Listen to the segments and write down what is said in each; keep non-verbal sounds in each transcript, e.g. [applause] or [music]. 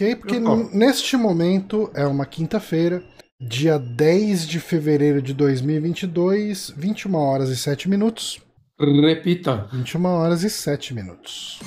ok? Porque neste momento é uma quinta-feira, dia 10 de fevereiro de 2022, 21 horas e 7 minutos. Repita. 21 horas e 7 minutos.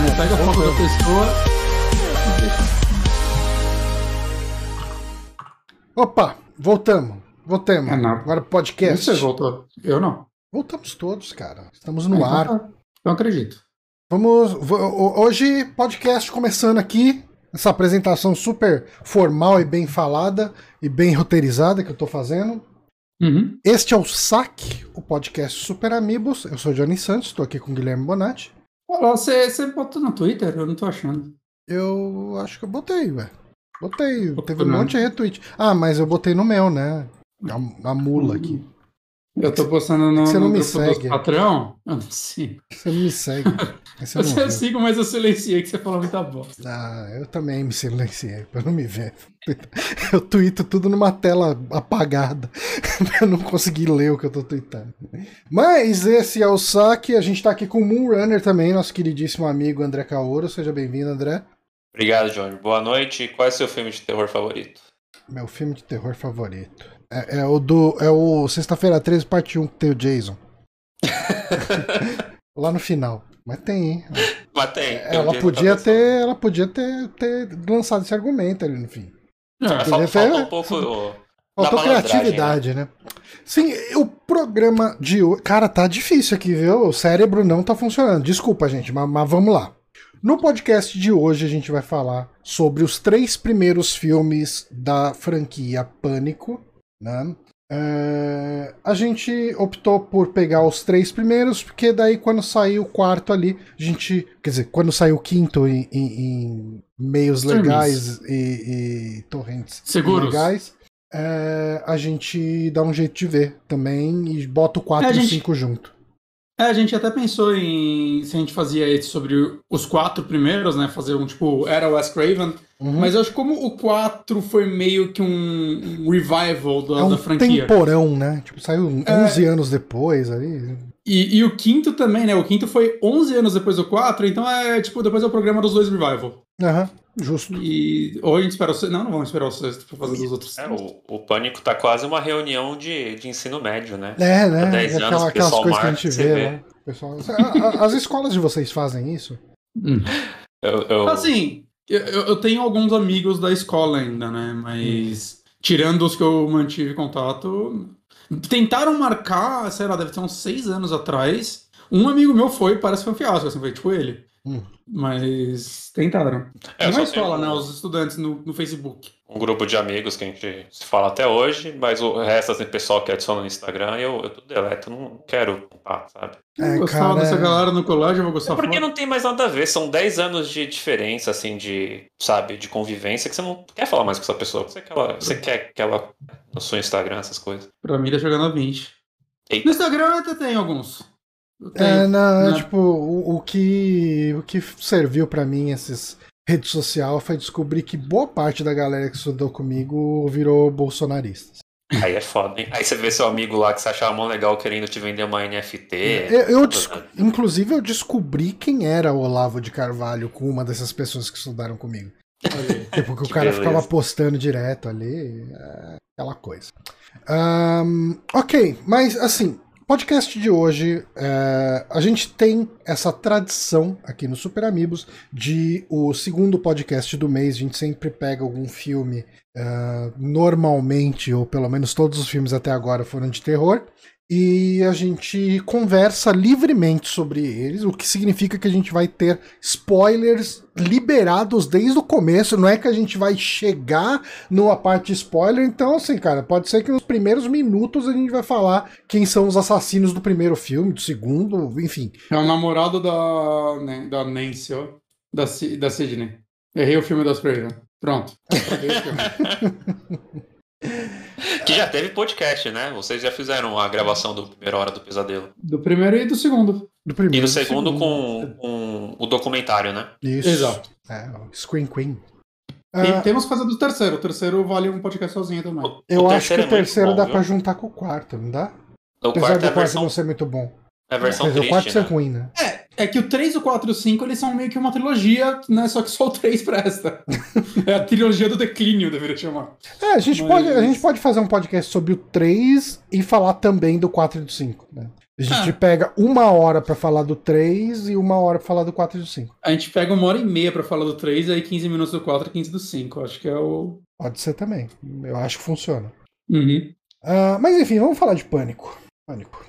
Né? Pega a foto da pessoa. Opa, voltamos. Voltamos. É, não. Agora podcast. Você voltou? Eu não. Voltamos todos, cara. Estamos no É, ar. então tá. Não acredito. Vamos. Hoje, podcast começando aqui. Essa apresentação super formal e bem falada e bem roteirizada que eu tô fazendo. Uhum. Este é o SAC, o podcast Super Amigos. Eu sou o Johnny Santos, estou aqui com o Guilherme Bonatti. Você, você botou no Twitter? Eu não tô achando. Eu acho que eu botei, ué. Botei, teve um monte de retweet. Ah, mas eu botei no meu, né? A, a mula aqui. Eu tô postando no, Você não no me grupo segue. dos patrão. Eu não sei. Você não me segue. [laughs] Você Eu, não eu sigo, mas eu silenciei que você falou muita bosta. Ah, eu também me silenciei pra não me ver. [laughs] Eu tweeto tudo numa tela apagada [laughs] pra não conseguir ler o que eu tô tweetando. Mas esse é o saque. A gente tá aqui com o Moonrunner também, nosso queridíssimo amigo André Caoro. Seja bem-vindo, André. Obrigado, Johnny. Boa noite. Qual é o seu filme de terror favorito? Meu filme de terror favorito. É, é o do. É o Sexta-feira 13, parte 1, que tem o Jason. [laughs] Lá no final. Mas tem, hein? Mas tem. tem um Ela dia podia ter. Ela podia ter, ter lançado esse argumento ali no fim. É, Podia Falta, falta ter- um pouco. da Faltou malandragem, criatividade, né? Sim, o programa de hoje. Cara, tá difícil aqui, viu? O cérebro não tá funcionando. Desculpa, gente, mas, mas vamos lá. No podcast de hoje, a gente vai falar sobre os três primeiros filmes da franquia Pânico, né? É, a gente optou por pegar os três primeiros, porque daí quando sair o quarto ali, a gente. Quer dizer, quando sair o quinto em, em- em meios legais e, e torrents Seguros. legais, é, a gente dá um jeito de ver também e bota o 4 É, e o gente- 5 junto. É, a gente até pensou em se a gente fazia esse sobre os quatro primeiros, né? Fazer um tipo, era Wes Craven. Uhum. Mas eu acho que como o 4 foi meio que um um revival da, é um da franquia. temporão, né? Tipo, saiu É. 11 anos depois ali. E, e o quinto também, né? O quinto foi 11 anos depois do 4, então é tipo, depois é o programa dos dois revival. Aham, justo. E ou a gente espera o sexto. Não, não vamos esperar o sexto pra fazer dos outros. É, o, o Pânico tá quase uma reunião de, de ensino médio, né? É, né? Há 10 Aquela- anos, aquelas pessoal coisas que a gente vê, vê. lá. Pessoal, a- a- as escolas de vocês fazem isso? Hum. Eu, eu- Assim, eu, eu tenho alguns amigos da escola ainda, né? Mas tirando os que eu mantive contato, tentaram marcar, sei lá, deve ter uns seis anos atrás. Um amigo meu foi, parece que foi um fiasco, assim, foi tipo ele. Hum. Mas tentaram. É, eu É escola, tenho né? um- Os estudantes no, no Facebook. um grupo de amigos que a gente se fala até hoje, mas o resto, assim, pessoal que adiciona no Instagram, eu, eu tudo deleto, não quero contar, sabe? Eu É, gostava cara, dessa é- galera no colégio, eu vou gostar É porque fora. não tem mais nada a ver, são 10 anos de diferença, assim, de, sabe, de convivência, que você não quer falar mais com essa pessoa, você quer, ela, você quer que ela no seu Instagram, essas coisas. Pra mim, tá jogando a 20. Eita. No Instagram eu até tem alguns. Eu tenho. É, não, né? tipo, o, o que o que serviu pra mim esses rede social foi descobrir que boa parte da galera que estudou comigo virou bolsonaristas. Aí é foda, hein? Aí você vê seu amigo lá que você achava mó legal querendo te vender uma NFT. Eu, eu né? inclusive, eu descobri quem era o Olavo de Carvalho com uma dessas pessoas que estudaram comigo. [laughs] Tipo, que o cara beleza. ficava postando direto ali, é, aquela coisa. Ahn, ok, mas assim, podcast de hoje, é, a gente tem essa tradição aqui no Super Amigos de o segundo podcast do mês, a gente sempre pega algum filme, ah, normalmente, ou pelo menos todos os filmes até agora foram de terror, e a gente conversa livremente sobre eles, o que significa que a gente vai ter spoilers liberados desde o começo, não é que a gente vai chegar numa parte de spoiler, então assim, cara, pode ser que nos primeiros minutos a gente vai falar quem são os assassinos do primeiro filme, do segundo, enfim. É o namorado da, né, da Nancy, ó. Da, da Sidney. Errei o filme das Craven. Pronto. [laughs] [laughs] que já teve podcast, né? Vocês já fizeram a gravação do primeira hora do pesadelo. Do primeiro e do segundo. Do primeiro E do do segundo com, com o documentário, né? Isso. Exato. É, o Screen Queen. E Ah, temos que fazer do terceiro. O terceiro vale um podcast sozinho também. eu o acho que o terceiro é terceiro bom, dá viu? pra juntar com o quarto, não dá? O Apesar quarto do é quarto versão, não ser muito bom. É a versão o quarto triste, ser né? ruim, né? É, é que o 3, o 4 e o 5 eles são meio que uma trilogia, né? Só que só o 3 presta. [laughs] é a trilogia do declínio, deveria chamar. É, a gente, Mas- pode, a gente pode fazer um podcast sobre o 3 e falar também do 4 e do 5, né? A gente Ah. pega uma hora pra falar do 3 e uma hora pra falar do 4 e do 5. A gente pega uma hora e meia pra falar do 3, aí 15 minutos do 4 e 15 do 5. Acho que é o. Pode ser também. Eu acho que funciona. Uhum. Ah, mas enfim, vamos falar de pânico. Pânico.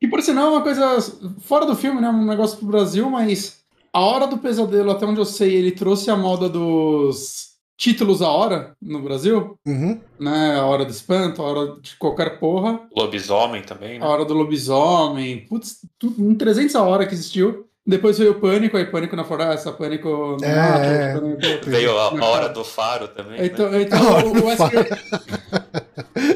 E por sinal, é uma coisa fora do filme, né? Um negócio pro Brasil, mas a Hora do Pesadelo, até onde eu sei, ele trouxe a moda dos títulos a hora no Brasil, Uhum. né? A Hora do Espanto, a Hora de qualquer porra, Lobisomem também, né? a Hora do Lobisomem, putz, tudo, um 300 a hora que existiu. Depois veio o Pânico, aí Pânico na Floresta, Pânico no É, mato, é. Pânico- Veio a, na a hora do faro também. né? Então, então A Hora o do Wes Faro. Craven... [laughs]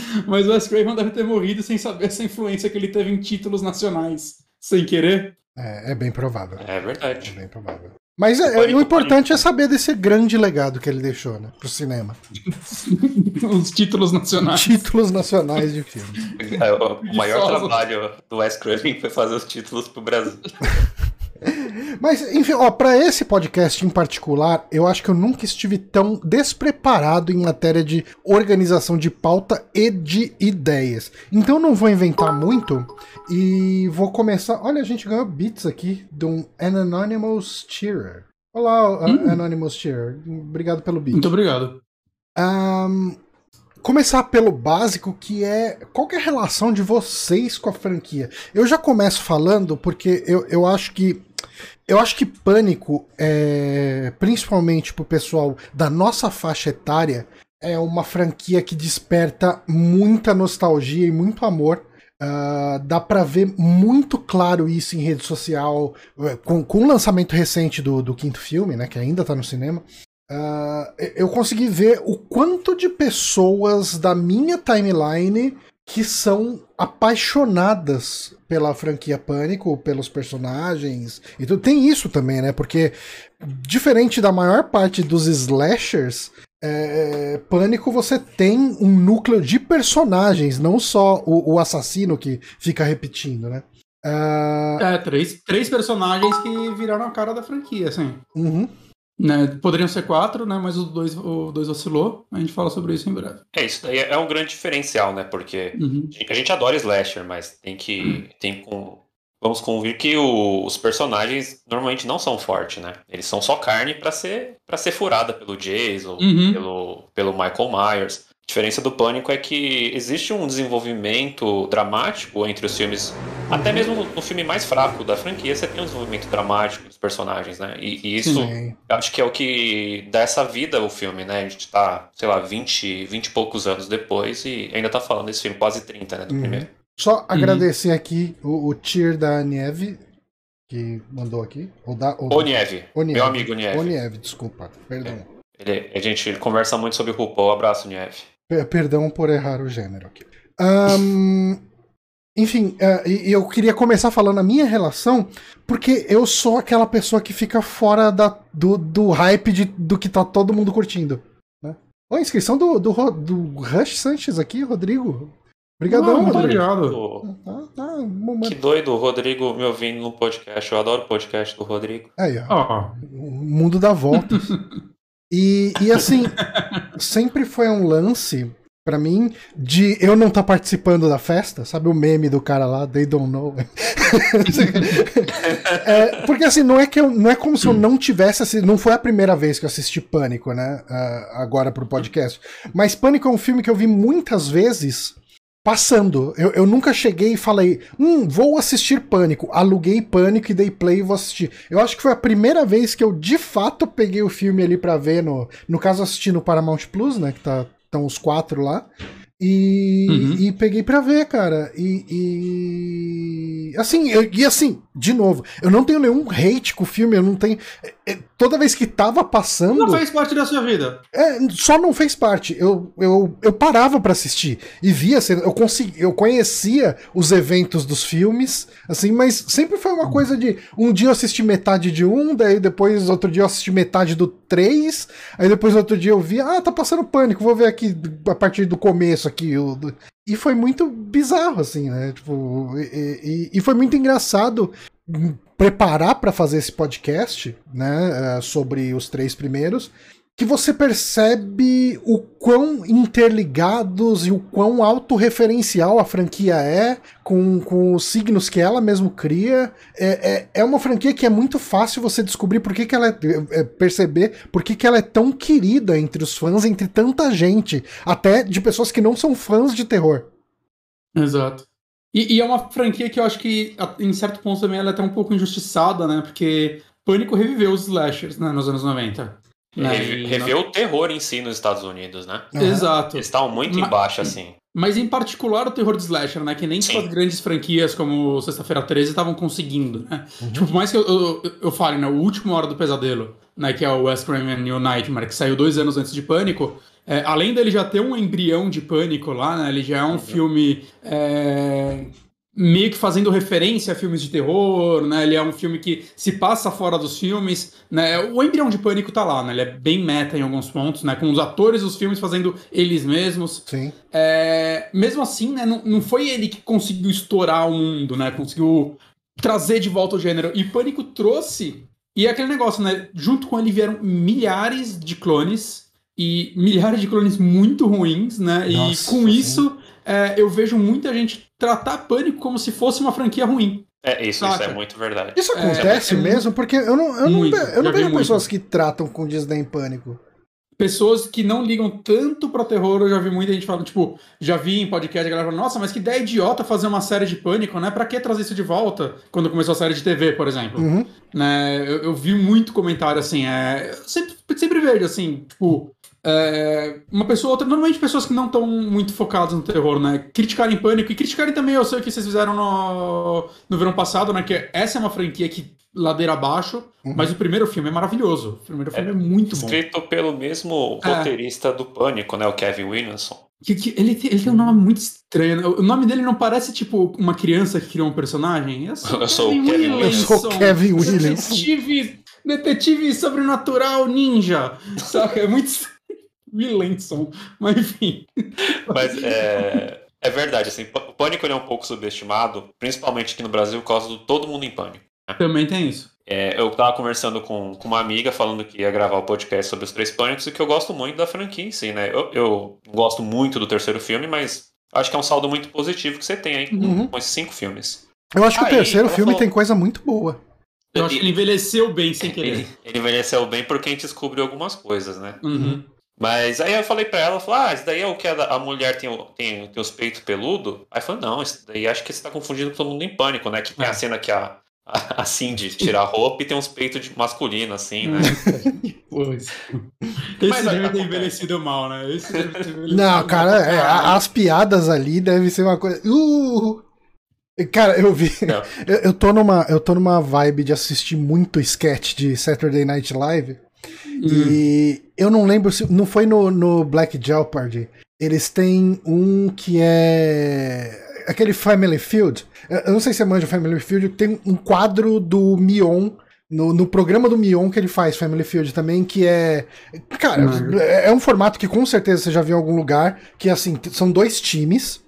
[laughs] Mas o Wes Craven deve ter morrido sem saber essa influência que ele teve em títulos nacionais, sem querer. É, é bem provável. É É verdade. bem provável. Mas é- o importante é saber desse grande legado que ele deixou, né? Pro cinema. [laughs] Os títulos nacionais. Títulos nacionais de filmes. É, o maior trabalho do Wes Craven foi fazer os títulos pro Brasil. [laughs] Mas, enfim, ó, pra esse podcast em particular, eu acho que eu nunca estive tão despreparado em matéria de organização de pauta e de ideias. Então não vou inventar muito e vou começar. Olha, a gente ganhou bits aqui de um Anonymous Cheerer. Olá, An- Hum. Anonymous Cheerer. Obrigado pelo beat. Muito obrigado. Ahn, começar pelo básico, que é qual que é a relação de vocês com a franquia? Eu já começo falando porque eu, eu acho que eu acho que Pânico, é, principalmente pro pessoal da nossa faixa etária, é uma franquia que desperta muita nostalgia e muito amor. Ah, dá pra ver muito claro isso em rede social, eh, com, com o lançamento recente do, do quinto filme, né, que ainda tá no cinema. Ah, eu consegui ver o quanto de pessoas da minha timeline que são apaixonadas pela franquia Pânico, pelos personagens e tudo. Tem isso também, né? Porque diferente da maior parte dos slashers, é, Pânico você tem um núcleo de personagens, não só o, o assassino que fica repetindo, né? Ah, É, três, três personagens que viraram a cara da franquia, assim. uhum. Né, poderiam ser quatro, né? Mas o dois, o dois vacilou. A gente fala sobre isso em breve. É, isso daí é um grande diferencial, né? Porque Uhum. a gente adora slasher, mas tem que. Tem com, vamos convir que o- os personagens normalmente não são fortes, né? Eles são só carne pra ser para ser furada pelo Jason, Uhum. pelo, pelo Michael Myers. A diferença do Pânico é que existe um desenvolvimento dramático entre os filmes. Até mesmo no, filme mais fraco da franquia, você tem um desenvolvimento dramático dos personagens, né? E, e isso Sim. acho que é o que dá essa vida ao filme, né? A gente tá, sei lá, 20, 20 e poucos anos depois e ainda tá falando desse filme, quase 30, né? Do Uhum. primeiro. Só agradecer aqui o, o tier da Nieve, que mandou aqui. Ou da, ou O Nieve, O Nieve. meu amigo Nieve. O Nieve, desculpa. Perdão. Ele, a gente conversa muito sobre o RuPaul. Abraço, Nieve. Pe- Perdão por errar o gênero aqui. Ahn, enfim, e eu queria começar falando a minha relação, porque eu sou aquela pessoa que fica fora da, do, do hype de, do que tá todo mundo curtindo. Né? Ó, inscrição do, do, do Rush Sanches aqui, Rodrigo. Obrigadão, Ah, muito Rodrigo. obrigado. Tá, tá, um Que doido o Rodrigo me ouvindo no podcast. Eu adoro o podcast do Rodrigo. Aí, ó. Ó, O mundo dá voltas. [laughs] e, e assim, [laughs] sempre foi um lance pra mim de eu não estar participando da festa, sabe o meme do cara lá, they don't know. [laughs] É, porque assim, não é que eu, não é como se eu não tivesse assistido, não foi a primeira vez que eu assisti Pânico, né, ah, agora pro podcast, mas Pânico é um filme que eu vi muitas vezes passando. Eu, eu nunca cheguei e falei, hum, vou assistir Pânico. Aluguei Pânico e dei play e vou assistir. Eu acho que foi a primeira vez que eu de fato peguei o filme ali pra ver, no, no caso assisti no Paramount Plus, né, que tá, estão os quatro lá. E, Uhum. e peguei pra ver, cara. E, e- assim, eu- e assim, de novo, eu não tenho nenhum hate com o filme, eu não tenho. É, toda vez que tava passando. Não fez parte da sua vida. É, só não fez parte. Eu, eu, eu parava para assistir e via, eu consegui, eu conhecia os eventos dos filmes, assim, mas sempre foi uma coisa de um dia eu assisti metade de um, daí depois outro dia eu assisti metade do três, aí depois outro dia eu vi, ah, tá passando pânico, vou ver aqui a partir do começo aqui. O, e foi muito bizarro, assim, né? Tipo, e, e, e foi muito engraçado preparar para fazer esse podcast, né, é, sobre os três primeiros, que você percebe o quão interligados e o quão autorreferencial a franquia é, com, com os signos que ela mesmo cria. É, é, é uma franquia que é muito fácil você descobrir por que, que ela é, é, perceber por que, que ela é tão querida entre os fãs, entre tanta gente, até de pessoas que não são fãs de terror. Exato. E, e, é uma franquia que eu acho que, em certo ponto, também ela é até um pouco injustiçada, né? Porque Pânico reviveu os slashers né, nos anos 90. Né? Reviveu o terror em si nos Estados Unidos, né? Uhum. Exato. Eles estavam muito mas, embaixo, assim. Mas em particular o terror de slasher, né? Que nem tipo, as grandes franquias como Sexta-feira 13 estavam conseguindo, né? Uhum. Tipo, por mais que eu, eu, eu fale, né? O último Hora do Pesadelo, né? Que é o West Craven New Nightmare, que saiu dois anos antes de Pânico é, além dele já ter um embrião de pânico lá, né? Ele já é um filme é, meio que fazendo referência a filmes de terror, né? Ele é um filme que se passa fora dos filmes, né? O embrião de pânico tá lá, né? Ele é bem meta em alguns pontos, né? Com os atores dos filmes fazendo eles mesmos. Sim. É, mesmo assim, né? Não, não foi ele que conseguiu estourar o mundo, né? Conseguiu trazer de volta o gênero. E Pânico trouxe. E é aquele negócio, né? Junto com ele vieram milhares de clones e milhares de clones muito ruins, né? Nossa, e com sim. isso é, eu vejo muita gente tratar Pânico como se fosse uma franquia ruim. É, isso, isso é muito verdade. Isso acontece é, mesmo, porque eu não, eu muito, não, eu não vejo pessoas muito. que tratam com desdém Pânico pessoas que não ligam tanto pra terror, eu já vi muita gente falando, tipo, já vi em podcast a galera falando, nossa, mas que ideia idiota fazer uma série de pânico, né? Pra que trazer isso de volta? Quando começou a série de TV, por exemplo. Uhum. Né? Eu, eu, vi muito comentário assim, é. Eu sempre, sempre vejo, assim, tipo. É, uma pessoa outra, normalmente pessoas que não estão muito focadas no terror, né? Criticarem pânico e criticarem também, eu sei o que vocês fizeram no, no verão passado, né? Que essa é uma franquia que ladeira abaixo, uhum. mas o primeiro filme é maravilhoso. O primeiro filme é, é muito bom. Escrito pelo mesmo é. roteirista do Pânico, né? O Kevin Williamson. Que, que, ele, tem, ele tem um nome muito estranho. Né? O nome dele não parece tipo uma criança que criou um personagem. Eu sou, eu sou Kevin Williamson. Williamson. Eu sou Kevin Williamson. Detetive, detetive sobrenatural ninja. Saca? É muito Williamson. Mas enfim. Mas é. É verdade, assim, o Pânico é um pouco subestimado, principalmente aqui no Brasil, por causa do Todo Mundo em Pânico. Também tem isso. É, eu tava conversando com, com uma amiga falando que ia gravar o podcast sobre os Três Pânicos e que eu gosto muito da franquia em si, né? Eu, eu gosto muito do terceiro filme, mas acho que é um saldo muito positivo que você tem aí uhum. com esses cinco filmes. Eu acho que aí, o terceiro filme falou... tem coisa muito boa. Eu acho que ele envelheceu bem sem querer. Ele, ele envelheceu bem porque a gente descobriu algumas coisas, né? Uhum. Mas aí eu falei pra ela, falou, ah, isso daí é o que a, a mulher tem, tem, tem os peitos peludos? Aí eu falei, não, isso daí acho que você tá confundindo com todo mundo em pânico, né? Que tem é. a cena que a, assim, de tirar roupa e tem uns peitos de masculino, assim, né? [laughs] pois. Esse Mas, deve ter envelhecido mal, né? Esse deve ter [laughs] envelhecido Não, cara, é, as piadas ali devem ser uma coisa. Uh! Cara, eu vi. [laughs] Eu, eu, tô numa, eu tô numa vibe de assistir muito sketch de Saturday Night Live. Hum. E eu não lembro se. Não foi no, no Black Jeopardy. Eles têm um que é. Aquele Family Field. Eu não sei se é manja Family Field, tem um quadro do Mion no, no, programa do Mion que ele faz, Family Field também, que é. Cara, é, é um formato que com certeza você já viu em algum lugar, que assim, são dois times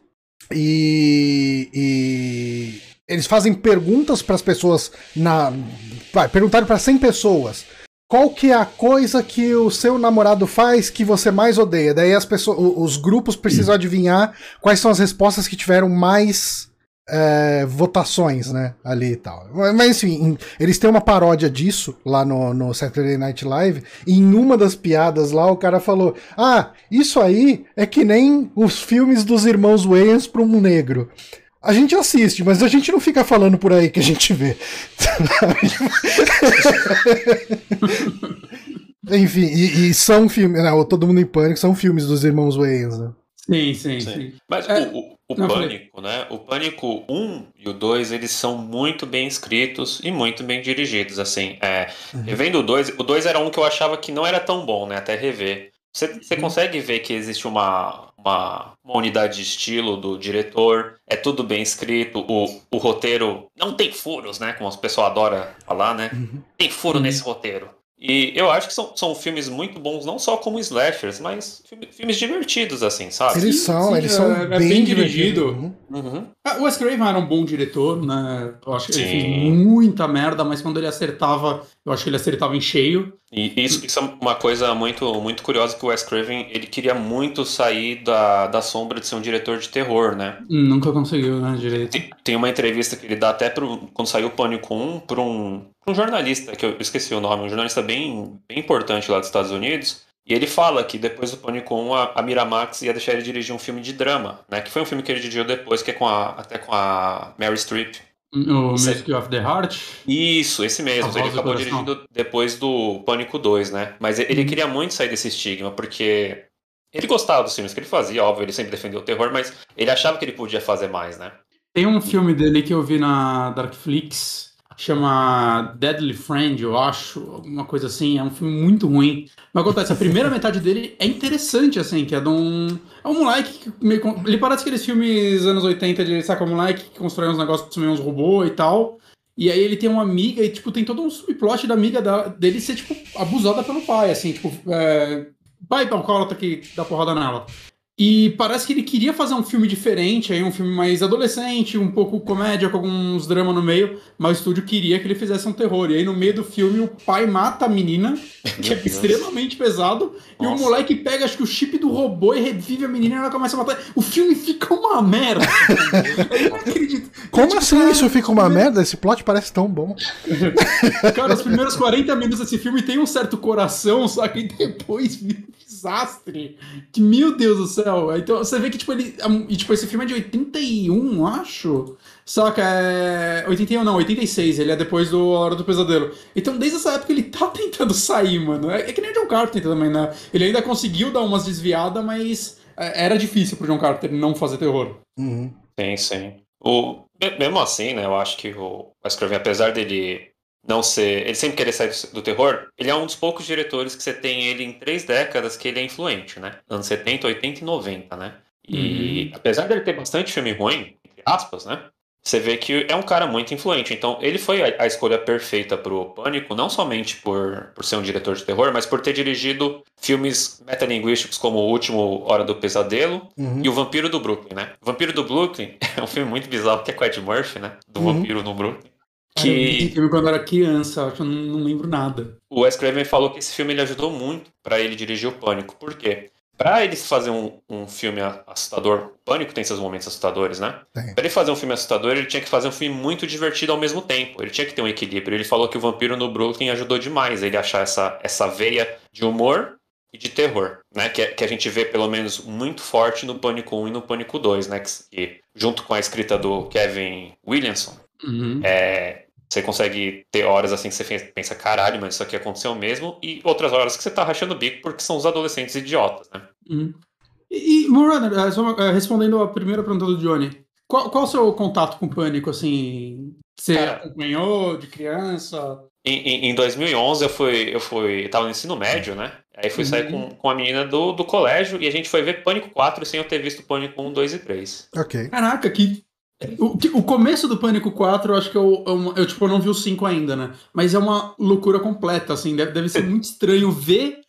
e. e eles fazem perguntas para as pessoas na. Vai, perguntaram para 100 pessoas. Qual que é a coisa que o seu namorado faz que você mais odeia? Daí as pessoas, os grupos precisam adivinhar quais são as respostas que tiveram mais é, votações, né, ali e tal. Mas enfim, eles têm uma paródia disso lá no, no Saturday Night Live, e em uma das piadas lá o cara falou: Ah, isso aí é que nem os filmes dos irmãos Wayans para um negro. A gente assiste, mas a gente não fica falando por aí que a gente vê. [laughs] Enfim, e, e, são filmes, né, Todo Mundo em Pânico são filmes dos irmãos Wayans, né? Sim, sim, sim. sim. Mas é, o, o, o não, Pânico, falei. né? O Pânico 1 e o 2, eles são muito bem escritos e muito bem dirigidos, assim. É, uhum. Revendo o 2, o 2 era um que eu achava que não era tão bom, né? Até rever. Você, você uhum. consegue ver que existe uma, uma, uma, unidade de estilo do diretor, é tudo bem escrito, o, o roteiro não tem furos, né? Como as pessoas adoram falar, né? Uhum. Tem furo uhum. nesse roteiro. E eu acho que são, são filmes muito bons, não só como slashers, mas filmes divertidos, assim, sabe? Eles são, sim, eles são é, bem, bem dirigidos. Uhum. Uhum. O Wes Craven era um bom diretor, né? Eu acho que sim. ele fez muita merda, mas quando ele acertava, eu acho que ele acertava em cheio. E isso, isso, é uma coisa muito, muito curiosa que o Wes Craven, ele queria muito sair da, da sombra de ser um diretor de terror, né? Nunca conseguiu, né, direito. Tem, tem uma entrevista que ele dá até pro, quando saiu o Pânico 1 para um um jornalista, que eu esqueci o nome, um jornalista bem, bem importante lá dos Estados Unidos, e ele fala que depois do Pânico 1, a, a Miramax ia deixar ele dirigir um filme de drama, né? Que foi um filme que ele dirigiu depois, que é com a, até com a Mary Streep. O Music of the Heart? Isso, esse mesmo. Ele acabou dirigindo depois do Pânico 2, né? Mas ele uhum. queria muito sair desse estigma, porque ele gostava dos filmes que ele fazia, óbvio, ele sempre defendeu o terror, mas ele achava que ele podia fazer mais, né? Tem um filme dele que eu vi na Darkflix, chama Deadly Friend, eu acho, alguma coisa assim. É um filme muito ruim. Mas acontece, a primeira [laughs] metade dele é interessante, assim, que é de um. É um moleque que meio. Ele parece aqueles filmes anos 80 de saca um moleque que constrói uns negócios meio uns robôs e tal. E aí ele tem uma amiga e, tipo, tem todo um subplot da amiga da, dele ser, tipo, abusada pelo pai, assim, tipo, é, pai alcoólatra que dá porrada nela. E parece que ele queria fazer um filme diferente, aí um filme mais adolescente, um pouco comédia, com alguns dramas no meio, mas o estúdio queria que ele fizesse um terror. E aí no meio do filme o pai mata a menina, [laughs] que é extremamente pesado, Nossa. e o moleque pega acho que o chip do robô e revive a menina e ela começa a matar. O filme fica uma merda. [laughs] Eu não acredito. Como tipo, assim cara, isso fica uma merda? Esse plot parece tão bom. cara, os primeiros 40 minutos desse filme tem um certo coração, só que depois desastre. Que, meu Deus do céu. Então você vê que, tipo, ele. E, tipo, esse filme é de 81, acho. Só que é. 81 não, 86. Ele é depois do Hora do Pesadelo. Então, desde essa época, ele tá [laughs] tentando sair, mano. É, é que nem o John Carpenter também, né? Ele ainda conseguiu dar umas desviadas, mas é, era difícil pro John Carpenter não fazer terror. Uhum. Sim, sim. O, mesmo assim, né, eu acho que o Wes Craven, apesar dele não ser. Ele sempre querer sair do terror. Ele é um dos poucos diretores que você tem ele em três décadas que ele é influente, né? Anos 70, 80 e 90, né? E uhum. apesar dele ter bastante filme ruim, entre aspas, né? Você vê que é um cara muito influente. Então, ele foi a, a escolha perfeita pro Pânico, não somente por, por ser um diretor de terror, mas por ter dirigido filmes metalinguísticos como O Último Hora do Pesadelo uhum. e O Vampiro do Brooklyn, né? O Vampiro do Brooklyn [laughs] é um filme muito bizarro, que é com Ed Murphy, né? Do uhum. Vampiro no Brooklyn. Que... eu vi filme quando eu era criança, acho que eu não, não, lembro nada. O Wes Craven falou que esse filme ele ajudou muito para ele dirigir o Pânico. Por quê? Pra ele fazer um, um filme assustador, o Pânico tem seus momentos assustadores, né? Tem. Pra ele fazer um filme assustador, ele tinha que fazer um filme muito divertido ao mesmo tempo. Ele tinha que ter um equilíbrio. Ele falou que o Vampiro no Brooklyn ajudou demais ele achar essa, essa veia de humor e de terror, né? Que, que a gente vê, pelo menos, muito forte no Pânico 1 e no Pânico 2, né? Que, que junto com a escrita do Kevin Williamson, uhum. é, você consegue ter horas assim que você pensa, caralho, mas isso aqui aconteceu mesmo, e outras horas que você tá rachando o bico porque são os adolescentes idiotas, né? Hum. E, e Morana, é, respondendo a primeira pergunta do Johnny, qual, qual o seu contato com o pânico, assim? Você Cara, acompanhou de criança? Em, em, 2011 eu fui, eu fui, eu tava no ensino médio, né? Aí fui uhum. sair com, com a menina do, do colégio e a gente foi ver Pânico 4 sem eu ter visto Pânico 1, 2 e 3. Ok. Caraca, que o, o começo do Pânico 4, eu acho que eu, eu, eu, tipo, não vi o 5 ainda, né? Mas é uma loucura completa, assim. Deve, deve ser [laughs] muito estranho ver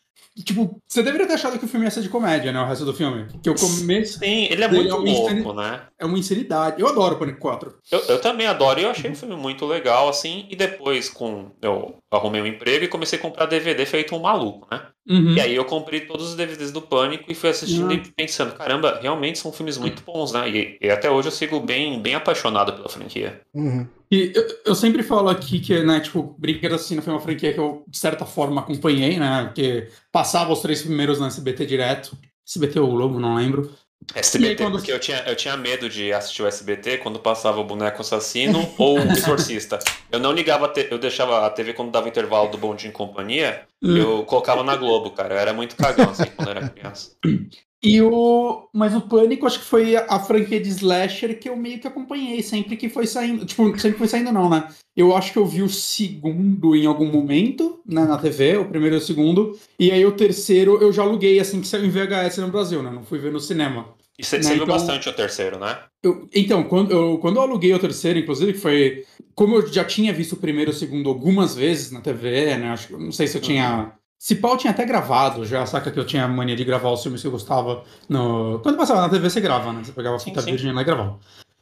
Tipo, você deveria ter achado que o filme ia ser de comédia, né? O resto do filme. Que o começo. Sim, ele é muito é louco, né? É uma insanidade. Eu adoro o Pânico 4. Eu, eu também adoro e eu achei o filme muito legal, assim. E depois, com eu arrumei um emprego e comecei a comprar DVD feito um maluco, né? Uhum. E aí eu comprei todos os DVDs do Pânico e fui assistindo uhum. e pensando, caramba, realmente são filmes muito bons, né? E, e, até hoje eu sigo bem, bem apaixonado pela franquia. Uhum. E eu, eu, sempre falo aqui que, né, tipo, Brinquedo Assassino foi uma franquia que eu, de certa forma, acompanhei, né? Porque passava os três primeiros no SBT direto. SBT ou Globo, não lembro. SBT, aí, quando... porque eu tinha, eu tinha medo de assistir o SBT quando passava o boneco assassino [laughs] ou o exorcista. Eu não ligava, te... eu deixava a TV quando dava intervalo do Bom Dia em Companhia, hum. eu colocava na Globo, cara. Eu era muito cagão assim quando era criança. [clears throat] E o. Mas o Pânico acho que foi a franquia de slasher que eu meio que acompanhei sempre que foi saindo. Tipo, sempre foi saindo, não, né? Eu acho que eu vi o segundo em algum momento né, na TV, o primeiro e o segundo. E aí o terceiro eu já aluguei assim que saiu em VHS no Brasil, né? Não fui ver no cinema. E você Né, viu então- bastante o terceiro, né? Eu- então, quando eu, quando eu aluguei o terceiro, inclusive, foi. Como eu já tinha visto o primeiro e o segundo algumas vezes na TV, né? Acho que não sei se eu tinha. Se pau tinha até gravado já, saca que eu tinha mania de gravar os filmes que eu gostava. No... Quando passava na TV, você grava, né? Você pegava a fita virgem lá e gravava.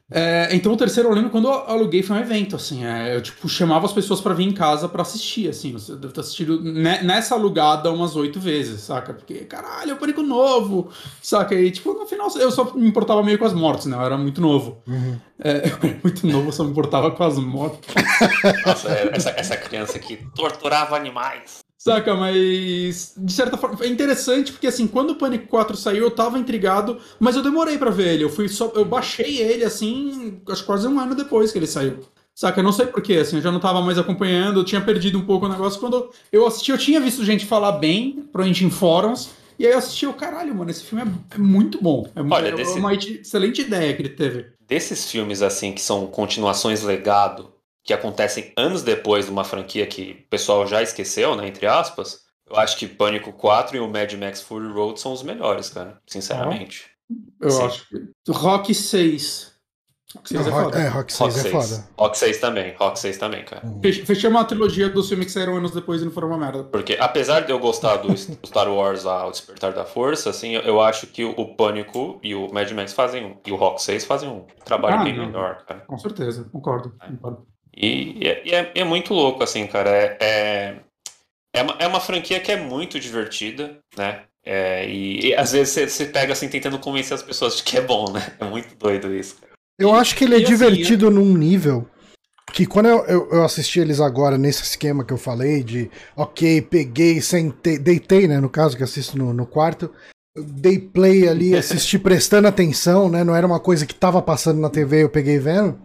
É, então o terceiro eu lembro quando eu aluguei foi um evento, assim, é, eu tipo chamava as pessoas pra vir em casa pra assistir, assim, eu devo ter assistido ne- nessa alugada umas oito vezes, saca? Porque, caralho, é o Pânico Novo, saca? E tipo, no final eu só me importava meio com as mortes, né? Eu era muito novo. Uhum. É, [laughs] eu era muito novo, eu só me importava com as mortes. Nossa, essa, essa criança que torturava animais. Saca, mas de certa forma é interessante porque assim, quando o Pânico 4 saiu, eu tava intrigado, mas eu demorei pra ver ele. Eu fui só eu baixei ele assim, acho que quase um ano depois que ele saiu. Saca, eu não sei porquê, assim, eu já não tava mais acompanhando, eu tinha perdido um pouco o negócio. Quando eu assisti, eu tinha visto gente falar bem, provavelmente em fóruns, e aí eu assisti, eu, caralho, mano, esse filme é, é muito bom. É, Olha, é desse- uma excelente ideia que ele teve. Desses filmes, assim, que são continuações legado, que acontecem anos depois de uma franquia que o pessoal já esqueceu, né? Entre aspas, eu acho que Pânico 4 e o Mad Max Fury Road são os melhores, cara. Sinceramente. Eu Sim. acho que. Rock 6. Rock 6 é Rock- foda. é, Rock 6 Rock é 6. foda. Rock 6 também. Rock 6 também, cara. Fech- Fechamos uma trilogia dos filmes que saíram anos depois e não foram uma merda. Porque apesar de eu gostar do Star [laughs] Wars lá, o Despertar da Força, assim, eu- eu acho que o, Pânico e o Mad Max fazem um. E o Rock 6 fazem um trabalho Ah, bem não. melhor, cara. Com certeza, concordo. concordo. E, e é, é- é muito louco, assim, cara. É, é, é, uma, é uma franquia que é muito divertida, né? É, e, e às vezes você, pega assim tentando convencer as pessoas de que é bom, né? É muito doido isso. Eu acho que ele é E assim, divertido num nível que quando eu, eu, eu assisti eles agora nesse esquema que eu falei de ok, peguei, sentei, deitei, né? No caso, que assisto no, no quarto, eu dei play ali, [laughs] assisti prestando atenção, né? Não era uma coisa que tava passando na TV eu peguei vendo.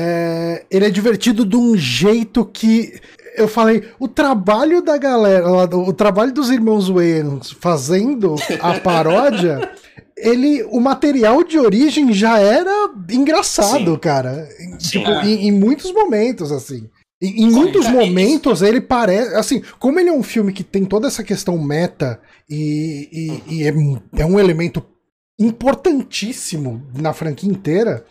É, ele é divertido de um jeito que eu falei, o trabalho da galera, o trabalho dos irmãos Wayans fazendo a [laughs] paródia, ele, o material de origem já era engraçado, Sim. cara. Sim. Tipo, em, em muitos momentos, assim. Em, em muitos é, momentos ele parece. Assim, como ele é um filme que tem toda essa questão meta e, e- e é, é um elemento importantíssimo na franquia inteira,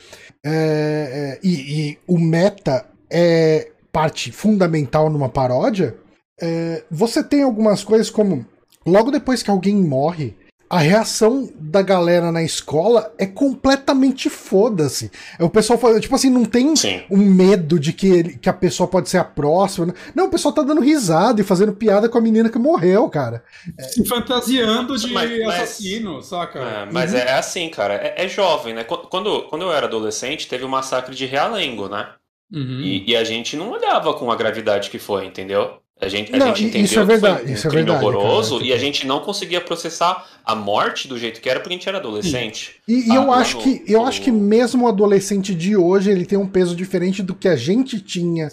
é, é, e, e o meta é parte fundamental numa paródia, é, você tem algumas coisas como. Logo depois que alguém morre, a reação da galera na escola é completamente foda-se. É O pessoal fala, tipo assim, não tem Sim. um medo de que, ele- que a pessoa pode ser a próxima. Não, o pessoal tá dando risada e fazendo piada com a menina que morreu, cara. Se fantasiando de Mas- mas- assassino, saca? É, mas é assim, cara. É, é jovem, né? Qu- Quando, quando eu era adolescente, teve o massacre de Realengo, né? Uhum. E, e a gente não olhava com a gravidade que foi, entendeu? A gente, a Não, gente entendeu isso é que verdade, foi um isso é crime verdade, horroroso cara, e a gente não conseguia processar a morte do jeito que era porque a gente era adolescente. E, e Ah, eu lá acho no- que eu no- acho que mesmo o adolescente de hoje ele tem um peso diferente do que a gente tinha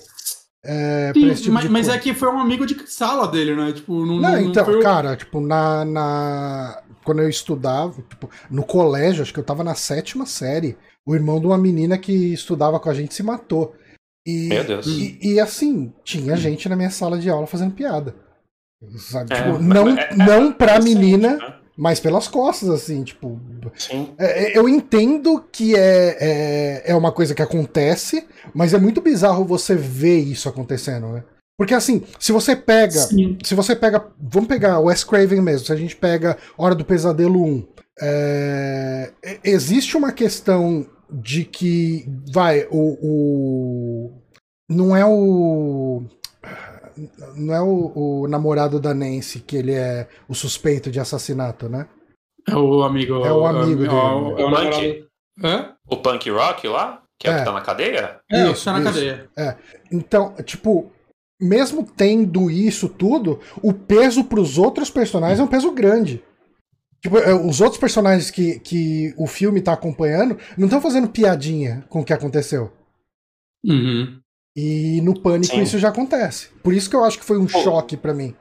é, pra Sim, esse tipo mas, de mas é que foi um amigo de sala dele, né? Tipo, não, Não, não- não então, foi cara, tipo, na, na. Quando eu estudava, tipo, no colégio, acho que eu tava na sétima série, o irmão de uma menina que estudava com a gente se matou. E, Meu Deus. E, e, assim, tinha gente na minha sala de aula fazendo piada. Sabe? É, Tipo, mas- não, mas é- não pra menina, né? mas pelas costas, assim, tipo. Sim. É, é, eu entendo que é, é, é uma coisa que acontece, mas é muito bizarro você ver isso acontecendo, né? Porque assim, se você pega. Sim. Se você pega. Vamos pegar o Wes Craven mesmo. Se a gente pega Hora do Pesadelo 1. é, existe uma questão de que. Vai, o. o- não é o. Não é o, o namorado da Nancy que ele é o suspeito de assassinato, né? É o amigo. É o amigo é, dele. o- é o O namorado. Punk? Hã? O Punk Rock lá, que é, o É. que tá na cadeia? É, Isso, isso, tá na isso. cadeia. Então, tipo, mesmo tendo isso tudo, o peso pros outros personagens é um peso grande. Tipo, é, os outros personagens que, que o filme tá acompanhando não estão fazendo piadinha com o que aconteceu. Uhum. E no Pânico Sim. isso já acontece. Por isso que eu acho que foi um Pô. choque pra mim.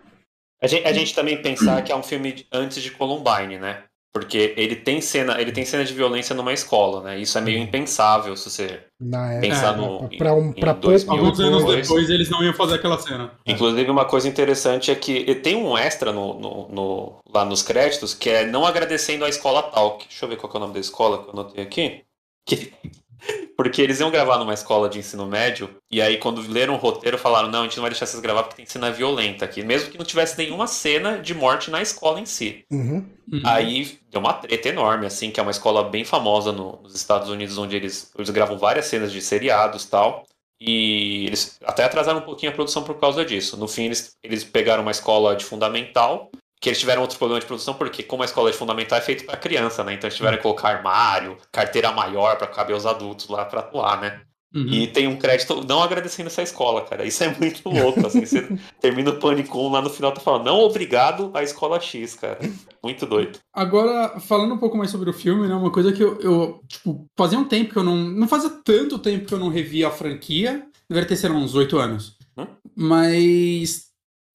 A gente, a gente também pensar que é um filme antes de Columbine, né? Porque ele tem cena, ele tem cena de violência numa escola, né? Isso é meio Uhum. impensável se você Na pensar É, no. pra um- em pra 2000 pouco- Alguns anos depois. depois eles não iam fazer aquela cena. Inclusive, uma coisa interessante é que tem um extra no, no- no- lá nos créditos que é não agradecendo a escola Talk. Deixa eu ver qual que é o nome da escola que eu anotei aqui. Que- Porque eles iam gravar numa escola de ensino médio, e aí quando leram o roteiro falaram, não, a gente não vai deixar vocês gravar porque tem cena violenta aqui, mesmo que não tivesse nenhuma cena de morte na escola em si. Uhum. Uhum. Aí deu uma treta enorme, assim, que é uma escola bem famosa no- nos Estados Unidos, onde eles, eles gravam várias cenas de seriados e tal. E eles até atrasaram um pouquinho a produção por causa disso. No fim, eles, eles pegaram uma escola de fundamental, que eles tiveram outros problemas de produção, porque como a escola de fundamental é feita para criança, né? Então eles tiveram que colocar armário, carteira maior para caber os adultos lá para atuar, né? Uhum. E tem um crédito não agradecendo essa escola, cara. Isso é muito [laughs] louco, assim. Você termina o Pânico 1 lá no final, tá falando, não obrigado à escola X, cara. Muito doido. Agora, falando um pouco mais sobre o filme, né? Uma coisa que eu, eu, tipo, fazia um tempo que eu não. Não fazia tanto tempo que eu não revia a franquia. Deveria ter sido uns oito anos. Hum? Mas.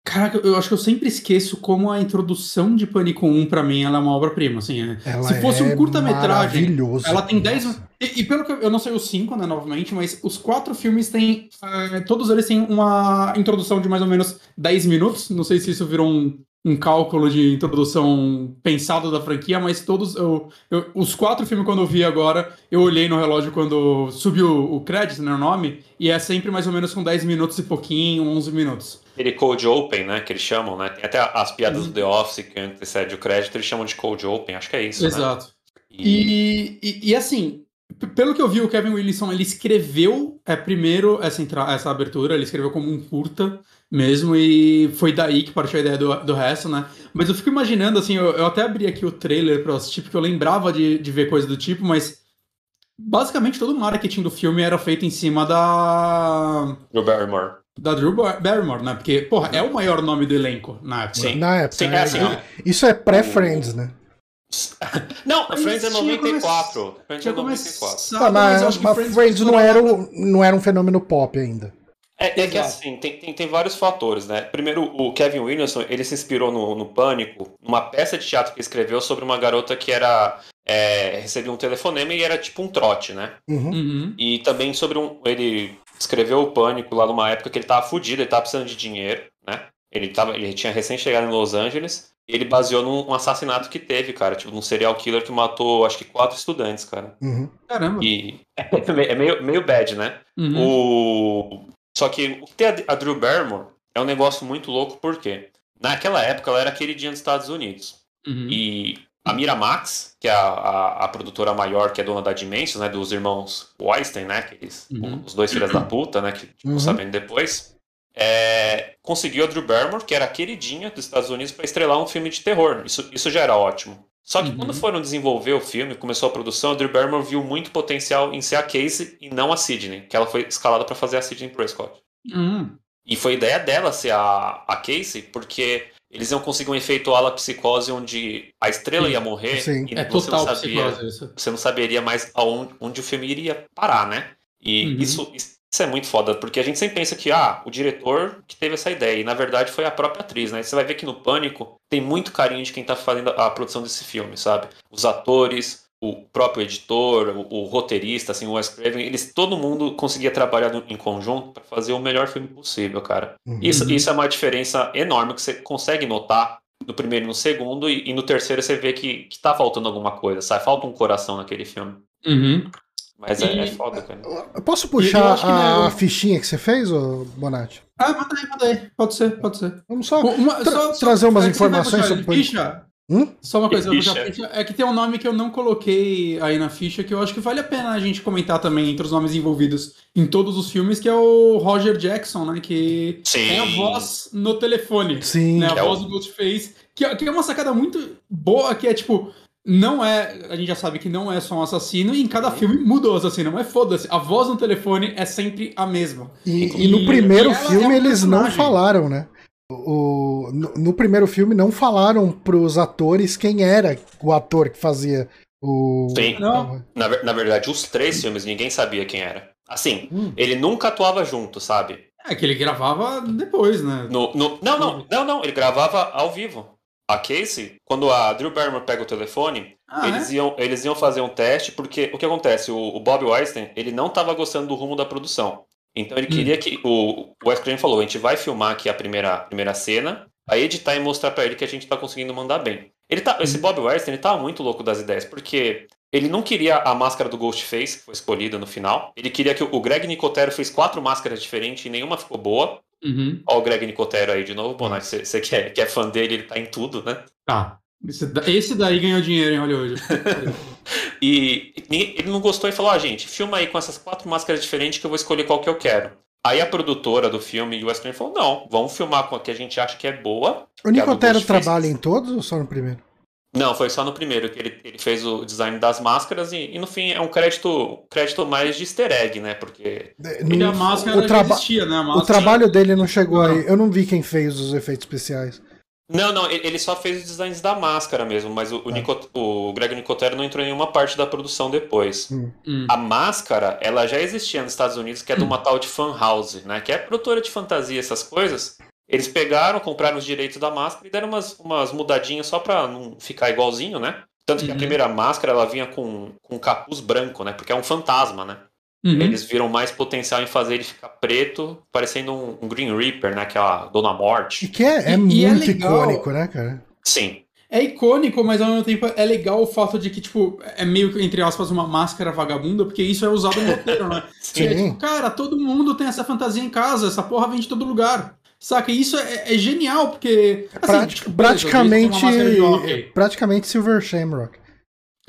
Caraca, eu acho que eu sempre esqueço como a introdução de Pânico 1, pra mim, ela é uma obra-prima. Assim, é- Se fosse um é curta-metragem, maravilhoso. ela tem 10. Nossa. E, e pelo que eu, eu não sei os cinco, né, novamente, mas os quatro filmes têm. eh, todos eles têm uma introdução de mais ou menos 10 minutos. Não sei se isso virou um, um cálculo de introdução pensado da franquia, mas todos. Eu, eu- os quatro filmes, quando eu vi agora, eu olhei no relógio quando subiu o crédito, né, o nome, e é sempre mais ou menos com 10 minutos e pouquinho, 11 minutos. Aquele Cold Open, né? Que eles chamam, né? Tem até as piadas do The Office que antecede o crédito, eles chamam de Cold Open. Acho que é isso, né? Exato. E... E, e, e, assim, pelo que eu vi, o Kevin Williamson ele escreveu é, primeiro essa, entra- essa abertura, ele escreveu como um curta mesmo, e foi daí que partiu a ideia do, do resto, né? Mas eu fico imaginando, assim, eu, eu até abri aqui o trailer pra assistir, porque eu lembrava de, de ver coisa do tipo, mas basicamente todo o marketing do filme era feito em cima da. Do Barrymore. Da Drew Bar- Barrymore, né? Porque, porra, é o maior nome do elenco na época. Sim. Na época. Sim, é- é assim. Isso é pré-Friends, né? [laughs] Não, Mas Friends é tinha 94. Friends é Tinha 94. começado, Tá, mas, que mas Friends, não, estourou era um, não era um fenômeno pop ainda. É, é que assim, tem, tem, tem vários fatores, né? Primeiro, o Kevin Williamson, ele se inspirou no, no Pânico, numa peça de teatro que escreveu sobre uma garota que era... é, recebia um telefonema e era tipo um trote, né? Uhum. Uhum. E também sobre um... Ele escreveu o Pânico lá numa época que ele tava fudido, ele tava precisando de dinheiro, né? Ele, tava, ele tinha recém chegado em Los Angeles e ele baseou num um assassinato que teve, cara. Tipo, num serial killer que matou, acho que quatro estudantes, cara. Uhum. Caramba. E é meio, meio bad, né? Uhum. O... Só que o que tem a, a Drew Barrymore é um negócio muito louco, porque naquela época ela era queridinha dos Estados Unidos. Uhum. E a Miramax, que é a, a, a produtora maior, que é dona da Dimensions, né, dos irmãos Weinstein, né, que eles, Uhum. os dois filhos da puta, né, que ficou Uhum. sabendo depois, é, conseguiu a Drew Barrymore, que era a queridinha dos Estados Unidos, para estrelar um filme de terror. Isso, isso já era ótimo. Só que Uhum. quando foram desenvolver o filme, começou a produção, a Drew Barrymore viu muito potencial em ser a Casey e não a Sidney, que ela foi escalada para fazer a Sidney Prescott. Uhum. E foi ideia dela ser a, a Casey, porque eles iam conseguir um efeito ala psicose onde a estrela Sim. ia morrer Sim. e É você total não sabia, psicose você não saberia mais aonde onde o filme iria parar, né? E Uhum. isso, isso é muito foda, porque a gente sempre pensa que ah, o diretor que teve essa ideia, e na verdade foi a própria atriz, né? Você vai ver que no Pânico tem muito carinho de quem tá fazendo a produção desse filme, sabe? Os atores, o próprio editor, o, o roteirista, assim, o Wes Craven, eles, todo mundo conseguia trabalhar no- em conjunto para fazer o melhor filme possível, cara. Uhum. Isso, isso é uma diferença enorme que você consegue notar no primeiro e no segundo, e, e no terceiro você vê que, que tá faltando alguma coisa, sabe? Falta um coração naquele filme. Uhum. Mas é, E- é foda, cara. Eu posso puxar eu acho que, a eu- fichinha que você fez, ô Bonatti? Ah, manda aí, manda aí. Pode ser, pode ser. Vamos só Uma- tra- trazer umas é informações sobre- Ficha? Hum? Só uma coisa, é que tem um nome que eu não coloquei aí na ficha, que eu acho que vale a pena a gente comentar também entre os nomes envolvidos em todos os filmes, que é o Roger Jackson, né? Que Sim. é a voz no telefone. Sim. né, a é voz o- do Ghostface, que, é- que é uma sacada muito boa, que é tipo, não é, a gente já sabe que não é só um assassino, e em cada filme muda o assassino, mas foda-se, a voz no telefone é sempre a mesma. E, e no E- primeiro e ela filme é eles não personagem. falaram, né? O, no, no primeiro filme não falaram pros atores quem era o ator que fazia o. Sim. Não. Na, na verdade, os três filmes ninguém sabia quem era. Assim, Hum. ele nunca atuava junto, sabe? É que ele gravava depois, né? No, no- não, não, não, não, ele gravava ao vivo. a Casey, quando a Drew Barrymore pega o telefone, Ah, eles, é? iam, eles iam fazer um teste, porque o que acontece? O, o Bob Weinstein, ele não estava gostando do rumo da produção. Então ele Hum. queria que. O, o Wes Craven falou: a gente vai filmar aqui a primeira, primeira cena, aí editar e mostrar pra ele que a gente tá conseguindo mandar bem. Ele tá, Hum. esse Bob Weinstein, ele tava muito louco das ideias, porque ele não queria a máscara do Ghostface, que foi escolhida no final. Ele queria que o, Greg Nicotero fez quatro máscaras diferentes e nenhuma ficou boa. Uhum. Ó, o Greg Nicotero aí de novo, Bonatti, você você que, é, que é fã dele, ele tá em tudo, né? Tá. Da- esse daí ganhou dinheiro em Hollywood. [laughs] E ele não gostou e falou: ah, gente, filma aí com essas quatro máscaras diferentes que eu vou escolher qual que eu quero. Aí a produtora do filme, o Wes Craven, falou: não, vamos filmar com a que a gente acha que é boa. O é a Nicotero Ghostface. trabalha em todos ou só no primeiro? Não, foi só no primeiro que ele, ele fez o design das máscaras e, e no fim é um crédito, crédito mais de easter egg, né? Porque. E a No- máscara o, já existia, né? A o máscara... trabalho dele não chegou Não. aí. Eu não vi quem fez os efeitos especiais. Não, não, ele só fez os designs da máscara mesmo, mas o, o, É. Nicot- o Greg Nicotero não entrou em nenhuma parte da produção depois. Hum. A máscara, ela já existia nos Estados Unidos, que é de uma tal de Fan House, né? Que é produtora de fantasia, essas coisas. Eles pegaram, compraram os direitos da máscara e deram umas, umas mudadinhas só pra não ficar igualzinho, né? Tanto que a Uhum. primeira máscara, ela vinha com, com um capuz branco, né? Porque é um fantasma, né? Uhum. Eles viram mais potencial em fazer ele ficar preto, parecendo um, um Green Reaper, né? Aquela Dona E Morte. que é, é E- e é muito legal. icônico, né, cara? Sim. É icônico, mas ao mesmo tempo é legal o fato de que, tipo, é meio que, entre aspas, uma máscara vagabunda, porque isso é usado no roteiro, né? [laughs] Sim. É, tipo, cara, todo mundo tem essa fantasia em casa, essa porra vem de todo lugar. Saca? E isso é, é genial, porque. Assim, Prati- tipo, praticamente, praticamente Silver Shamrock.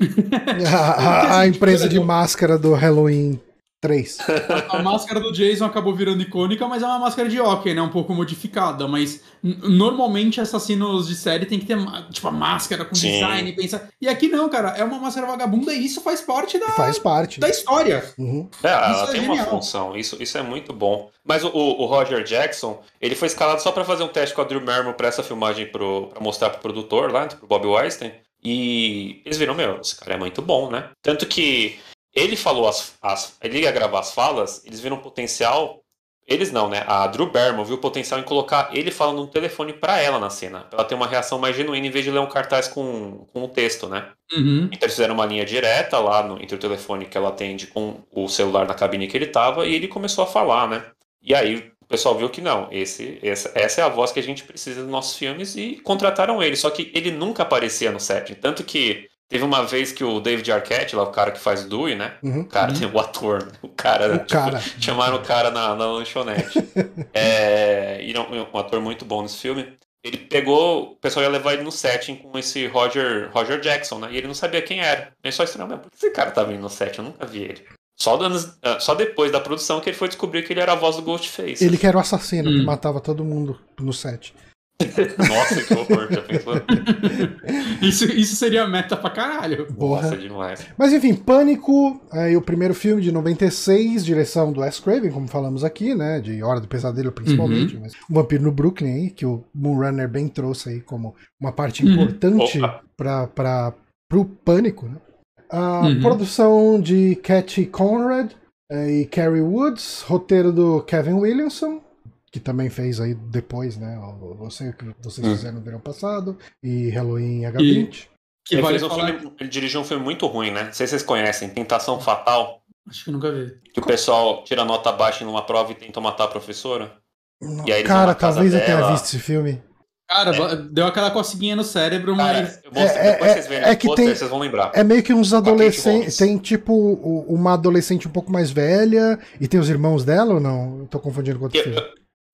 [laughs] [laughs] a, a- a empresa de máscara do Halloween 3. A, a máscara do Jason acabou virando icônica, mas é uma máscara de hockey, né? Um pouco modificada. Mas normalmente assassinos de série tem que ter, tipo, a máscara com Sim. design, pensa. E aqui não, cara, é uma máscara vagabunda e isso faz parte da, Faz parte. da história. Uhum. É, ela Isso é tem uma genial. função, isso, isso é muito bom. Mas o, o Roger Jackson, ele foi escalado só pra fazer um teste com a Drew Barrymore pra essa filmagem pro, pra mostrar pro produtor lá, pro Bob Weinstein. E eles viram, meu, esse cara é muito bom, né? Tanto que ele falou as, as ele ia gravar as falas, eles viram potencial. Eles não, né? A Drew Barrymore viu potencial em colocar ele falando no telefone pra ela na cena. Pra ela ter uma reação mais genuína em vez de ler um cartaz com, com o texto, né? Uhum. Então eles fizeram uma linha direta lá no, entre o telefone que ela atende com o celular na cabine que ele tava e ele começou a falar, né? E aí o pessoal viu que não, esse, essa, essa é a voz que a gente precisa dos nossos filmes e contrataram ele. Só que ele nunca aparecia no set. Tanto que teve uma vez que o David Arquette, lá o cara que faz o Dewey, né? Uhum. O cara, [laughs] o ator, né? o cara, O tipo, cara. chamaram o cara na, na lanchonete. [laughs] é, e é um, um ator muito bom nesse filme. Ele pegou, o pessoal ia levar ele no setting com esse Roger, Roger Jackson, né? E ele não sabia quem era. Ele só estranhou, mas por que esse cara tá vindo no set? Eu nunca vi ele. Só, anos, ah, só depois da produção que ele foi descobrir que ele era a voz do Ghostface. Ele que era o assassino que Hum. matava todo mundo no set. Nossa, que horror, já pensou? [laughs] Isso, isso seria meta pra caralho. Porra. Nossa, demais. Mas enfim, Pânico, aí o primeiro filme de 96, direção do Wes Craven, como falamos aqui, né? De Hora do Pesadelo principalmente. Mas o Vampiro no Brooklyn aí, que o Moonrunner bem trouxe aí como uma parte Uhum. importante Opa. para para pro Pânico, né? A Uhum. produção de Cathy Conrad eh, e Carrie Woods, roteiro do Kevin Williamson, que também fez aí depois, né? o- Você que vocês Hum. fizeram no verão passado, e Halloween H20. Que Ele, vale um falar... filme, ele dirigiu um filme muito ruim, né? Não sei se vocês conhecem, Tentação Fatal. Acho que nunca vi. Que o pessoal tira nota baixa numa prova e tenta matar a professora. E vão Cara, talvez eu tenha visto esse filme. Cara, deu aquela coceguinha no cérebro, Cara, mas. eu mostrei, É, depois é, vocês verem é que pôster, tem- vocês vão lembrar. É meio que uns adolescentes. Tem tipo uma adolescente um pouco mais velha e tem os irmãos dela ou não? Eu tô confundindo com outro Eu, filme. eu,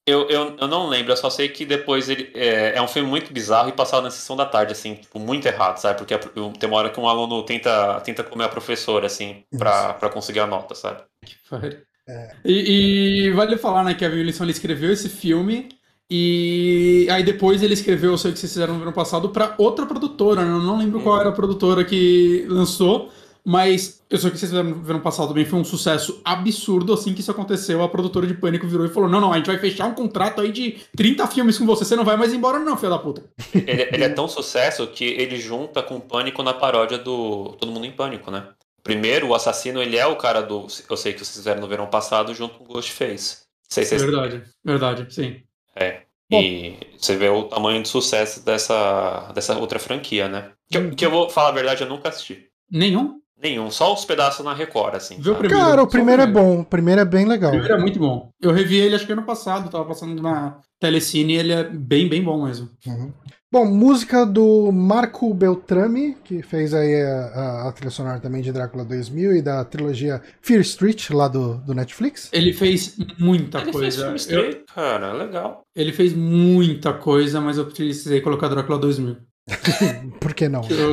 eu, eu não lembro, eu só sei que depois ele. É, é um filme muito bizarro e passado na sessão da tarde, assim, tipo, muito errado, sabe? Porque tem uma hora que um aluno tenta, tenta comer a professora, assim, pra, pra conseguir a nota, sabe? Pare. É. E, e vale falar, né, que a Wilson ele escreveu esse filme e aí depois ele escreveu Eu Sei O Que Vocês Fizeram no ano passado pra outra produtora, né? eu não lembro qual era a produtora que lançou, mas Eu Sei Que Vocês Fizeram no ano passado também foi um sucesso absurdo, assim que isso aconteceu, a produtora de Pânico virou e falou, não, não, a gente vai fechar um contrato aí de 30 filmes com você, você não vai mais embora não, filho da puta. Ele, ele é tão sucesso que ele junta com o Pânico na paródia do Todo Mundo em Pânico, né? Primeiro, o assassino, ele é o cara do Eu Sei Que Vocês Fizeram no verão passado junto com o Ghostface. Sei se vocês Verdade, verdade, sim. É. Bom. E você vê o tamanho de sucesso dessa, dessa outra franquia, né? Que, eu, que eu vou falar a verdade, eu nunca assisti. Nenhum? Nenhum, só os pedaços na Record, assim. Viu o primeiro? Cara, o primeiro, é bom, o primeiro é bem legal. O primeiro é muito bom. Eu revi ele acho que ano passado, tava passando na Telecine e ele é bem, bem bom mesmo. Uhum. Bom, música do Marco Beltrami, que fez aí a, a, a, trilha sonora também de Drácula 2000 e da trilogia Fear Street, lá do, do Netflix. Ele fez muita ele coisa. Fez Fear Street, eu, cara, legal. Ele fez muita coisa, mas eu precisei colocar Drácula 2000. [laughs] Por que não? Eu,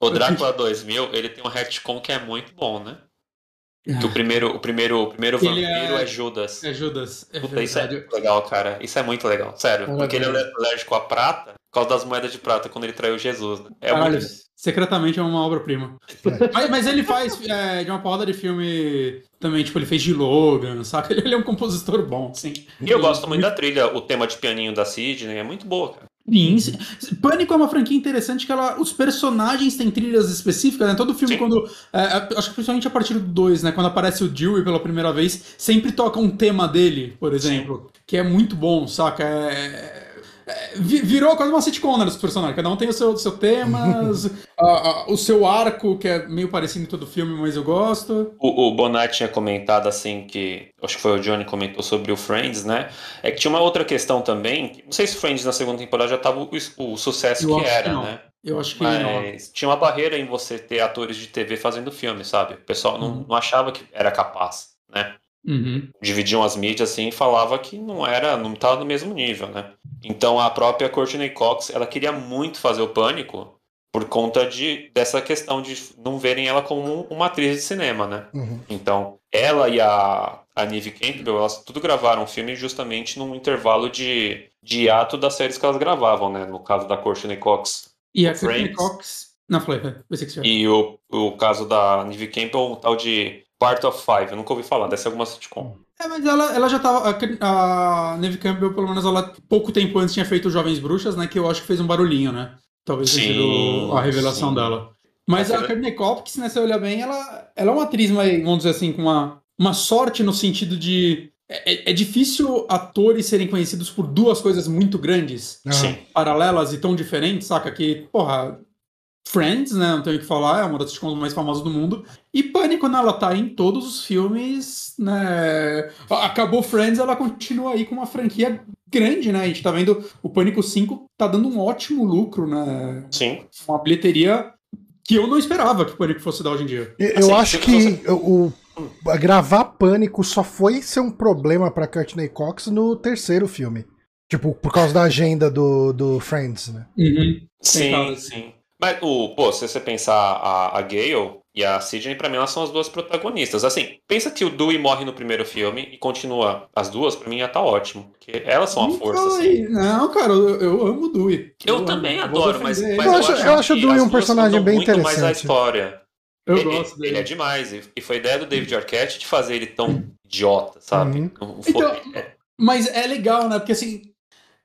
o [laughs] Drácula 2000, ele tem um retcon que é muito bom, né? Que o primeiro, o primeiro, o primeiro vampiro é... é... Judas. É Judas. É Puta, isso é legal, cara. Isso é muito legal. Sério. É porque ele é alérgico à prata por causa das moedas de prata quando ele traiu Jesus. Né? É Caralho, muito... secretamente é uma obra-prima. É. mas, mas, ele faz é, de uma porrada de filme também, tipo, ele fez de Logan, saca? [laughs] Ele é um compositor bom, sim. E eu gosto muito da trilha, o tema de pianinho da Sidney é muito boa, cara. Sim, Pânico é uma franquia interessante que ela, os personagens têm trilhas específicas, né? Todo filme, Sim. quando. É, é acho que principalmente a partir do 2, né? Quando aparece o Dewey pela primeira vez, sempre toca um tema dele, por exemplo, Sim. que é muito bom, saca? É é, virou quase uma sitcom né, dos personagens. Cada um tem o seu, seu tema, [laughs] o seu arco, que é meio parecido em todo filme, mas eu gosto. O, o Bonatti tinha comentado assim que. Acho que foi o Johnny que comentou sobre o Friends, né? É que tinha uma outra questão também. Não sei se Friends na segunda temporada já tava o, o sucesso eu que era, que né? Eu acho que Mas não. tinha uma barreira em você ter atores de TV fazendo filme, sabe? O pessoal não, uhum. não achava que era capaz, né? Uhum. Dividiam as mídias assim e falava que não era, não estava no mesmo nível, né? Então a própria Courtney Cox, ela queria muito fazer o Pânico por conta de dessa questão de não verem ela como uma atriz de cinema, né? Uhum. Então ela e a, a Neve Campbell, elas tudo gravaram o filme justamente num intervalo de, de ato das séries que elas gravavam, né? No caso da Courtney Cox. E a Courtney Cox. Não, falei, você que E o, o caso da Neve Campbell, o tal de Part of Five, eu nunca ouvi falar, deve ser alguma sitcom. É, mas ela, ela já tava. A, a Neve Campbell, pelo menos, ela pouco tempo antes tinha feito Jovens Bruxas, né? Que eu acho que fez um barulhinho, né? Talvez tenha sido a revelação sim. dela. Mas é, a Courtney Cox, né, se você olhar bem, ela, ela é uma atriz, vamos dizer assim, com uma, uma sorte no sentido de. É, é, é difícil atores serem conhecidos por duas coisas muito grandes, Sim. paralelas e tão diferentes, saca? Que, porra, Friends, né? Não tenho o que falar, é uma das sitcoms mais famosas do mundo. E Pânico, né? Ela tá em todos os filmes, né? Acabou Friends, ela continua aí com uma franquia grande, né? A gente tá vendo o Pânico 5 tá dando um ótimo lucro, né? Sim. Uma bilheteria que eu não esperava que o Pânico fosse dar hoje em dia. Eu, assim, acho que você... o, gravar Pânico só foi ser um problema pra Courtney Cox no terceiro filme. Tipo, por causa da agenda do, do Friends, né? Uhum. Sim, sim. Mas, o, pô, se você pensar a, a Gale e a Sidney, pra mim, elas são as duas protagonistas. Assim, pensa que o Dewey morre no primeiro filme e continua as duas, pra mim já tá ótimo. Porque elas são a força, assim. Não, cara, eu, eu amo o Dewey. Eu, eu também amo. adoro, mas, mas, eu, acho, eu acho o Dewey um personagem bem interessante. mais a história. Eu ele, gosto dele. Ele é demais. E foi ideia do David Arquette de fazer ele tão idiota, sabe? Uhum. Então, mas é legal, né? Porque assim,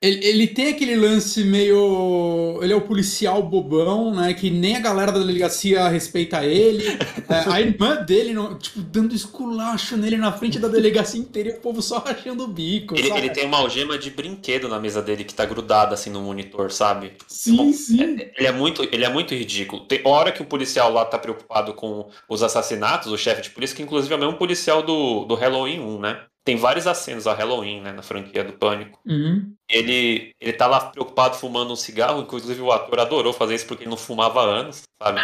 ele, ele, tem aquele lance meio. Ele é o policial bobão, né? Que nem a galera da delegacia respeita ele. [laughs] É, a irmã dele, tipo, dando esculacho nele na frente da delegacia inteira e o povo só rachando o bico. Ele, ele, tem uma algema de brinquedo na mesa dele que tá grudada assim no monitor, sabe? Sim, então, sim. É, ele, é muito, ele é muito ridículo. Tem hora que o policial lá tá preocupado com os assassinatos, o chefe de polícia, que inclusive é o mesmo policial do, do Halloween 1, né? Tem vários acenos a Halloween, né, na franquia do Pânico. Uhum. Ele, ele tá lá preocupado fumando um cigarro, inclusive o ator adorou fazer isso porque ele não fumava há anos, sabe?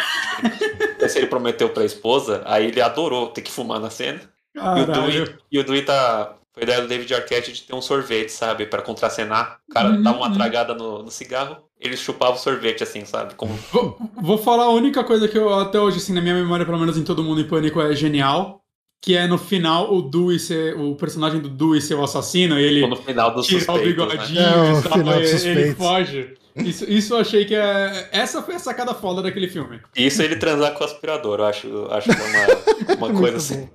[laughs] se ele prometeu pra esposa, aí ele adorou ter que fumar na cena. E o, Dewey, e o tá. Foi ideia do David Arquette de ter um sorvete, sabe? para contracenar. O cara uhum. dava uma tragada no, no cigarro, ele chupava o sorvete, assim, sabe? Como... Vou, vou falar a única coisa que eu, até hoje, assim, na minha memória, pelo menos em Todo Mundo em Pânico, é genial que é no final o Dewey ser, o personagem do Dewey ser o assassino e ele no final do tira o né? bigodinho né? é, final ele, ele foge. Isso, isso eu achei que é. Essa foi a sacada foda daquele filme. Isso ele transar com o aspirador, eu acho, acho é uma, [laughs] uma coisa assim.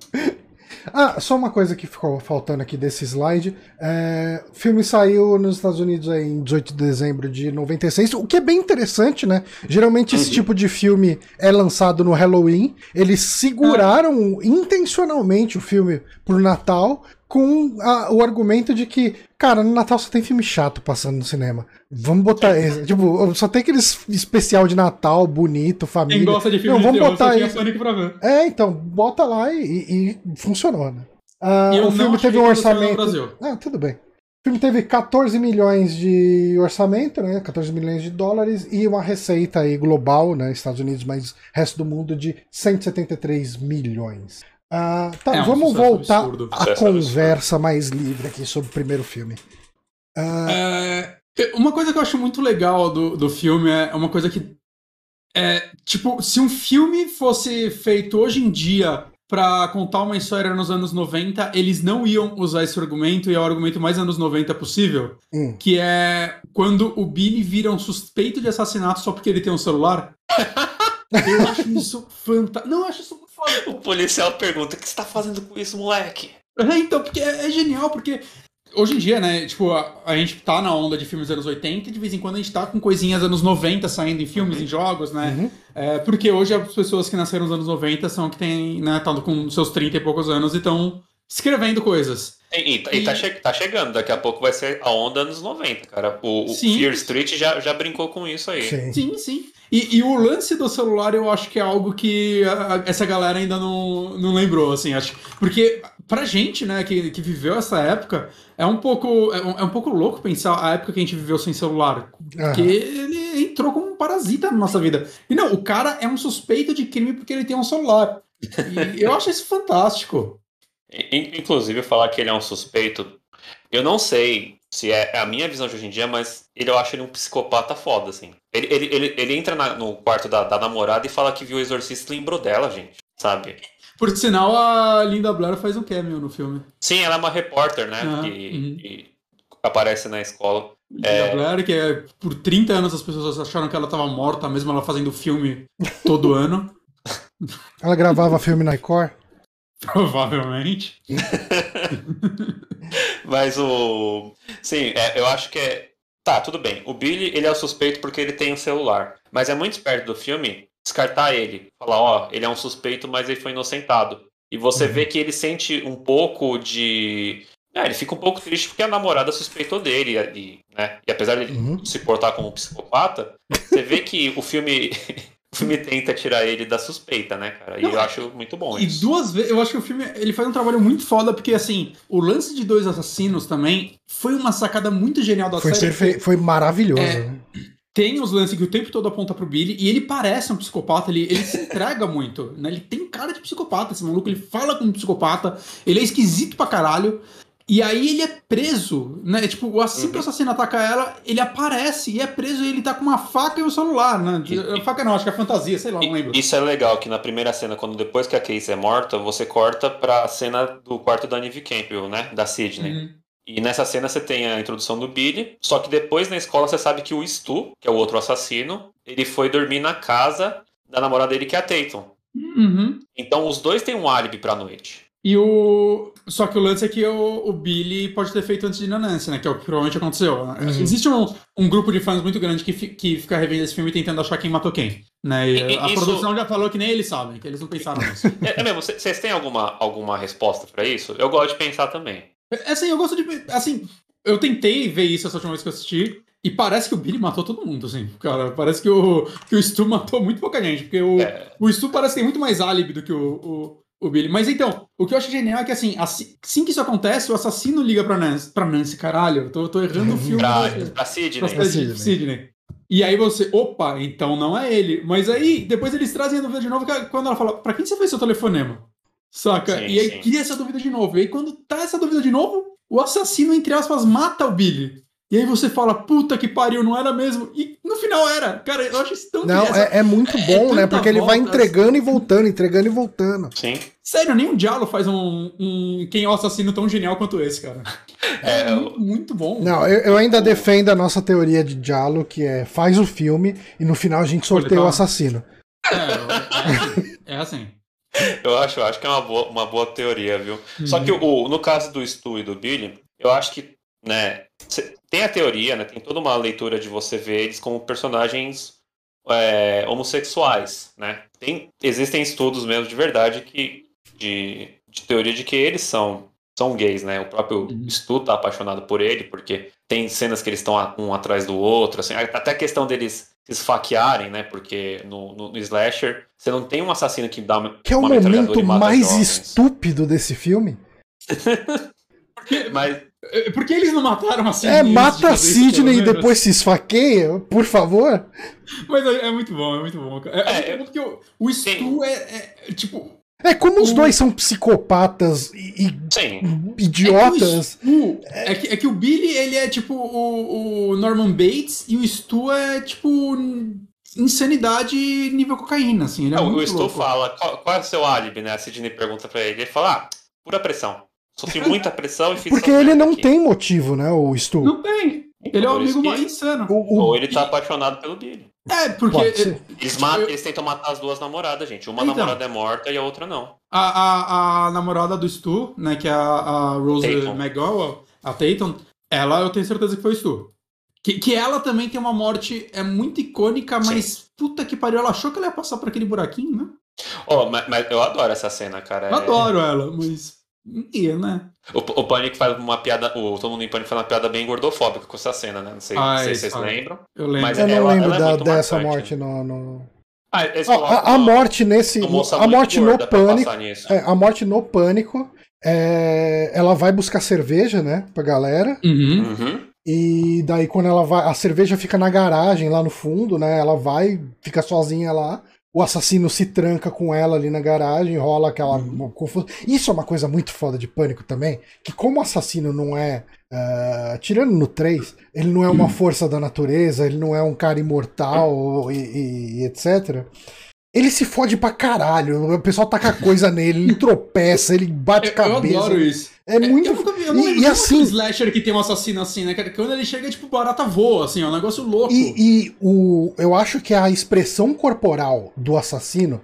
Ah, só uma coisa que ficou faltando aqui desse slide. É, o filme saiu nos Estados Unidos em 18 de dezembro de 96, o que é bem interessante, né? Geralmente esse uhum. tipo de filme é lançado no Halloween. Eles seguraram ah. intencionalmente o filme pro Natal com a- o argumento de que, cara, no Natal só tem filme chato passando no cinema. Vamos botar esse. Tipo, só tem aqueles especial de Natal, bonito, família. Quem gosta de filme Não, vamos botar. Sonic pra ver. É, então, bota lá e, e- funcionou, né? Ah, E o filme teve um orçamento. Ah, tudo bem. O filme teve 14 milhões de orçamento, né? 14 milhões de dólares e uma receita aí global, né? Estados Unidos, mas resto do mundo de 173 milhões. Ah, tá, É um vamos voltar absurdo. à conversa mais livre aqui sobre o primeiro filme. Ah, É, uma coisa que eu acho muito legal do, do filme é uma coisa que. É, tipo, se um filme fosse feito hoje em dia pra contar uma história nos anos 90, eles não iam usar esse argumento, e é o argumento mais anos 90 possível, hum. que é quando o Billy vira um suspeito de assassinato só porque ele tem um celular. [laughs] eu acho isso fantástico. Não, eu acho isso foda. O policial pergunta: o que você tá fazendo com isso, moleque? É, então, porque é, é genial, porque hoje em dia, né, tipo, a, a gente tá na onda de filmes dos anos 80 e de vez em quando a gente tá com coisinhas anos 90 saindo em filmes, em jogos, né? Uhum. É, porque hoje as pessoas que nasceram nos anos 90 são que tem, né, estão com seus 30 e poucos anos e estão escrevendo coisas. E, e tá- e tá, che- tá chegando, daqui a pouco vai ser a onda anos 90, cara. O, o. Fear Street já, já brincou com isso aí. Sim. Sim, sim. E, e o lance do celular eu acho que é algo que a- essa galera ainda não, não lembrou, assim, acho. Porque pra gente, né, que, que viveu essa época, é um pouco é um, é um pouco louco pensar a época que a gente viveu sem celular. Porque Aham. ele entrou como um parasita na nossa vida. E não, o cara é um suspeito de crime porque ele tem um celular. E eu acho isso fantástico. In- Inclusive, falar que ele é um suspeito, eu não sei se é a minha visão de hoje em dia, mas ele, eu acho ele um psicopata foda, assim. Ele, ele, ele, ele entra na- no quarto da, da namorada e fala que viu o exorcista e lembrou dela, gente, sabe? Por sinal, a Linda Blair faz um cameo no filme. Sim, ela é uma repórter, né? Ah, que, uhum. que aparece na escola. Linda Blair, que é, por 30 anos as pessoas acharam que ela estava morta, mesmo ela fazendo filme todo ano. [laughs] Ela gravava filme na Icor? Provavelmente. [laughs] Mas o. Sim, é, eu acho que é. Tá, tudo bem. O Billy, ele é o suspeito porque ele tem um celular. Mas é muito esperto do filme descartar ele. Falar, ó, ele é um suspeito, mas ele foi inocentado. E você Uhum. vê que ele sente um pouco de. É, ele fica um pouco triste porque a namorada suspeitou dele. E, né? e apesar de ele Uhum. se portar como um psicopata, você vê que o filme. [laughs] O filme tenta tirar ele da suspeita, né, cara? E Não, eu acho muito bom E isso. duas vezes, eu acho que o filme ele faz um trabalho muito foda, porque assim, o lance de dois assassinos também foi uma sacada muito genial da Foi, série. perfe... foi maravilhoso. É. né? Tem os lances que o tempo todo aponta pro Billy, e ele parece um psicopata, ele, ele se entrega [laughs] muito, né? Ele tem cara de psicopata, esse maluco, ele fala como um psicopata, ele é esquisito pra caralho. E aí ele é preso, né? Tipo, assim que o Uhum. assassino ataca ela, ele aparece e é preso e ele tá com uma faca e o celular, né? E- faca não, acho que é fantasia, sei lá, não lembro. Isso é legal, que na primeira cena, quando depois que a Casey é morta, você corta pra cena do quarto da Neve Campbell, né? Da Sidney. Uhum. E nessa cena você tem a introdução do Billy, só que depois na escola você sabe que o Stu, que é o outro assassino, ele foi dormir na casa da namorada dele, que é a Tatum. Uhum. Então os dois têm um álibi pra noite. E o. Só que o lance é que o, o Billy pode ter feito antes de Nancy, né? Que é o que provavelmente aconteceu. Uhum. Existe um, um grupo de fãs muito grande que, fi- que fica revendo esse filme tentando achar quem matou quem. Né? E E- a isso- produção já falou que nem eles sabem, que eles não pensaram nisso. [laughs] É, é mesmo, vocês têm alguma, alguma resposta pra isso? Eu gosto de pensar também. É, Assim, eu gosto de. Assim, eu tentei ver isso essa última vez que eu assisti. E parece que o Billy matou todo mundo, assim. Cara, parece que o, que o Stu matou muito pouca gente. Porque o, É. o Stu parece que tem muito mais álibi do que o, o, o Billy. Mas então, o que eu acho genial é que, assim, assim, que isso acontece, o assassino liga pra Nancy. Pra Nancy, caralho. Eu tô, tô errando o [laughs] filme. Pra, do- pra Sidney. pra Sidney. Sidney. Sidney. E aí você, opa, então não é ele. Mas aí, depois eles trazem a dúvida de novo, é quando ela fala, pra quem você fez seu telefonema? Saca? Sim, e aí sim. cria essa dúvida de novo. E aí quando tá essa dúvida de novo, o assassino, entre aspas, mata o Billy. E aí você fala, puta que pariu, não era mesmo? E no final era. Cara, eu acho isso tão Não, essa- é, é muito é bom, né? tanta Porque ele vai volta, entregando e voltando, entregando e voltando. Sim. Sério, nem o Diallo faz um, um Quem é o assassino tão genial quanto esse, cara. [laughs] É, É, muito, muito bom. Não, eu, eu ainda defendo a nossa teoria de Diallo, que é faz o filme e no final a gente sorteia tá. o assassino. É, é assim. [laughs] Eu acho, eu acho que é uma boa, uma boa teoria, viu? Só Uhum. que o, no caso do Stu e do Billy, eu acho que, né, cê- tem a teoria, né, tem toda uma leitura de você ver eles como personagens é, homossexuais, né? Tem, existem estudos mesmo de verdade que, de, de teoria de que eles são, são gays, né? O próprio Uhum. Stu tá apaixonado por ele, porque tem cenas que eles estão um atrás do outro, assim, até a questão deles se esfaquearem, né? Porque no, no, no Slasher, você não tem um assassino que dá uma. Que é o uma momento mais jovens. estúpido desse filme. [laughs] Porque, Mas por que eles não mataram a Sidney? É, mata a Sidney e depois se esfaqueia, por favor. Mas é, é muito bom, é muito bom. É, É, é, porque o, o Stu é, é, é, tipo. É como os O- dois são psicopatas e, sim. e idiotas. É que, o Stu, é, que, é que o Billy, ele é tipo o, o Norman Bates e o Stu é tipo insanidade nível cocaína, assim. Ele é Não, muito o Stu louco. fala, qual, qual é o seu álibi, né? A Sidney pergunta pra ele. Ele fala, ah, pura pressão. Sofri muita pressão e fiz Porque ele não aqui." tem motivo, né, o Stu. Não tem. Ele é isso amigo mais insano. O- o- Ou ele tá apaixonado pelo Billy. É, porque. Eles, matam, Eu- eles tentam matar as duas namoradas, gente. Uma Então. namorada é morta e a outra não. a, a, a namorada do Stu, né, que é a, a Rose Tatum. McGowan, a Tatum, ela eu tenho certeza que foi o Stu. Que, que ela também tem uma morte é muito icônica, mas puta que pariu, ela achou que ela ia passar por aquele buraquinho, né? Oh, mas, mas eu adoro essa cena, cara. Eu É- adoro ela, mas ia, né? O, o Panic faz uma piada. O Todo mundo em Pânico faz uma piada bem gordofóbica com essa cena, né? Não sei, Ah, não sei é se vocês lembram. Eu lembro. Mas Eu não ela- lembro ela é da- muito dessa marcante. morte no. no- Ah, a, a morte nesse. A morte no pânico. é, a morte no pânico. é, ela vai buscar cerveja, né? Pra galera. Uhum. Uhum. E daí quando ela vai. A cerveja fica na garagem lá no fundo, né? Ela vai, fica sozinha lá. O assassino se tranca com ela ali na garagem, rola aquela Uhum. confusão. Isso é uma coisa muito foda de pânico também. Que como o assassino não é. ah, tirando no 3, ele não é Uhum. uma [clears throat] força da natureza, ele não é um cara imortal e, e- e etc. Ele se fode pra caralho. O pessoal taca coisa [laughs] nele, ele tropeça, ele bate Eu, eu cabeça. adoro isso. É muito. Eu, nunca vi, eu não e- lembro e um assim- slasher que tem um assassino assim, né? Quando ele chega, tipo, barata voa, assim, é um negócio louco. E, e o, eu acho que a expressão corporal do assassino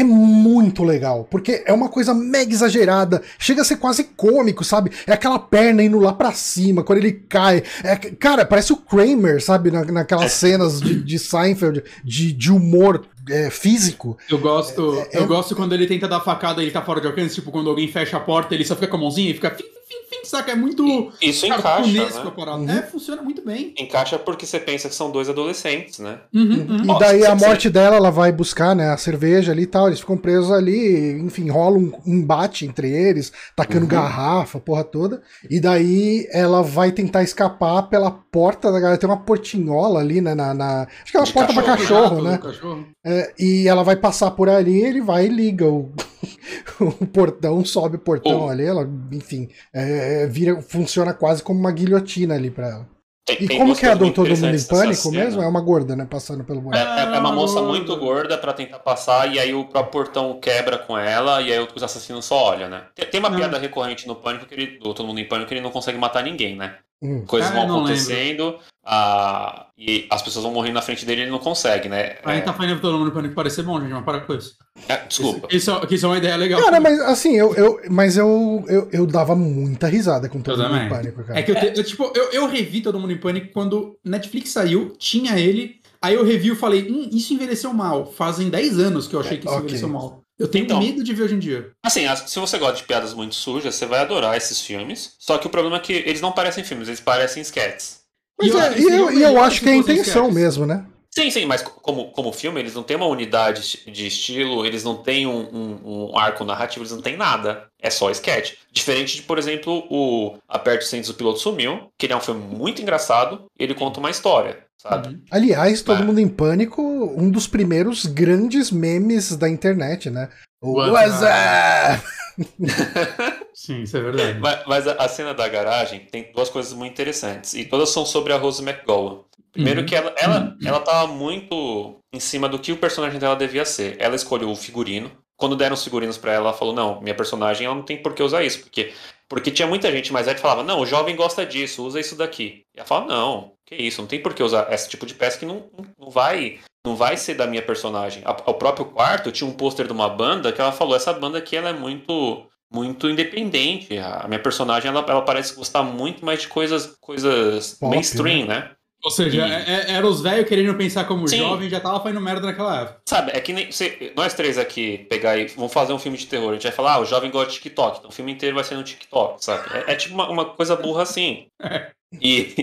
é muito legal, porque é uma coisa mega exagerada, chega a ser quase cômico, sabe? É aquela perna indo lá pra cima, quando ele cai. É, cara, parece o Kramer, sabe? Na, naquelas cenas de, de Seinfeld, de, de humor é, físico. Eu gosto, É- é- eu gosto quando ele tenta dar facada e ele tá fora de alcance, tipo, quando alguém fecha a porta, ele só fica com a mãozinha e fica fim, fim, fim, saca? É muito Isso encaixa, né? Uhum. É, funciona muito bem. Encaixa porque você pensa que são dois adolescentes, né? Uhum, uhum. E Ó, daí a morte dela, ela vai buscar, né, a cerveja ali e tal, eles ficam presos ali, enfim, rola um embate entre eles, tacando Uhum. garrafa, porra toda. E daí ela vai tentar escapar pela porta da galera, tem uma portinhola ali, né, na... na- acho que é uma De porta pra cachorro, cachorro, Gato né? cachorro. É, e ela vai passar por ali, ele vai e liga o, [laughs] o portão, sobe o portão Oh. ali, ela, enfim, é, vira, funciona quase como uma guilhotina ali pra ela. Tem- E tem como que é a do Todo Mundo em Pânico mesmo? É uma gorda, né, passando pelo É, buraco. é- é uma moça gorda. muito gorda pra tentar passar, e aí o próprio portão quebra com ela, e aí os assassinos só olham, né? Tem, tem uma Não. piada recorrente no Pânico, que ele, do Todo Mundo em Pânico, que ele não consegue matar ninguém, né? Hum. Coisas Ah, vão acontecendo, ah, e as pessoas vão morrendo na frente dele e ele não consegue, né? A gente É, tá fazendo todo mundo pânico parecer bom, gente, mas para com isso. é, desculpa. Isso, isso, isso é uma ideia legal. Cara, mas assim, eu, eu, mas eu, eu, eu dava muita risada com todo Eu mundo em pânico, cara. É que eu, te- eu, tipo, eu, eu revi Todo Mundo em Pânico quando Netflix saiu, tinha ele, aí eu revi e falei, hum, isso envelheceu mal. Fazem 10 anos que eu achei que isso Ok. envelheceu mal. Eu tenho Então. medo de ver hoje em dia. Assim, as- se você gosta de piadas muito sujas, você vai adorar esses filmes. Só que o problema é que eles não parecem filmes, eles parecem sketches. Mas E eu é, acho que e seria eu, e eu melhor acho que é a intenção mesmo, né? Sim, sim, mas como, como filme, eles não têm uma unidade de estilo, eles não têm um, um- um arco narrativo, eles não têm nada. É só sketch. Diferente de, por exemplo, o Aperte os Cintos, o Piloto Sumiu, que ele é um filme muito engraçado e ele conta uma história, sabe? Uhum. Aliás, Todo Ah. Mundo em Pânico, um dos primeiros grandes memes da internet, né? O What's What's up? [laughs] Sim, isso é verdade. Mas, mas a, a cena da garagem tem duas coisas muito interessantes. E todas são sobre a Rose McGowan. Primeiro Uhum. que ela, ela, ela tava muito em cima do que o personagem dela devia ser. Ela escolheu o figurino. Quando deram os figurinos pra ela, ela falou, não, minha personagem ela não tem por que usar isso. Porque, porque tinha muita gente mais velha que falava, não, o jovem gosta disso, usa isso daqui. E ela fala, não, que isso, não tem por que usar esse tipo de peça que não, não vai não vai ser da minha personagem. O próprio quarto tinha um pôster de uma banda que ela falou, essa banda aqui ela é muito muito independente. A minha personagem ela, ela parece gostar muito mais de coisas coisas Pop, mainstream, né? Ou seja, E- é- é- era os velhos querendo pensar como Sim. jovem já tava fazendo merda naquela época. Sabe, é que nem. nós três aqui pegar e vamos fazer um filme de terror. A gente vai falar, ah, o jovem gosta de TikTok. Então o filme inteiro vai ser no TikTok, sabe? É, é tipo uma, uma coisa burra assim. [laughs] E,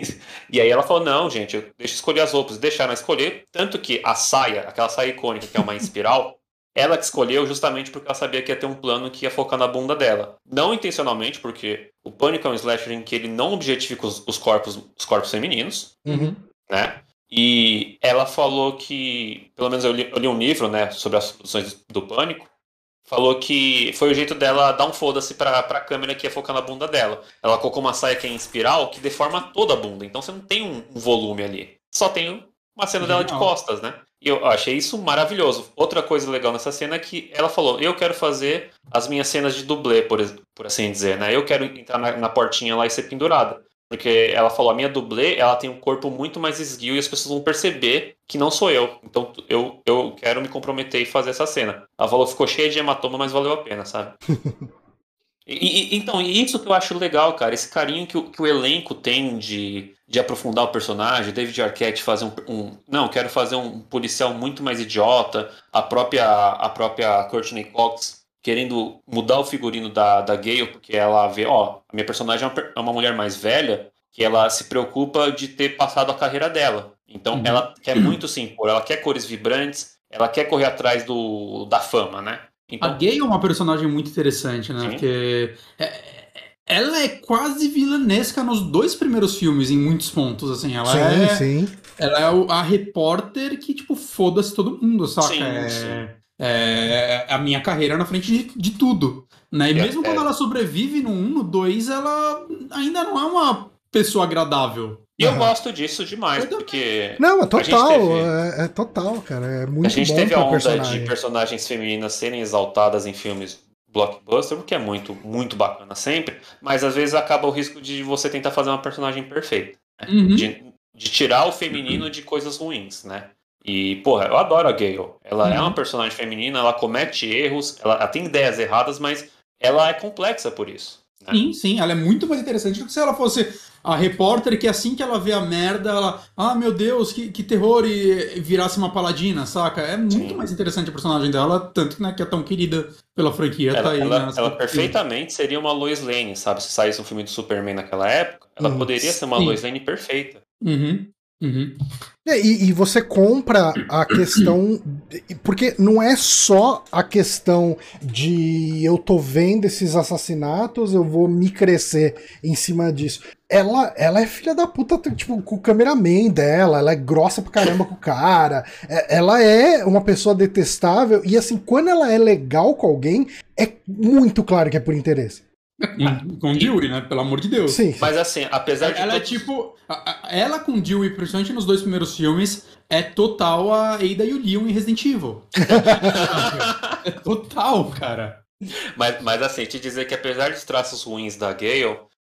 e aí ela falou: não, gente, deixa escolher as roupas. Deixaram ela escolher. Tanto que a saia, aquela saia icônica, que é uma espiral, ela que escolheu justamente porque ela sabia que ia ter um plano que ia focar na bunda dela. Não intencionalmente, porque o Pânico é um slasher em que ele não objetifica os, os corpos, os corpos femininos Uhum. né? E ela falou que, pelo menos eu li, eu li um livro, né, sobre as produções do Pânico, falou que foi o jeito dela dar um foda-se pra, pra câmera que ia focar na bunda dela. Ela colocou uma saia que é em espiral que deforma toda a bunda, então você não tem um, um volume ali. Só tem uma cena dela de costas, né? E eu achei isso maravilhoso. Outra coisa legal nessa cena é que ela falou: Eu quero fazer as minhas cenas de dublê, por, por assim dizer, né? Eu quero entrar na, na portinha lá e ser pendurada. Porque ela falou, a minha dublê, ela tem um corpo muito mais esguio e as pessoas vão perceber que não sou eu. Então eu, eu quero me comprometer e fazer essa cena. Ela falou, ficou cheia de hematoma, mas valeu a pena, sabe? [laughs] E, e- então, e isso que eu acho legal, cara, esse carinho que o, que o elenco tem de, de aprofundar o personagem, David Arquette fazer um, um- Não, quero fazer um policial muito mais idiota, a própria, a própria Courtney Cox querendo mudar o figurino da, da Gale, porque ela vê, ó, a minha personagem é uma, é uma mulher mais velha, que ela se preocupa de ter passado a carreira dela. Então, Uhum. ela quer muito se impor, ela quer cores vibrantes, ela quer correr atrás do, da fama, né? A Então, Gay é uma personagem muito interessante, né? Sim. Porque é- é- ela é quase vilanesca nos dois primeiros filmes, em muitos pontos, assim. Ela sim, é, sim. Ela é a repórter que, tipo, foda-se todo mundo, saca? Sim, é, sim. É a minha carreira na frente de, de tudo. Né? E É, mesmo é. quando ela sobrevive no 1, no 2, ela ainda não é uma pessoa agradável. E eu gosto disso demais, porque Não, é total. teve- É, é total, cara. É muito a gente bom teve a onda personagem. de personagens femininas serem exaltadas em filmes blockbuster, o que é muito, muito bacana sempre, mas às vezes acaba o risco de você tentar fazer uma personagem perfeita. Uhum. De, de tirar o feminino de coisas ruins, né? E, porra, eu adoro a Gale. Ela é Uhum. uma personagem feminina, ela comete erros, ela, ela tem ideias erradas, mas ela é complexa por isso. né? Sim, sim, ela é muito mais interessante do que se ela fosse a repórter que assim que ela vê a merda, ela, ah, meu Deus, que, que terror, e virasse uma paladina, saca? É muito Sim. mais interessante a personagem dela, tanto né, que é tão querida pela franquia, tá Ela, aí. ela- né, ela perfeitamente seria uma Lois Lane, sabe? Se saísse um filme do Superman naquela época, ela Hum, poderia ser uma sim. Lois Lane perfeita. Uhum, uhum. É, e, e você compra a [clears throat] questão. Porque não é só a questão de eu tô vendo esses assassinatos, eu vou me crescer em cima disso. Ela, ela é filha da puta, tipo, com o cameraman dela, ela é grossa pra caramba com o cara. é- Ela é uma pessoa detestável, e assim, quando ela é legal com alguém, é muito claro que é por interesse. [laughs] Com Dewey, né? Pelo amor de Deus. Sim. Mas assim, apesar de. Ela é todos- tipo. a- a- Ela com Dewey, principalmente nos dois primeiros filmes, é total a Ada e o Leon em Resident Evil. [laughs] é total, cara. Mas, mas assim, te dizer que apesar dos traços ruins da Gale,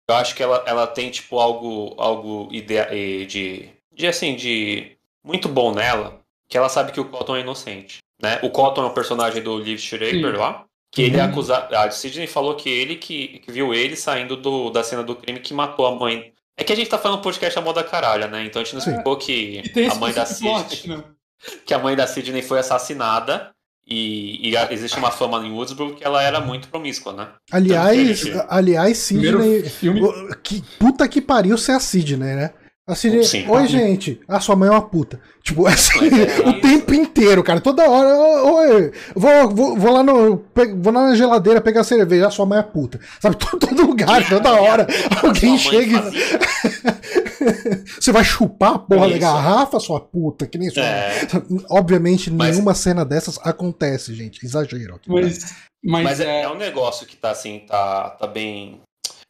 eu acho que ela, ela tem, tipo, algo, algo idea de, de. assim, de. muito bom nela, que ela sabe que o Cotton é inocente. Né? O Cotton é um personagem do Liv Schreiber Sim. lá. Que ele é Uhum. acusado. A Sidney falou que ele que, que viu ele saindo do, da cena do crime que matou a mãe. É que a gente tá falando podcast a moda caralha, né? Então a gente não explicou que a mãe da Sidney. né? [laughs] que a mãe da Sidney foi assassinada e, e a- existe uma fama em Woodsboro que ela era muito promíscua, né? Aliás, a gente- aliás, Sidney. Que puta que pariu ser a Sidney, né? A Sidney, Sim. oi gente, a sua mãe é uma puta. Tipo, assim, é [laughs] o tempo inteiro, cara, toda hora, "Ô, oi, vou, vou, vou lá no, vou lá na geladeira pegar cerveja, a sua mãe é puta. Sabe, [laughs] todo, todo lugar, toda hora, [laughs] alguém chega e... Você vai chupar a porra da garrafa, sua puta, que nem sua É, Obviamente, Mas- nenhuma cena dessas acontece, gente, exagero. aqui? Mas, mas, mas é, é, é um negócio que tá assim, tá, tá bem,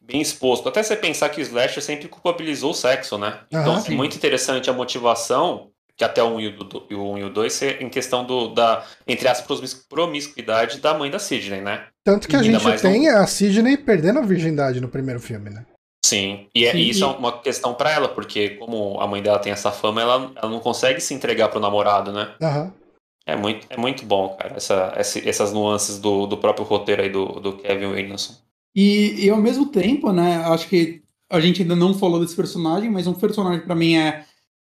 bem exposto. Até você pensar que o Slasher sempre culpabilizou o sexo, né? Então Aham. é muito interessante a motivação, que até o 1 e o, do- e o, 1 e o 2, ser em questão do, da, entre as promis- promiscuidade da mãe da Sidney, né? Tanto que a Ainda gente tem a Sidney perdendo a virgindade no primeiro filme, né? Sim, e, é- e isso e- é uma questão pra ela, porque como a mãe dela tem essa fama, ela, ela não consegue se entregar pro namorado, né? Aham. É muito, é muito bom, cara, essa, esse- essas nuances do, do próprio roteiro aí do, do Kevin Williamson. E, e ao mesmo tempo, né, acho que a gente ainda não falou desse personagem, mas um personagem pra mim é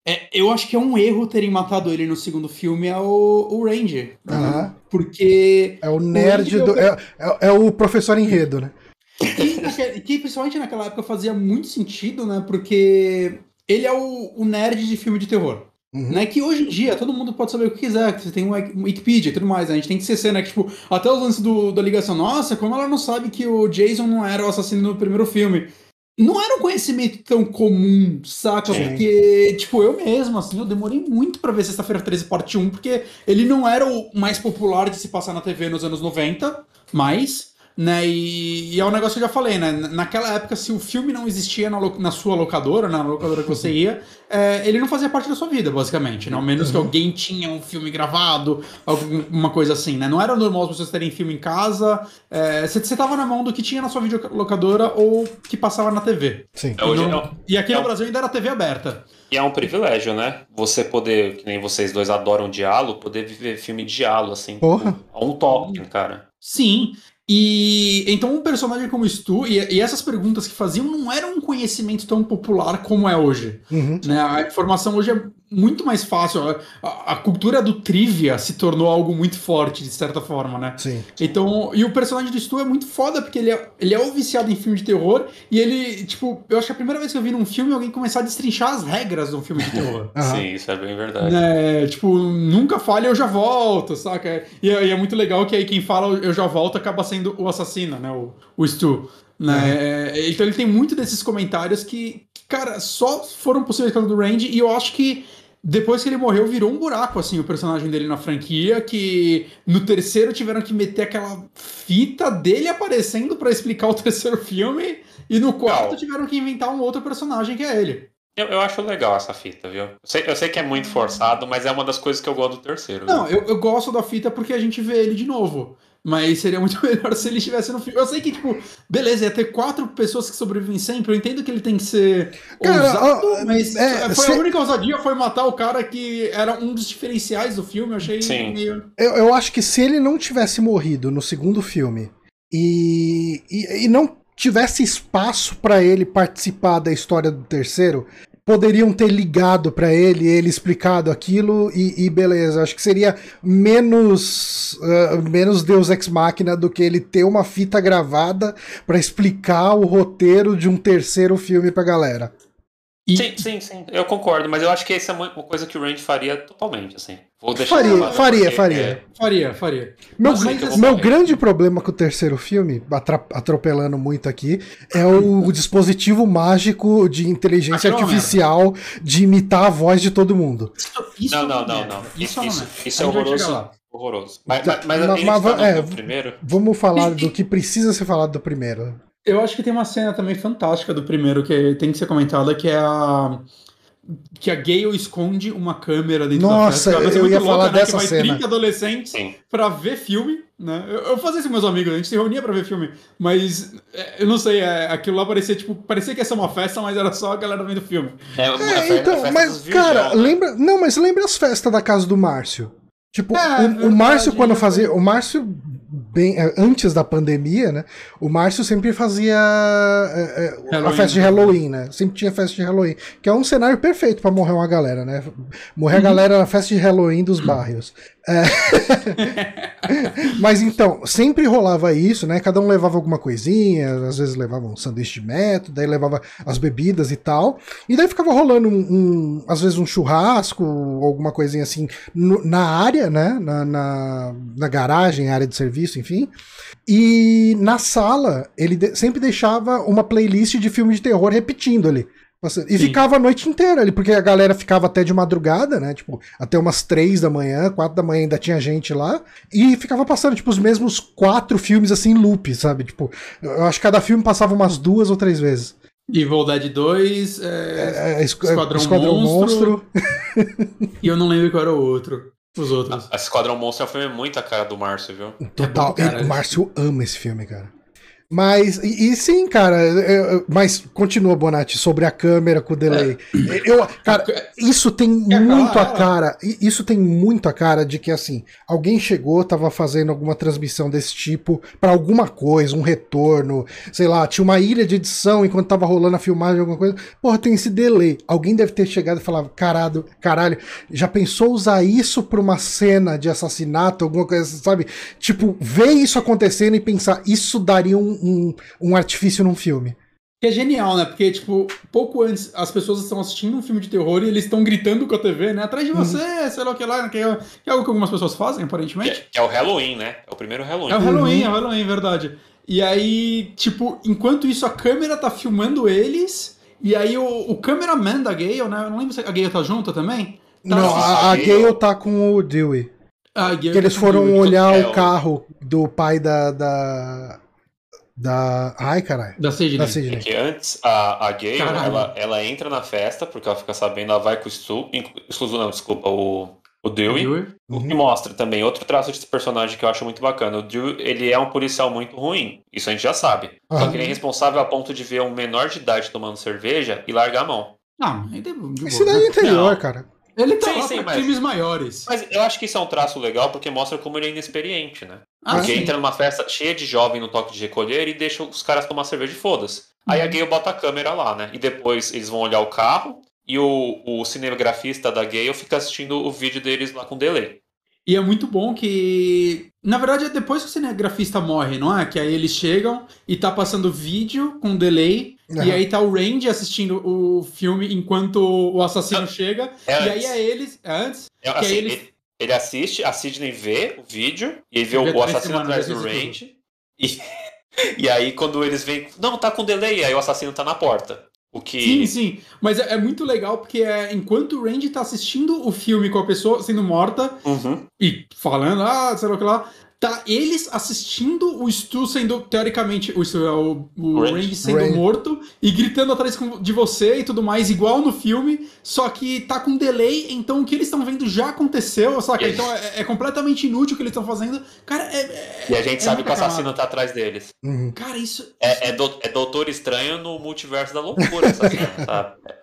É, eu acho que é um erro terem matado ele no segundo filme é o, o Ranger. né? Aham. Porque. É o nerd Ranger do. É, é- é o professor enredo, né? Que, que principalmente naquela época fazia muito sentido, né? Porque ele é o, o nerd de filme de terror. Uhum. Né, que hoje em dia todo mundo pode saber o que quiser, que você tem um um Wikipedia e tudo mais, né? A gente tem que esquecer, né? Que, tipo, até os lances do, da ligação, nossa, como ela não sabe que o Jason não era o assassino no primeiro filme. Não era um conhecimento tão comum, saca? Sim. Porque, tipo, eu mesmo, assim, eu demorei muito pra ver Sexta-feira 13 parte 1, porque ele não era o mais popular de se passar na TV nos anos 90, mas, né, e, e é um negócio que eu já falei, né, naquela época, se o filme não existia na, na sua locadora, na locadora que você ia, [laughs] é, ele não fazia parte da sua vida, basicamente, né, ao menos que alguém tinha um filme gravado, alguma coisa assim, né, não era normal as pessoas terem filme em casa, é, você você tava na mão do que tinha na sua videolocadora ou que passava na TV. Sim. É, hoje E não- é E aqui é no um- Brasil ainda era TV aberta. E é um privilégio, né? Você poder, que nem vocês dois adoram diálogo, poder viver filme de diálogo, assim. Porra. A um Tolkien, cara. Sim. E então um personagem como Stu, e, e essas perguntas que faziam não eram um conhecimento tão popular como é hoje. Uhum. né? A informação hoje é muito mais fácil. A, a- cultura do trivia se tornou algo muito forte, de certa forma, né? Sim. Então, e o personagem do Stu é muito foda, porque ele é, ele é o viciado em filme de terror, e ele, tipo, eu acho que é a primeira vez que eu vi num filme alguém começar a destrinchar as regras de um filme de terror. [laughs] Aham. Sim, isso é bem verdade. né, tipo, nunca falha, eu já volto, saca? E, é e é muito legal que aí quem fala eu já volto acaba sendo o assassino, né? O, o Stu. Né? Então ele tem muito desses comentários que, que, cara, só foram possíveis por causa do Randy, e eu acho que depois que ele morreu, virou um buraco, assim, o personagem dele na franquia, que no terceiro tiveram que meter aquela fita dele aparecendo pra explicar o [laughs] terceiro filme, e no quarto Legal. tiveram que inventar um outro personagem que é ele. Eu, eu acho legal essa fita, viu? Eu sei, eu sei que é muito forçado, mas é uma das coisas que eu gosto do terceiro. Não, eu, eu gosto da fita porque a gente vê ele de novo. Mas seria muito [laughs] melhor se ele estivesse no filme. Eu sei que, tipo, beleza, ia ter quatro pessoas que sobrevivem sempre. Eu entendo que ele tem que ser Cara, ousado, ó, mas é, foi se- a única ousadia foi matar o cara que era um dos diferenciais do filme. Eu achei Sim. meio. Eu, eu acho que se ele não tivesse morrido no segundo filme e, e, e não tivesse espaço pra ele participar da história do terceiro, poderiam ter ligado pra ele, ele explicado aquilo e, e beleza. Acho que seria menos ah, menos Deus ex machina do que ele ter uma fita gravada pra explicar o roteiro de um terceiro filme pra galera. E- Sim, sim, sim. Eu concordo, mas eu acho que essa é uma coisa que o Randy faria totalmente, assim. Vou deixar Faria, faria, porque, faria. é, Faria, faria. Meu, Mas, assim, meu grande problema com o terceiro filme, atropelando muito aqui, é o, o dispositivo mágico de inteligência é artificial de imitar a voz de todo mundo. Isso Não, é uma não, não, merda. não. Isso, é uma Isso, isso é horroroso. Horroroso. Mas, Tá, mas, mas mas- mas no, é, primeiro. Vamos falar do que precisa ser falado do primeiro. Eu acho que tem uma cena também fantástica do primeiro que tem que ser comentada, que é a. Que a Gale esconde uma câmera dentro Nossa, da festa. Ser eu muito ia falar né, dessa que vai cena. 30 adolescentes Sim. pra ver filme, né? Eu, eu fazia isso com meus amigos, a gente se reunia pra ver filme, mas é, eu não sei, é, aquilo lá parecia tipo, parecia que ia ser uma festa, mas era só a galera vendo filme. É, É, então, festa mas, dos virgão, cara, né? lembra. Não, mas lembra as festas da casa do Márcio? Tipo, É, o, o verdade, Márcio, quando fazia. foi. O Márcio, bem, é, antes da pandemia, né? O Márcio sempre fazia é, é, a festa de? Halloween, né? Sempre tinha festa de Halloween. Que é um cenário perfeito pra morrer uma galera, né? Morrer Uhum. a galera na festa de Halloween dos bairros. É. [laughs] Mas então, sempre rolava isso, né? Cada um levava alguma coisinha, às vezes levava um sanduíche de método, daí levava as bebidas e tal. E daí ficava rolando um, um- às vezes um churrasco, alguma coisinha assim, no- na área, né? Na, na, na garagem, área de serviço, enfim. E na sala, ele de- sempre deixava uma playlist de filme de terror repetindo ali. E Sim. ficava a noite inteira ali, porque a galera ficava até de madrugada, né? Tipo, até umas três da manhã, quatro da manhã ainda tinha gente lá. E ficava passando, tipo, os mesmos quatro filmes assim loop, sabe? Tipo, eu acho que cada filme passava umas duas ou três vezes. Evil Dead 2, é, É, Esqu- Esquadrão Esquadrão Monstro. Monstro. [laughs] e eu não lembro qual era o outro. Os outros. A Esquadrão Monstro é um filme muito a cara do Márcio, viu? Total. bom, cara. Ele- o Márcio ama esse filme, cara. Mas, e, e sim, cara, eu- mas continua, Bonatti, sobre a câmera com o delay. Eu, cara, isso tem É, muito a cara. isso tem muito a cara de que, assim, alguém chegou, tava fazendo alguma transmissão desse tipo pra alguma coisa, um retorno, sei lá, tinha uma ilha de edição enquanto tava rolando a filmagem, alguma coisa. Porra, tem esse delay. Alguém deve ter chegado e falado, caralho, caralho, já pensou usar isso pra uma cena de assassinato, alguma coisa, sabe? Tipo, ver isso acontecendo e pensar, isso daria um, um, um artifício num filme. Que é genial, né? Porque, tipo, pouco antes as pessoas estão assistindo um filme de terror e eles estão gritando com a TV, né? Atrás de você, sei lá o que lá, que é, que é algo que algumas pessoas fazem, Que aparentemente. é, que é o Halloween, né? É o primeiro Halloween. É o Halloween, é o Halloween, verdade. E aí, tipo, enquanto isso a câmera tá filmando eles, e aí o, o cameraman da Gale, né? Eu não lembro se a Gale tá junto também. Tá Não, a, a Gale- Gale tá com o Dewey. Ah, a Gale Que eles tá foram comigo. olhar é o o- carro do pai da. da. Da ai, caralho. Da Sidney. Da É que antes a, a Gale, Caralho. ela, ela entra na festa, porque ela fica sabendo, ela vai com o Stu, Stu não, desculpa, o, o Dewey. Dewey. O que Uhum. mostra também outro traço desse personagem que eu acho muito bacana. O Dewey, ele é um policial muito ruim. Isso a gente já sabe. Só Aham. que ele é responsável a ponto de ver um menor de idade tomando cerveja e largar a mão. Ah, mas de, de boa, É interior, Não. cara. Ele tá Sim, lá sim, pra mas- crimes maiores. Mas eu acho que isso é um traço legal porque mostra como ele é inexperiente, né? Ah, porque sim. entra numa festa cheia de jovem no toque de recolher e deixa os caras tomar cerveja e foda-se. Aí a Uhum. Gale bota a câmera lá, né? E depois eles vão olhar o carro e o, o cinegrafista da Gale fica assistindo o vídeo deles lá com delay. E é muito bom que. Na verdade, é depois que o cinegrafista morre, não é? Que aí eles chegam e tá passando vídeo com delay. E Aham. aí tá o Randy assistindo o filme enquanto o assassino chega. É e aí antes. é eles. É antes? É, que assim, aí eles- ele, ele assiste, a Sidney vê o vídeo e ele vê Vê o, o assassino atrás do Range. [laughs] E, e aí, quando eles veem, não, tá com delay, aí o assassino tá na porta. O que. Sim, sim. Mas é, é muito legal porque é, enquanto o Randy tá assistindo o filme com a pessoa sendo morta Uhum. e falando, ah, sei lá o que lá. Tá eles assistindo o Stu sendo, teoricamente, o, Stu, é o, o Randy. Randy sendo Randy. morto e gritando atrás de você e tudo mais, igual no filme, só que tá com delay, então o que eles estão vendo já aconteceu, saca? Então é, é completamente inútil o que eles estão fazendo. Cara, é. é- E a gente é sabe que o assassino tá atrás deles. Uhum. Cara, isso. É, é, do- é Doutor Estranho no multiverso da loucura, essa cena, sabe? [laughs]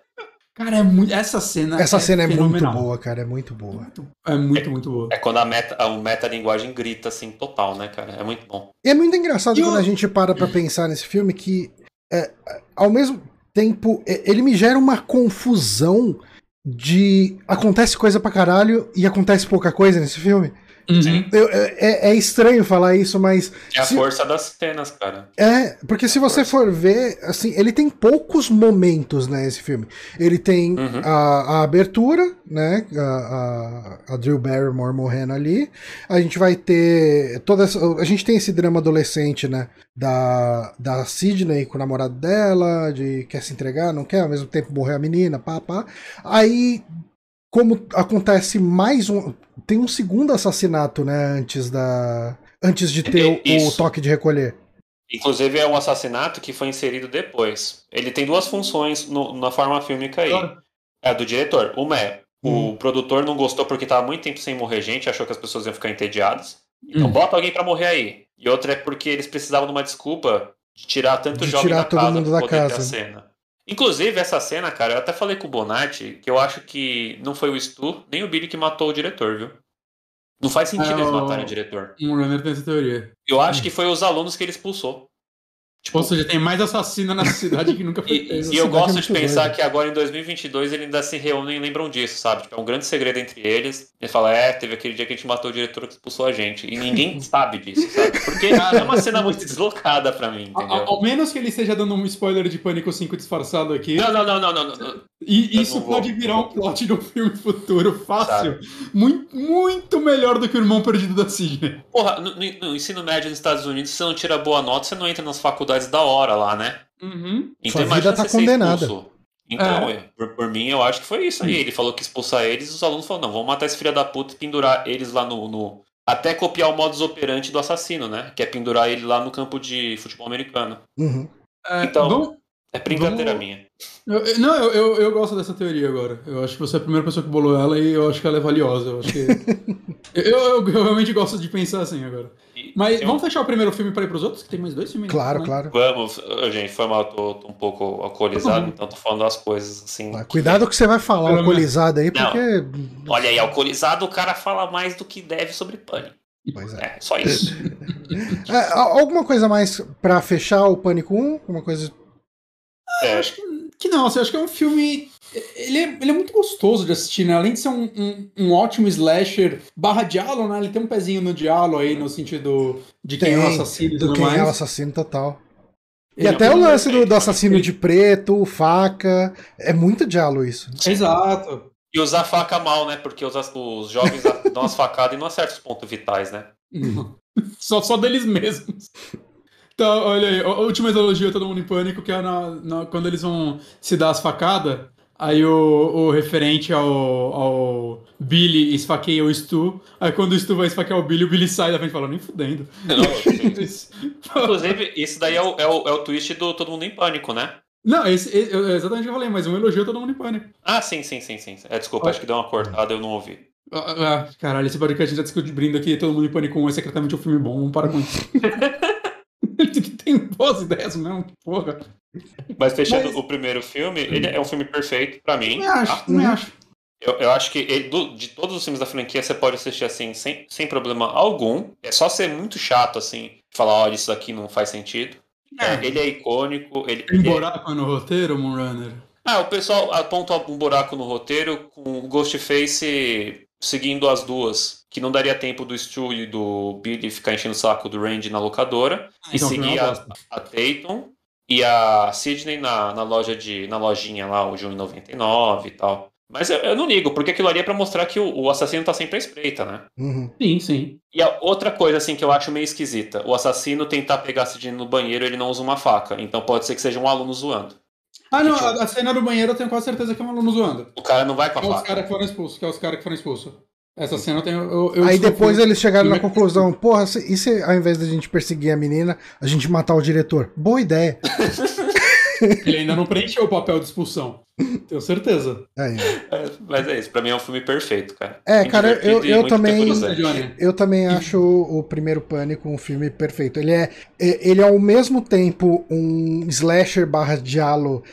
Cara, é muito. Essa cena. Essa cena é muito fenomenal. boa, cara. É muito boa. É muito, muito boa. É quando a meta, a metalinguagem grita, assim, total, né, cara? É muito bom. E é muito engraçado E quando o- a gente para pra pensar nesse filme que, é, ao mesmo tempo, é, ele me gera uma confusão de acontece coisa pra caralho e acontece pouca coisa nesse filme. Uhum. Eu- é, é- é estranho falar isso, mas É a Se- força das cenas, cara. é, porque se você for ver, assim, ele tem poucos momentos, né, esse filme. Ele tem Uhum. a, a abertura, né, a, a, a Drew Barrymore morrendo ali. A gente vai ter toda essa, a gente tem esse drama adolescente, né, da, da Sidney com o namorado dela, de quer se entregar, não quer, ao mesmo tempo morrer a menina, pá, pá. Aí, como acontece mais um, tem um segundo assassinato, né, antes da, antes de ter o- o toque de recolher. Inclusive, é um assassinato que foi inserido depois. Ele tem duas funções no- na forma fílmica aí. Claro. É a do diretor. Uma é, o Hum. produtor não gostou porque tava muito tempo sem morrer gente, achou que as pessoas iam ficar entediadas. Então Hum. bota alguém pra morrer aí. E outra é porque eles precisavam de uma desculpa de tirar tanto De jovem tirar da todo casa mundo da poder ter a casa. cena. Inclusive, essa cena, cara, eu até falei com o Bonatti que eu acho que não foi o Stu nem o Billy que matou o diretor, viu? Não faz sentido É, eles o- matarem o diretor. Um runner tem essa teoria. Eu acho que foi os alunos que ele expulsou. Tipo, Ou seja, tem mais assassino na cidade que nunca [laughs] foi E, e eu é gosto muito de pensar que agora em 2022 eles ainda se reúnem e lembram disso, sabe? Tipo, é um grande segredo entre eles. Ele fala, é, teve aquele dia que a gente matou o diretor que expulsou a gente. E ninguém [laughs] sabe disso, sabe? Porque é uma cena muito deslocada pra mim, A- a- entendeu? Ao menos que ele esteja dando um spoiler de Pânico 5 disfarçado aqui. Não, não, não, não, não, não. E Eu isso não vou. pode virar um plot de um filme futuro fácil. Muito, muito melhor do que o Irmão Perdido da Sidney. Porra, no, no- no ensino médio nos Estados Unidos, se você não tira boa nota, você não entra nas faculdades da hora lá, né? Uhum. Sua vida tá condenada. Então, É. é, por, por mim, eu acho que foi isso aí. Ele falou que expulsar eles, os alunos falaram, não, vamos matar esse filho da puta e pendurar eles lá no, no- Até copiar o modus operandi do assassino, né? Que é pendurar ele lá no campo de futebol americano. Uhum. É, Então- vamos- É brincadeira Vamos- minha. eu- eu- não, eu, eu, eu gosto dessa teoria agora. Eu acho que você é a primeira pessoa que bolou ela e eu acho que ela é valiosa. Eu acho que. [laughs] eu, eu- eu realmente gosto de pensar assim agora. E, Mas vamos fechar o primeiro filme pra ir pros outros? Que tem mais dois filmes. Claro, né? claro. Vamos, gente, foi mal, tô, tô um pouco alcoolizado, bom. então tô falando as coisas assim. Ah, Cuidado o que você vai falar Pelo alcoolizado aí, Não. porque. Olha aí, alcoolizado o cara fala mais do que deve sobre pânico. Pois é. É, só isso. [laughs] É, alguma coisa mais pra fechar o Pânico 1? Uma coisa. É, Acho que, que não, assim, acho que é um filme. Ele é, ele é muito gostoso de assistir, né? Além de ser um, um, um ótimo slasher barra diálogo, né? Ele tem um pezinho no diálogo aí, no sentido de quem é o Tem, assassino e Do quem mais. é o assassino total. E Ele é até o lance do, do assassino de preto, faca. É muito diálogo isso. Exato. E usar faca mal, né? Porque os, os jovens [laughs] dão umas facadas e não acertam os pontos vitais, né? só, só deles mesmos. Então, olha aí, a última elogio todo mundo em pânico, que é na, na- quando eles vão se dar as facadas, aí o, o referente ao, ao Billy esfaqueia o Stu, aí quando o Stu vai esfaquear o Billy, o Billy sai da frente e fala, nem fudendo. Não, [laughs] Inclusive, isso daí é o, é, o, é o twist do Todo Mundo em Pânico, né? Não, esse, esse- exatamente o que eu falei, mas um elogio a todo mundo em pânico. Ah, sim, sim, sim, sim. É, desculpa, Olha. acho que deu uma cortada, eu não ouvi. Ah, ah, caralho, esse podcast já descobrindo aqui, todo mundo em pânico 1 é secretamente um filme bom, vamos parar com isso. [laughs] Tem boas ideias mesmo, porra. Mas fechando Mas- o primeiro filme, ele é um filme perfeito pra mim. Não acho, tá? não Uhum. acho. Eu, eu acho que ele- do- de todos os filmes da franquia, você pode assistir assim, sem, sem problema algum. É só ser muito chato, assim, falar, olha, isso daqui não faz sentido. É, ele é icônico. Ele, Tem ele é- buraco no roteiro, Moonrunner? Ah, o pessoal aponta um buraco no roteiro com o Ghostface seguindo as duas. Que não daria tempo do Stu e do Billy ficar enchendo o saco do Randy na locadora. e Então, seguir a, a Tatum e a Sidney na, na loja de. na lojinha lá, o Junho 99 e tal. Mas eu, eu não ligo, porque aquilo ali é pra mostrar que o, o assassino tá sempre à espreita, né? Uhum. Sim, sim. E a outra coisa, assim, que eu acho meio esquisita: o assassino tentar pegar a Sidney no banheiro, ele não usa uma faca. Então pode ser que seja um aluno zoando. Ah, não, a, a cena do banheiro eu tenho quase certeza que é um aluno zoando. O cara não vai com a Que é os faca. caras que foram expulsos, que é os caras que foram expulsos. Essa cena eu tenho. Eu, eu Aí depois eles chegaram na conclusão: porra, se- e se ao invés da gente perseguir a menina, a gente matar o diretor? Boa ideia. [laughs] Ele ainda não preencheu o papel de expulsão. Tenho certeza. Aí, ó. É, mas é isso, pra mim é um filme perfeito, cara. É, Muito cara, eu- eu também-. Eu também acho o primeiro Pânico um filme perfeito. Ele é, é- ele é ao mesmo tempo um slasher barra diálogo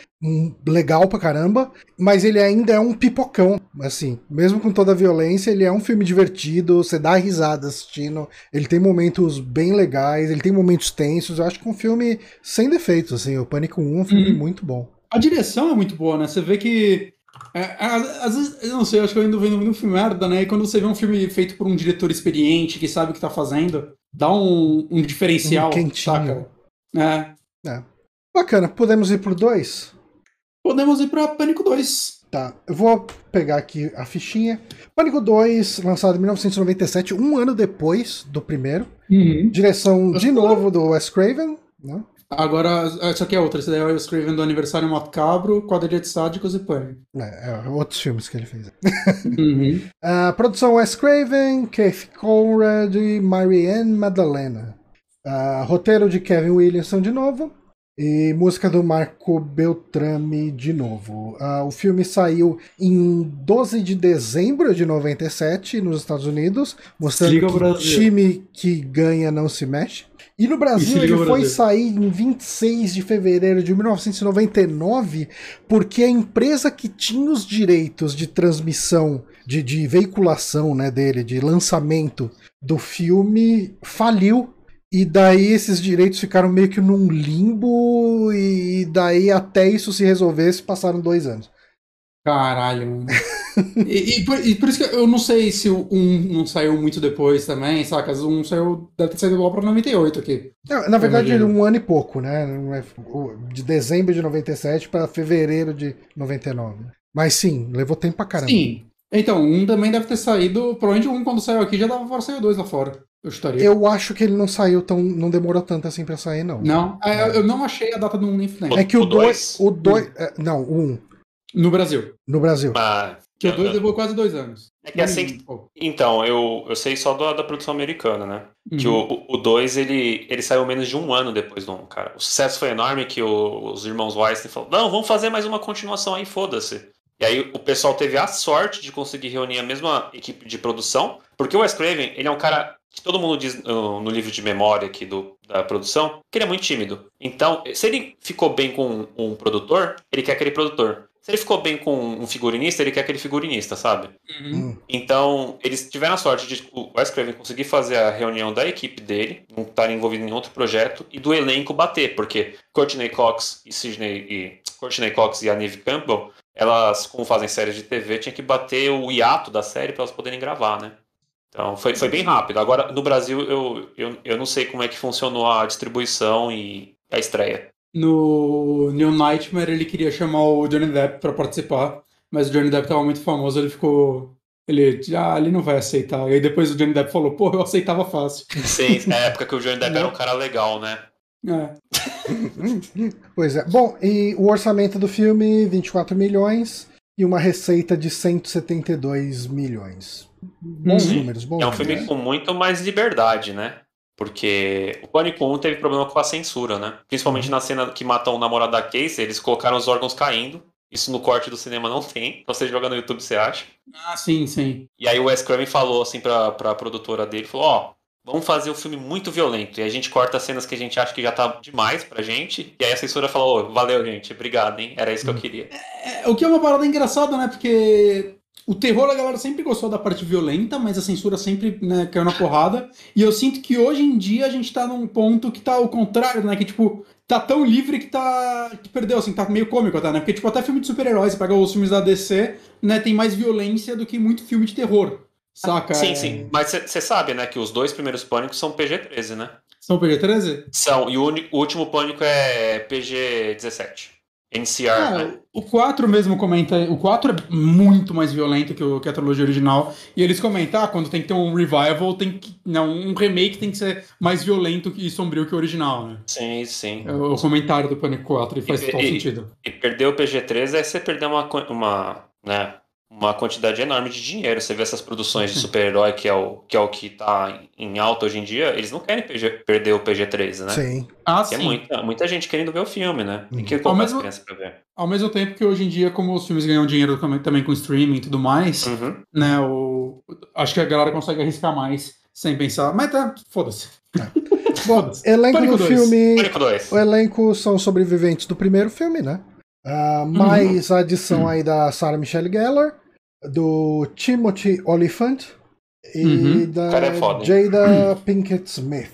legal pra caramba, mas ele ainda é um pipocão, assim. Mesmo com toda a violência, ele é um filme divertido, você dá risada assistindo, ele tem momentos bem legais, ele tem momentos tensos, eu acho que é um filme sem defeitos, assim. O Pânico 1 é um filme Uhum. muito bom. A direção é muito boa, né? Você vê que. é, às, às vezes, eu não sei, eu acho que eu ainda vendo um filme merda, né? E quando você vê um filme feito por um diretor experiente, que sabe o que tá fazendo, dá um, um diferencial, Um quentinho. saca? É. Bacana, podemos ir pro 2? Podemos ir pra Pânico 2. Tá, eu vou pegar aqui a fichinha. Pânico 2, lançado em 1997, um ano depois do primeiro. Direção de novo do Wes Craven, né? Agora, essa aqui é outra. Esse daí é o Scriven do Aniversário Macabro, Quadrilha de Sádicos e Pânico. É, é, outros filmes que ele fez. [laughs] Uhum. A produção Wes Craven, Keith Conrad e Marianne Madalena. Ah, roteiro de Kevin Williamson de novo. E música do Marco Beltrame de novo. Ah, o filme saiu em 12 de dezembro de 97 nos Estados Unidos, mostrando que o time que ganha não se mexe. E no E Brasil liga ele foi Brasil. sair em 26 de fevereiro de 1999, porque a empresa que tinha os direitos de transmissão, de, de veiculação né, dele, de lançamento do filme, faliu. E daí esses direitos ficaram meio que num limbo, e daí até isso se resolvesse passaram dois anos. Caralho, [laughs] e, e por, e por isso que eu não sei se o 1 não saiu muito depois também, saca? O 1 saiu, deve ter saído lá pra 98 aqui. Na, na verdade, imagino. um ano e pouco, né? É- De dezembro de 97 para fevereiro de 99. Mas sim, levou tempo pra caramba. Sim. Então, um também deve ter saído. Provavelmente um, quando saiu aqui, já dava para sair o dois lá fora. Eu chutaria. Eu acho que ele não saiu tão. não demorou tanto assim pra sair, não. Não, é, eu- eu não achei a data do 1 nem. É que o O 2. dois? O 2. Não, o 1. Um, No Brasil. no Brasil. Mas, Que o 2 levou quase dois anos. É que assim- Pô. então, eu, eu sei só da, da produção americana, né? Que Uhum. o 2, ele, ele saiu menos de um ano depois do 1, um, cara. O sucesso foi enorme que o- os irmãos Weinstein falaram, não, vamos fazer mais uma continuação aí, foda-se. E aí o pessoal teve a sorte de conseguir reunir a mesma equipe de produção, porque o Wes Craven, ele é um cara que todo mundo diz no, no livro de memória aqui do, da produção, que ele é muito tímido. Então, se ele ficou bem com um, um produtor, ele quer aquele produtor. Se ele ficou bem com um figurinista, ele quer aquele figurinista, sabe? Uhum. Então, eles tiveram a sorte de o Wes Craven conseguir fazer a reunião da equipe dele, não estar envolvido em outro projeto, e do elenco bater, porque Courtney Cox e Sidney e Courtney Cox e a Neve Campbell, elas, como fazem séries de TV, tinha que bater o hiato da série para elas poderem gravar, né? Então foi, foi bem rápido. Agora, no Brasil, eu, eu, eu não sei como é que funcionou a distribuição e a estreia. No New Nightmare ele queria chamar o Johnny Depp pra participar, mas o Johnny Depp tava muito famoso, ele ficou. Ele, ah, ele não vai aceitar. E aí depois o Johnny Depp falou, pô, eu aceitava fácil. Sim, é a época que o Johnny Depp [laughs] era um cara legal, né? É. [laughs] Pois é. Bom, e o orçamento do filme, 24 milhões e uma receita de 172 milhões. Bons Uhum. números, bons É um números. filme com muito mais liberdade, né? Porque o Pânico 1 teve problema com a censura, né? Principalmente na cena que matam o namorado da Casey, eles colocaram os órgãos caindo. Isso no corte do cinema não tem. Então você joga no YouTube, você acha. Ah, sim, sim. E aí o Wes Craven falou assim pra, pra produtora dele, falou, ó, vamos fazer o filme muito violento. E a gente corta as cenas que a gente acha que já tá demais pra gente. E aí a censura falou, ô, valeu, gente, obrigado, hein? Era isso que eu queria. É, o que é uma parada engraçada, né? Porque o terror a galera sempre gostou da parte violenta, mas a censura sempre né, caiu na porrada. E eu sinto que hoje em dia a gente tá num ponto que tá ao contrário, né? Que tipo, tá tão livre que tá. que perdeu, assim, tá meio cômico até, né? Porque, tipo, até filme de super-heróis, pega os filmes da DC, né? Tem mais violência do que muito filme de terror. Saca? Sim, É- sim. Mas você sabe, né, que os dois primeiros Pânicos são PG-13, né? São PG-13? São. E o, o último Pânico é PG-17. NCR, Ah, né? o 4 mesmo comenta. O 4 é muito mais violento que, o, que a trilogia original. E eles comentam, ah, quando tem que ter um revival, tem que. Não, um remake tem que ser mais violento e sombrio que o original, né? Sim, sim. É o comentário do Panic 4 e faz E- total e- sentido. E perder o PG-13 é você perder uma, uma, né, uma quantidade enorme de dinheiro. Você vê essas produções de [laughs] super-herói, que, é o, que é o que tá em alta hoje em dia, eles não querem PG perder o PG-13, né? Sim. Ah, Porque é sim. muita, muita gente querendo ver o filme, né? Tem que Uhum. colocar Ao as mesmo- crianças pra ver. Ao mesmo tempo que hoje em dia, como os filmes ganham dinheiro também, também com streaming e tudo mais, Uhum. né? O, acho que a galera consegue arriscar mais sem pensar. Mas tá, foda-se. [laughs] Bom, elenco Pânico do dois. filme. Pânico 2. O elenco são sobreviventes do primeiro filme, né? Ah, mais a adição aí da Sarah Michelle Gellar, do Timothy Oliphant e Uhum. da é? Jada Pinkett Smith.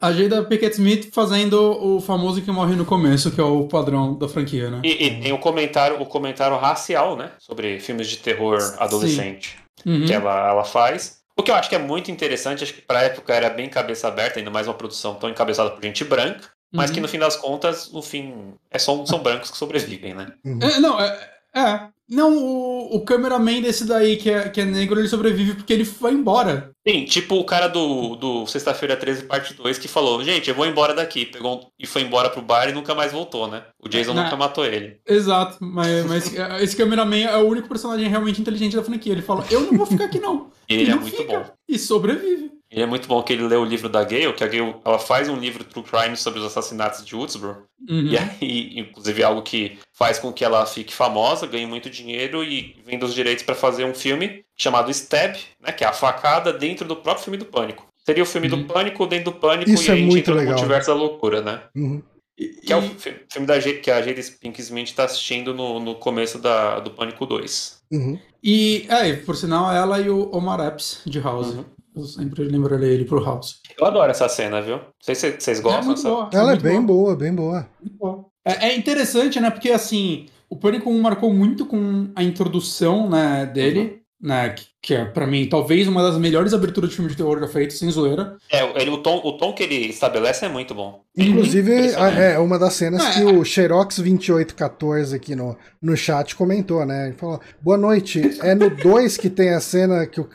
A Jada Pickett Smith fazendo o famoso que morre no começo, que é o padrão da franquia, né? E, e tem o comentário, o comentário racial, né? Sobre filmes de terror adolescente Uhum. que ela, ela faz. O que eu acho que é muito interessante, acho que pra época era bem cabeça aberta, ainda mais uma produção tão encabeçada por gente branca, mas Uhum. que no fim das contas, no fim, é só, são brancos que sobrevivem, né? Uhum. É, não, é. é. Não, o, o cameraman desse daí, que é, que é negro, ele sobrevive porque ele foi embora. Sim, tipo o cara do, do Sexta-feira 13, parte 2, que falou, gente, eu vou embora daqui, pegou um- e foi embora pro bar e nunca mais voltou, né? O Jason Não. nunca matou ele. Exato, mas, mas esse cameraman é o único personagem realmente inteligente da franquia. Ele fala: Eu não vou ficar aqui, não. [laughs] E ele é muito fica. bom. E sobrevive. Ele é muito bom que ele lê o livro da Gale, que a Gale ela faz um livro True Crime sobre os assassinatos de Woodsboro. Uhum. E aí, inclusive, é algo que faz com que ela fique famosa, ganhe muito dinheiro e venda os direitos para fazer um filme chamado Stab, né? Que é a facada dentro do próprio filme do Pânico. Seria o filme Uhum. do Pânico dentro do Pânico Isso e é a gente muito entra legal. no multiverso da loucura, né? Uhum. E- Que é o e- fi- filme da Jade, que a Jade Pink Smith tá assistindo no, no começo da, do Pânico 2. Uhum. E, é, e por sinal, ela e o Omar Epps de House. Uhum. Eu sempre lembrarei ele pro House. Eu adoro essa cena, viu? Não sei se vocês gostam. é muito essa- boa. Ela é muito bem boa. boa, bem boa. Muito boa. É, é interessante, né? Porque assim, o Pânico 1 marcou muito com a introdução né, dele, né? Que, que é, pra mim, talvez uma das melhores aberturas de filme de terror já feitas, sem zoeira. É, ele, o, tom, o tom que ele estabelece é muito bom. Inclusive, Impressionante. é uma das cenas É. que o Xerox2814 aqui no, no chat comentou, né? Ele falou: Boa noite. É no 2 que tem a cena que o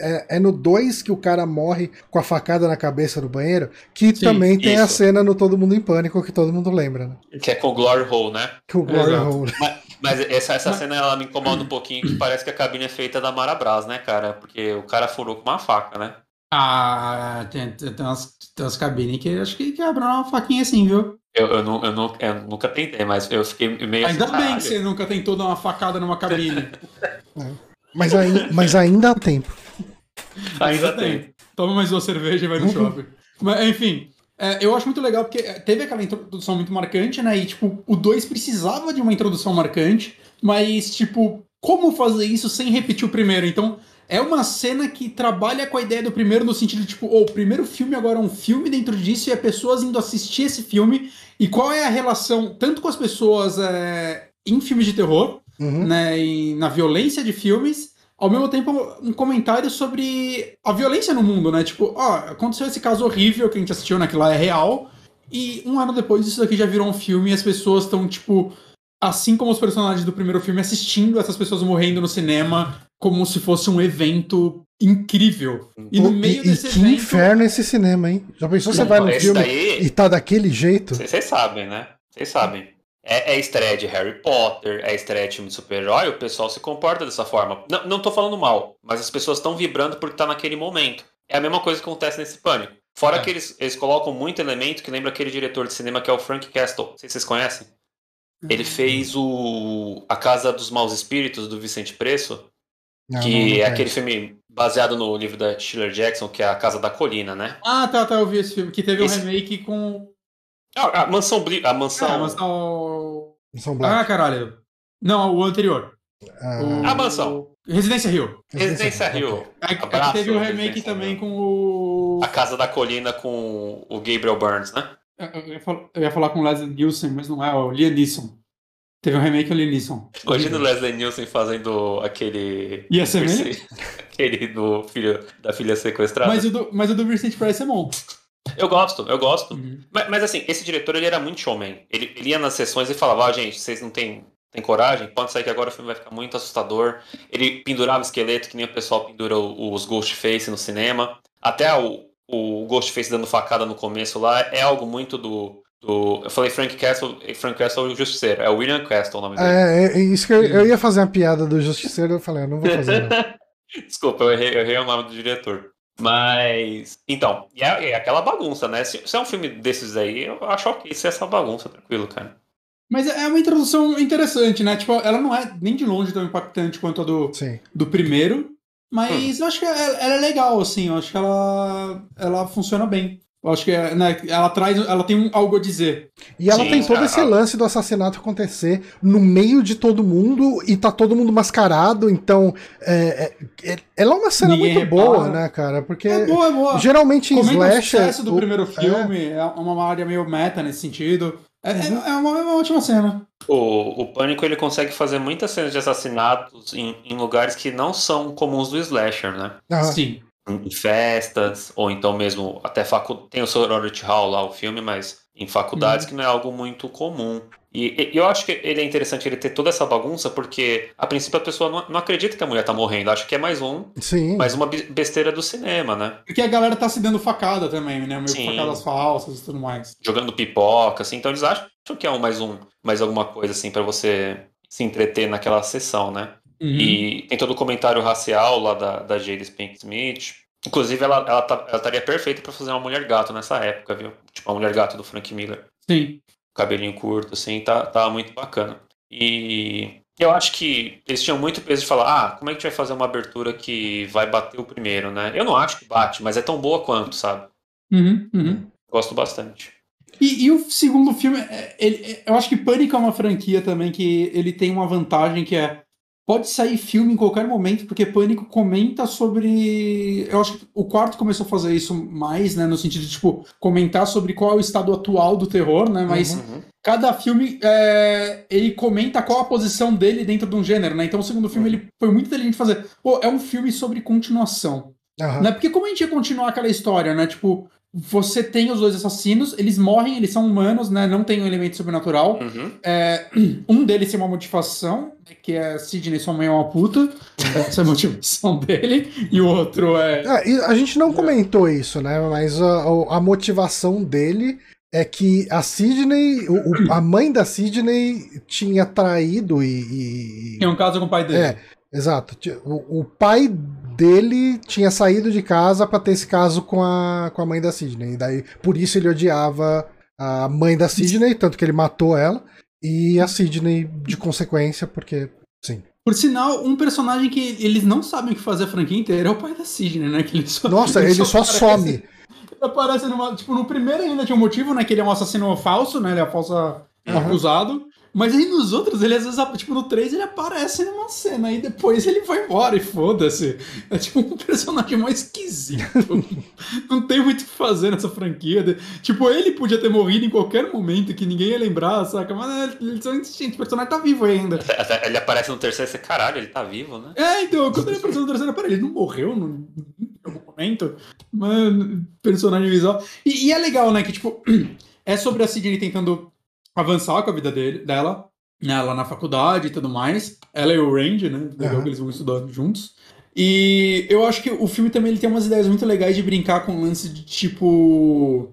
é, é no 2 que o cara morre com a facada na cabeça do banheiro, que Sim, também tem a isso. cena no Todo Mundo em Pânico, que todo mundo lembra, né? Que é com o Glory Hole, né? Que o Glory. Hole. Mas essa, essa cena ela me incomoda um pouquinho, que parece que a cabine é feita da Marabras, né, cara? Porque o cara furou com uma faca, né? Ah, tem, tem, umas, tem umas cabines que acho que quebram uma faquinha assim, viu? Eu, eu, nu- eu, eu nunca tentei, mas eu fiquei meio Ainda assim, bem "Caralho". que você nunca tentou dar uma facada numa cabine. [laughs] Mas, ai- mas ainda há tempo. Ainda tem. toma mais uma cerveja e vai no Uhum. shopping. Mas, enfim, é, eu acho muito legal porque teve aquela introdução muito marcante, né? E, tipo, o 2 precisava de uma introdução marcante, mas, tipo, como fazer isso sem repetir o primeiro? Então, é uma cena que trabalha com a ideia do primeiro no sentido de, tipo, oh, o primeiro filme agora é um filme dentro disso e é pessoas indo assistir esse filme. E qual é a relação, tanto com as pessoas é, em filmes de terror, Uhum. né, e na violência de filmes, ao mesmo tempo um comentário sobre a violência no mundo, né? Tipo, ó, aconteceu esse caso horrível que a gente assistiu naquilo lá é real, e um ano depois isso daqui já virou um filme e as pessoas estão, tipo, assim como os personagens do primeiro filme, assistindo essas pessoas morrendo no cinema como se fosse um evento incrível. E no meio e, desse que evento. inferno esse cinema, hein? Já pensou você vai no filme daí- e tá daquele jeito? Vocês sabem, né? Vocês sabem. É, é estreia de Harry Potter, é estreia de filme de super-herói, o pessoal se comporta dessa forma. Não, não tô falando mal, mas as pessoas estão vibrando porque tá naquele momento. É a mesma coisa que acontece nesse pânico. Fora É. que eles, eles colocam muito elemento que lembra aquele diretor de cinema que é o Frank Castle. Não sei se vocês conhecem. Ele fez o A Casa dos Maus Espíritos, do Vicente Preço, Não, que não, não é aquele filme baseado no livro da Sheila Jackson, que é A Casa da Colina, né? Ah, tá, tá, eu vi esse filme, que teve Esse- um remake com. Ah, a Mansão... Bri- A Mansão... Ah, mas não. São Ah, Black. caralho. Não, o anterior. Ah, O- A mansão. Residência Rio. Residência Rio. É, é que Abraço, teve um remake Residência também Rio. com o. A Casa da Colina com o Gabriel Burns, né? Eu ia, falar, eu ia falar com o Leslie Nielsen, mas não é, o Liam Neeson. Teve um remake com o Liam Neeson. Imagina o Leslie Nielsen fazendo aquele. Ia ser mesmo? [laughs] aquele do filho da filha sequestrada. Mas o, do, mas o do Vincent Price é bom. Eu gosto, eu gosto. Uhum. Mas, mas, assim, esse diretor ele era muito showman. Ele, ele ia nas sessões e falava: ah, gente, vocês não têm, têm coragem? Pode sair que agora o filme vai ficar muito assustador. Ele pendurava esqueleto, que nem o pessoal pendura os Ghostface no cinema. Até o, o Ghostface dando facada no começo lá é algo muito do. do eu falei Frank Castle, Frank Castle é o Justiceiro. É o William Castle o nome dele. É, é, é isso que eu, eu ia fazer uma piada do Justiceiro, eu falei, eu não vou fazer. [laughs] Não. Desculpa, eu errei, eu errei o nome do diretor. Mas. Então, é, é aquela bagunça, né? Se, se é um filme desses aí, eu acho ok ser essa bagunça, tranquilo, cara. Mas é uma introdução interessante, né? Tipo, ela não é nem de longe tão impactante quanto a do, Sim. do primeiro, Hum. mas eu acho que ela, ela é legal, assim. Eu acho que ela, ela funciona bem. Eu acho que é, né, ela traz, ela tem um- algo a dizer. E ela Sim, tem todo a- esse lance do assassinato acontecer no meio de todo mundo e tá todo mundo mascarado, então é, é- é- ela é uma cena Ninguém muito boa, repara. né, cara? Porque É boa, é boa. geralmente em Comenta o slasher. sucesso do o- primeiro é. filme, é. uma área meio meta nesse sentido. É, é- Uhum. é uma, é uma ótima cena. O, o Pânico ele consegue fazer muitas cenas de assassinatos em, em lugares que não são comuns do slasher, né? Ah, Sim. Em, festas, ou então mesmo até facu... tem o Sorority Hall lá, o filme, mas em faculdades que não é algo muito comum. E, e eu acho que ele é interessante ele ter toda essa bagunça, porque a princípio a pessoa não, não acredita que a mulher tá morrendo, acha que é mais um, Sim. mais uma be- besteira do cinema, né? Porque a galera tá se dando facada também, né? Meio Sim. facadas falsas e tudo mais. Jogando pipoca, assim, então eles acham que é um mais um, mais alguma coisa assim pra você se entreter naquela sessão, né? Uhum. E tem todo o comentário racial lá da, da Jada Pink Smith. Inclusive, ela, ela, tá- ela estaria perfeita pra fazer uma mulher gato nessa época, viu? Tipo, a mulher gato do Frank Miller. Sim. Cabelinho curto, assim, tá, tá muito bacana. E eu acho que eles tinham muito peso de falar: ah, como é que a gente vai fazer uma abertura que vai bater o primeiro, né? Eu não acho que bate, mas é tão boa quanto, sabe? Uhum, uhum. Gosto bastante. E, e o segundo filme, é, ele- é, eu acho que Pânico é uma franquia também que ele tem uma vantagem que é pode sair filme em qualquer momento, porque Pânico comenta sobre. Eu acho que o quarto começou a fazer isso mais, né? No sentido de, tipo, comentar sobre qual é o estado atual do terror, né? Mas Uhum. cada filme é, ele comenta qual a posição dele dentro de um gênero, né? Então o segundo filme ele foi muito inteligente fazer. Pô, é um filme sobre continuação. Aham. Né? Porque como a gente ia continuar aquela história, né? Tipo, você tem os dois assassinos, eles morrem, eles são humanos, né? Não tem um elemento sobrenatural. Uhum. É, [clears throat] um deles tem uma motivação, que é Sidney, sua mãe é uma puta. Essa é a motivação [laughs] dele. E o outro é. E a gente não comentou isso, né? Mas a, a motivação dele é que a Sidney, o- o- a mãe da Sidney tinha traído e. e- Tem um caso com o pai dele. É, exato. O, o pai dele tinha saído de casa pra ter esse caso com a, com a mãe da Sidney. E daí, por isso ele odiava a mãe da Sidney, tanto que ele matou ela. E a Sidney, de consequência, porque. Sim. Por sinal, um personagem que eles não sabem o que fazer a franquia inteira é o pai da Sidney, né? Que ele só, Nossa, ele, só, aparece- some. Ele aparece numa. Tipo, no primeiro ainda tinha um motivo, né? Que ele é um assassino falso, né? Ele é falsa Uhum. acusado. Mas aí nos outros, ele às vezes, tipo, no 3 ele aparece numa cena, aí depois ele vai embora e foda-se. É tipo um personagem mais esquisito. [laughs] Não tem muito o que fazer nessa franquia. Tipo, ele podia ter morrido em qualquer momento que ninguém ia lembrar, saca? Mas é, eles são instintos, o personagem tá vivo ainda. Até- até ele aparece no terceiro e você, caralho, ele tá vivo, né? É, então, quando ele apareceu no terceiro, peraí, ele não morreu no- em algum momento? Mano, personagem visual. E, e é legal, né, que, tipo, [clears throat] é sobre a Sidney tentando avançar com a vida dele, dela, né, lá na faculdade e tudo mais. Ela e o Randy, né, legal Aham. que eles vão estudando juntos. E eu acho que o filme também ele tem umas ideias muito legais de brincar com o lance de, tipo...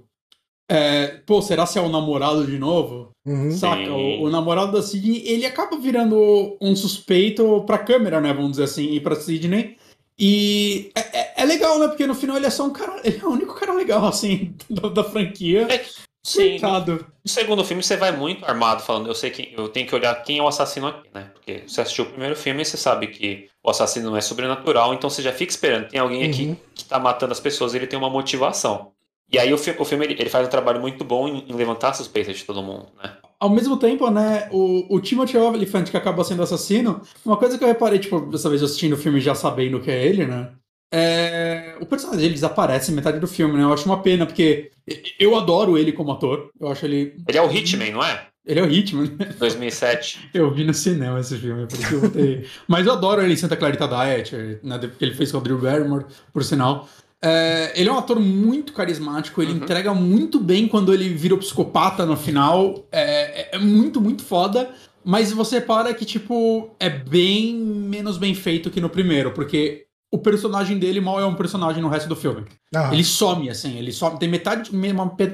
é, pô, será se é o namorado de novo? Uhum. Saca? O, o namorado da Sidney, ele acaba virando um suspeito pra câmera, né? Vamos dizer assim, e pra Sidney. E é, é- é legal, né? Porque no final ele é só um cara. Ele é o único cara legal, assim, [laughs] da, da franquia. É, Sim, Coitado. no segundo filme você vai muito armado, falando, eu sei que eu tenho que olhar quem é o assassino aqui, né? Porque você assistiu o primeiro filme e você sabe que o assassino não é sobrenatural, então você já fica esperando, tem alguém aqui Uhum. que tá matando as pessoas, ele tem uma motivação. E aí o, fi- o filme ele, ele faz um trabalho muito bom em, em levantar a suspeita de todo mundo, né? Ao mesmo tempo, né, o, o Timothy Olyphant, que acaba sendo assassino, uma coisa que eu reparei, tipo, dessa vez assistindo o filme já sabendo que é ele, né? É... O personagem dele desaparece em metade do filme, né? Eu acho uma pena, porque eu adoro ele como ator. Eu acho ele. Ele é o Hitman, não é? Ele é o Hitman. [laughs] 2007. Eu vi no cinema esse filme, por isso que eu botei. Mas eu adoro ele em Santa Clarita Diet, né? Porque ele fez com o Drew Barrymore, por sinal. É, ele é um ator muito carismático, ele Uhum. entrega muito bem quando ele vira o psicopata no final. É, é- é muito, muito foda. Mas você para que, tipo, é bem menos bem feito que no primeiro, porque o personagem dele mal é um personagem no resto do filme. Ah, Ele some, assim, ele some. Tem metade,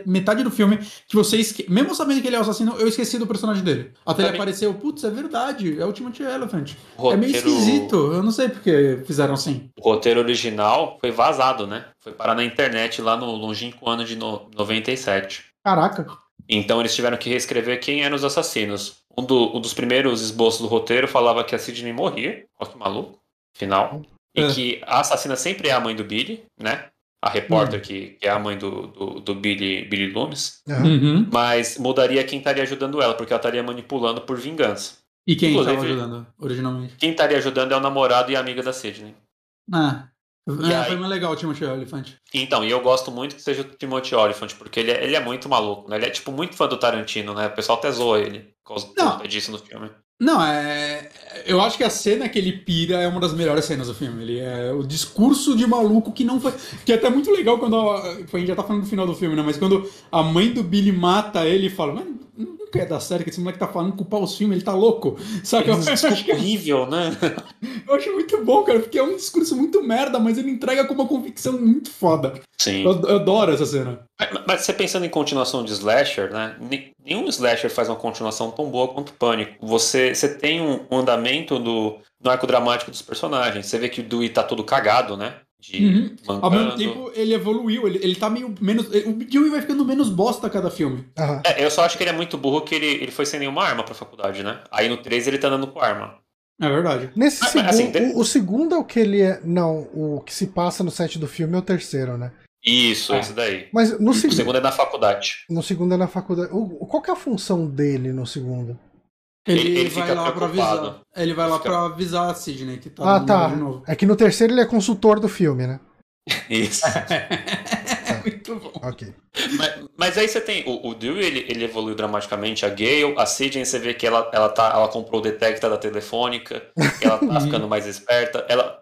metade do filme que você esque... Mesmo sabendo que ele é o assassino, eu esqueci do personagem dele. Até ele Sabe- apareceu, putz, é verdade, é o Timothy Elephant. O É meio roteiro- esquisito, eu não sei porque fizeram assim. O roteiro original foi vazado, né? Foi parar na internet lá no longínquo ano de no- 97. Caraca. Então eles tiveram que reescrever quem eram os assassinos. Um, do- um dos primeiros esboços do roteiro falava que a Sidney morria. Olha que maluco. Final. E É. que a assassina sempre é a mãe do Billy, né? A repórter que, que é a mãe do, do, do Billy, Billy Loomis. aham. Uhum. Mas mudaria quem estaria ajudando ela, porque ela estaria manipulando por vingança. E quem estava ajudando originalmente? Quem estaria ajudando é o namorado e amiga da Sidney. Ah, E é, aí- foi mais legal o Timothy Elephant. Então, e eu gosto muito que seja o Timothy Olyphant, porque ele é, ele é muito maluco, né? Ele é, tipo, muito fã do Tarantino, né? O pessoal até zoa ele por causa Não. disso no filme. Não, é. Eu acho que a cena que ele pira é uma das melhores cenas do filme. Ele é o discurso de maluco que não foi. Que é até muito legal quando. A, a gente já tá falando do final do filme, né? Mas quando a mãe do Billy mata ele e fala, quer dar certo que esse moleque tá falando culpar os filmes, ele tá louco. Eu acho, que- horrível, né? [laughs] eu acho muito bom, cara, porque é um discurso muito merda, mas ele entrega com uma convicção muito foda. Sim. Eu, eu adoro essa cena. Mas, mas você pensando em continuação de slasher, né? Nenhum slasher faz uma continuação tão boa quanto o Pânico. Você, você tem um, um andamento do, do arco dramático dos personagens. Você vê que o Dewey tá todo cagado, né? De Uhum. Ao mesmo tempo, ele evoluiu, ele, ele tá meio menos. O Dewey vai ficando menos bosta a cada filme. aham. É, eu só acho que ele é muito burro que ele, ele foi sem nenhuma arma pra faculdade, né? Aí no 3 ele tá andando com arma. É verdade. Nesse Mas, segundo. assim, o, o segundo é o que ele é. Não, o que se passa no set do filme é o terceiro, né? Isso, É. esse daí. Mas no, O segu- segundo é na faculdade. no segundo é na faculdade. O, qual que é a função dele no segundo? Ele, Ele- ele vai fica lá pra preocupado. avisar. Ele vai lá Fica- pra avisar a Sidney que tá Ah, tá. de novo. É que no terceiro ele é consultor do filme, né? [laughs] Isso. É [laughs] muito bom. Ok. mas, mas aí você tem. O, o Dewey ele, ele evoluiu dramaticamente. A Gale, a Sidney, você vê que ela, ela, tá, ela comprou o detecta da telefônica. Ela tá [laughs] ficando mais esperta. Ela,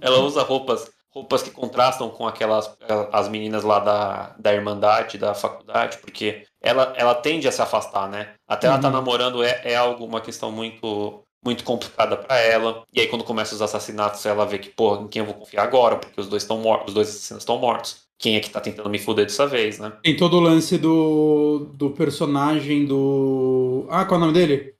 ela usa roupas. Roupas que contrastam com aquelas as meninas lá da, da Irmandade, da faculdade, porque ela, ela tende a se afastar, né? Até ela tá Uhum. namorando é, é algo, uma questão muito muito complicada pra ela. E aí quando começam os assassinatos, ela vê que, pô, em quem eu vou confiar agora? Porque os dois estão mortos, os dois assassinos estão mortos. Quem é que tá tentando me fuder dessa vez, né? Tem todo o lance do, do personagem do. Ah, qual é o nome dele?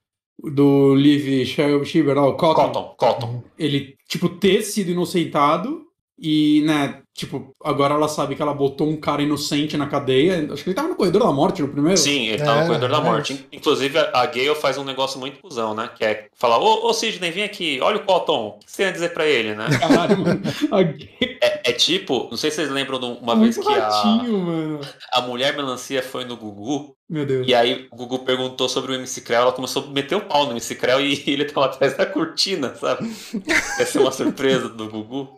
Do Liv Schreiber, lá, o Cotton. Cotton, Cotton. Ele, tipo, ter sido inocentado E, né, tipo, agora ela sabe que ela botou um cara inocente na cadeia. Acho que ele tava no corredor da morte no primeiro. Sim, ele tá É, no corredor da é morte. Inclusive, a Gale faz um negócio muito cuzão, né? Que é falar, ô, ô Sidney, vem aqui, olha o Cotton, o que você tem a dizer pra ele, né? Caralho, mano. A- É, é tipo, não sei se vocês lembram de uma Muito vez que a, ratinho, mano. a mulher melancia foi no Gugu, Meu Deus. e aí o Gugu perguntou sobre o MC Creu, ela começou a meter o pau no MC Creu e [laughs] ele tava atrás da cortina, sabe? Ia ser uma surpresa do Gugu.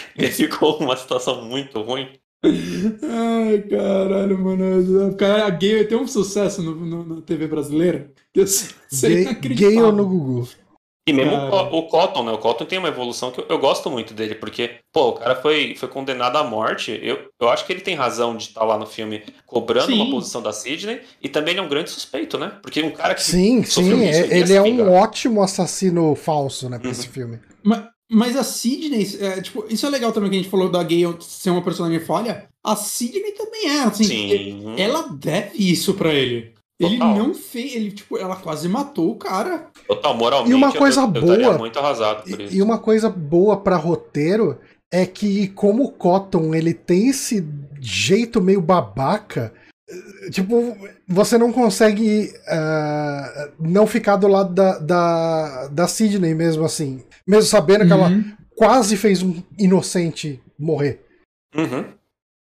[laughs] E ficou uma situação muito ruim. Ai, caralho, mano. Cara, a gay tem um sucesso no, no- na TV brasileira. Que é inacreditável. gay ou no Gugu? E mesmo o, Cara. O Cotton, né? O Cotton tem uma evolução que eu, eu gosto muito dele, porque, pô, o cara foi, foi condenado à morte. Eu, eu acho que ele tem razão de estar lá no filme cobrando Sim. uma posição da Sidney, e também ele é um grande suspeito, né? Porque um cara que. Sim, sim. isso, é- ele é um ótimo assassino falso, né, pra Uhum. esse filme. Mas, mas a Sidney, é, tipo, isso é legal também que a gente falou da gay ser uma personagem falha. A Sidney também é, assim. Sim. Ela deve isso pra ele. Ele Total. não fez, ele, tipo, ela quase matou o cara. Total, moralmente. E uma eu- coisa eu, eu, boa- muito arrasado por isso. E, uma coisa boa pra roteiro é que como o Cotton ele tem esse jeito meio babaca, tipo, você não consegue ah, não ficar do lado da, da, da Sidney mesmo assim. Mesmo sabendo que ela Uhum. quase fez um inocente morrer. Uhum.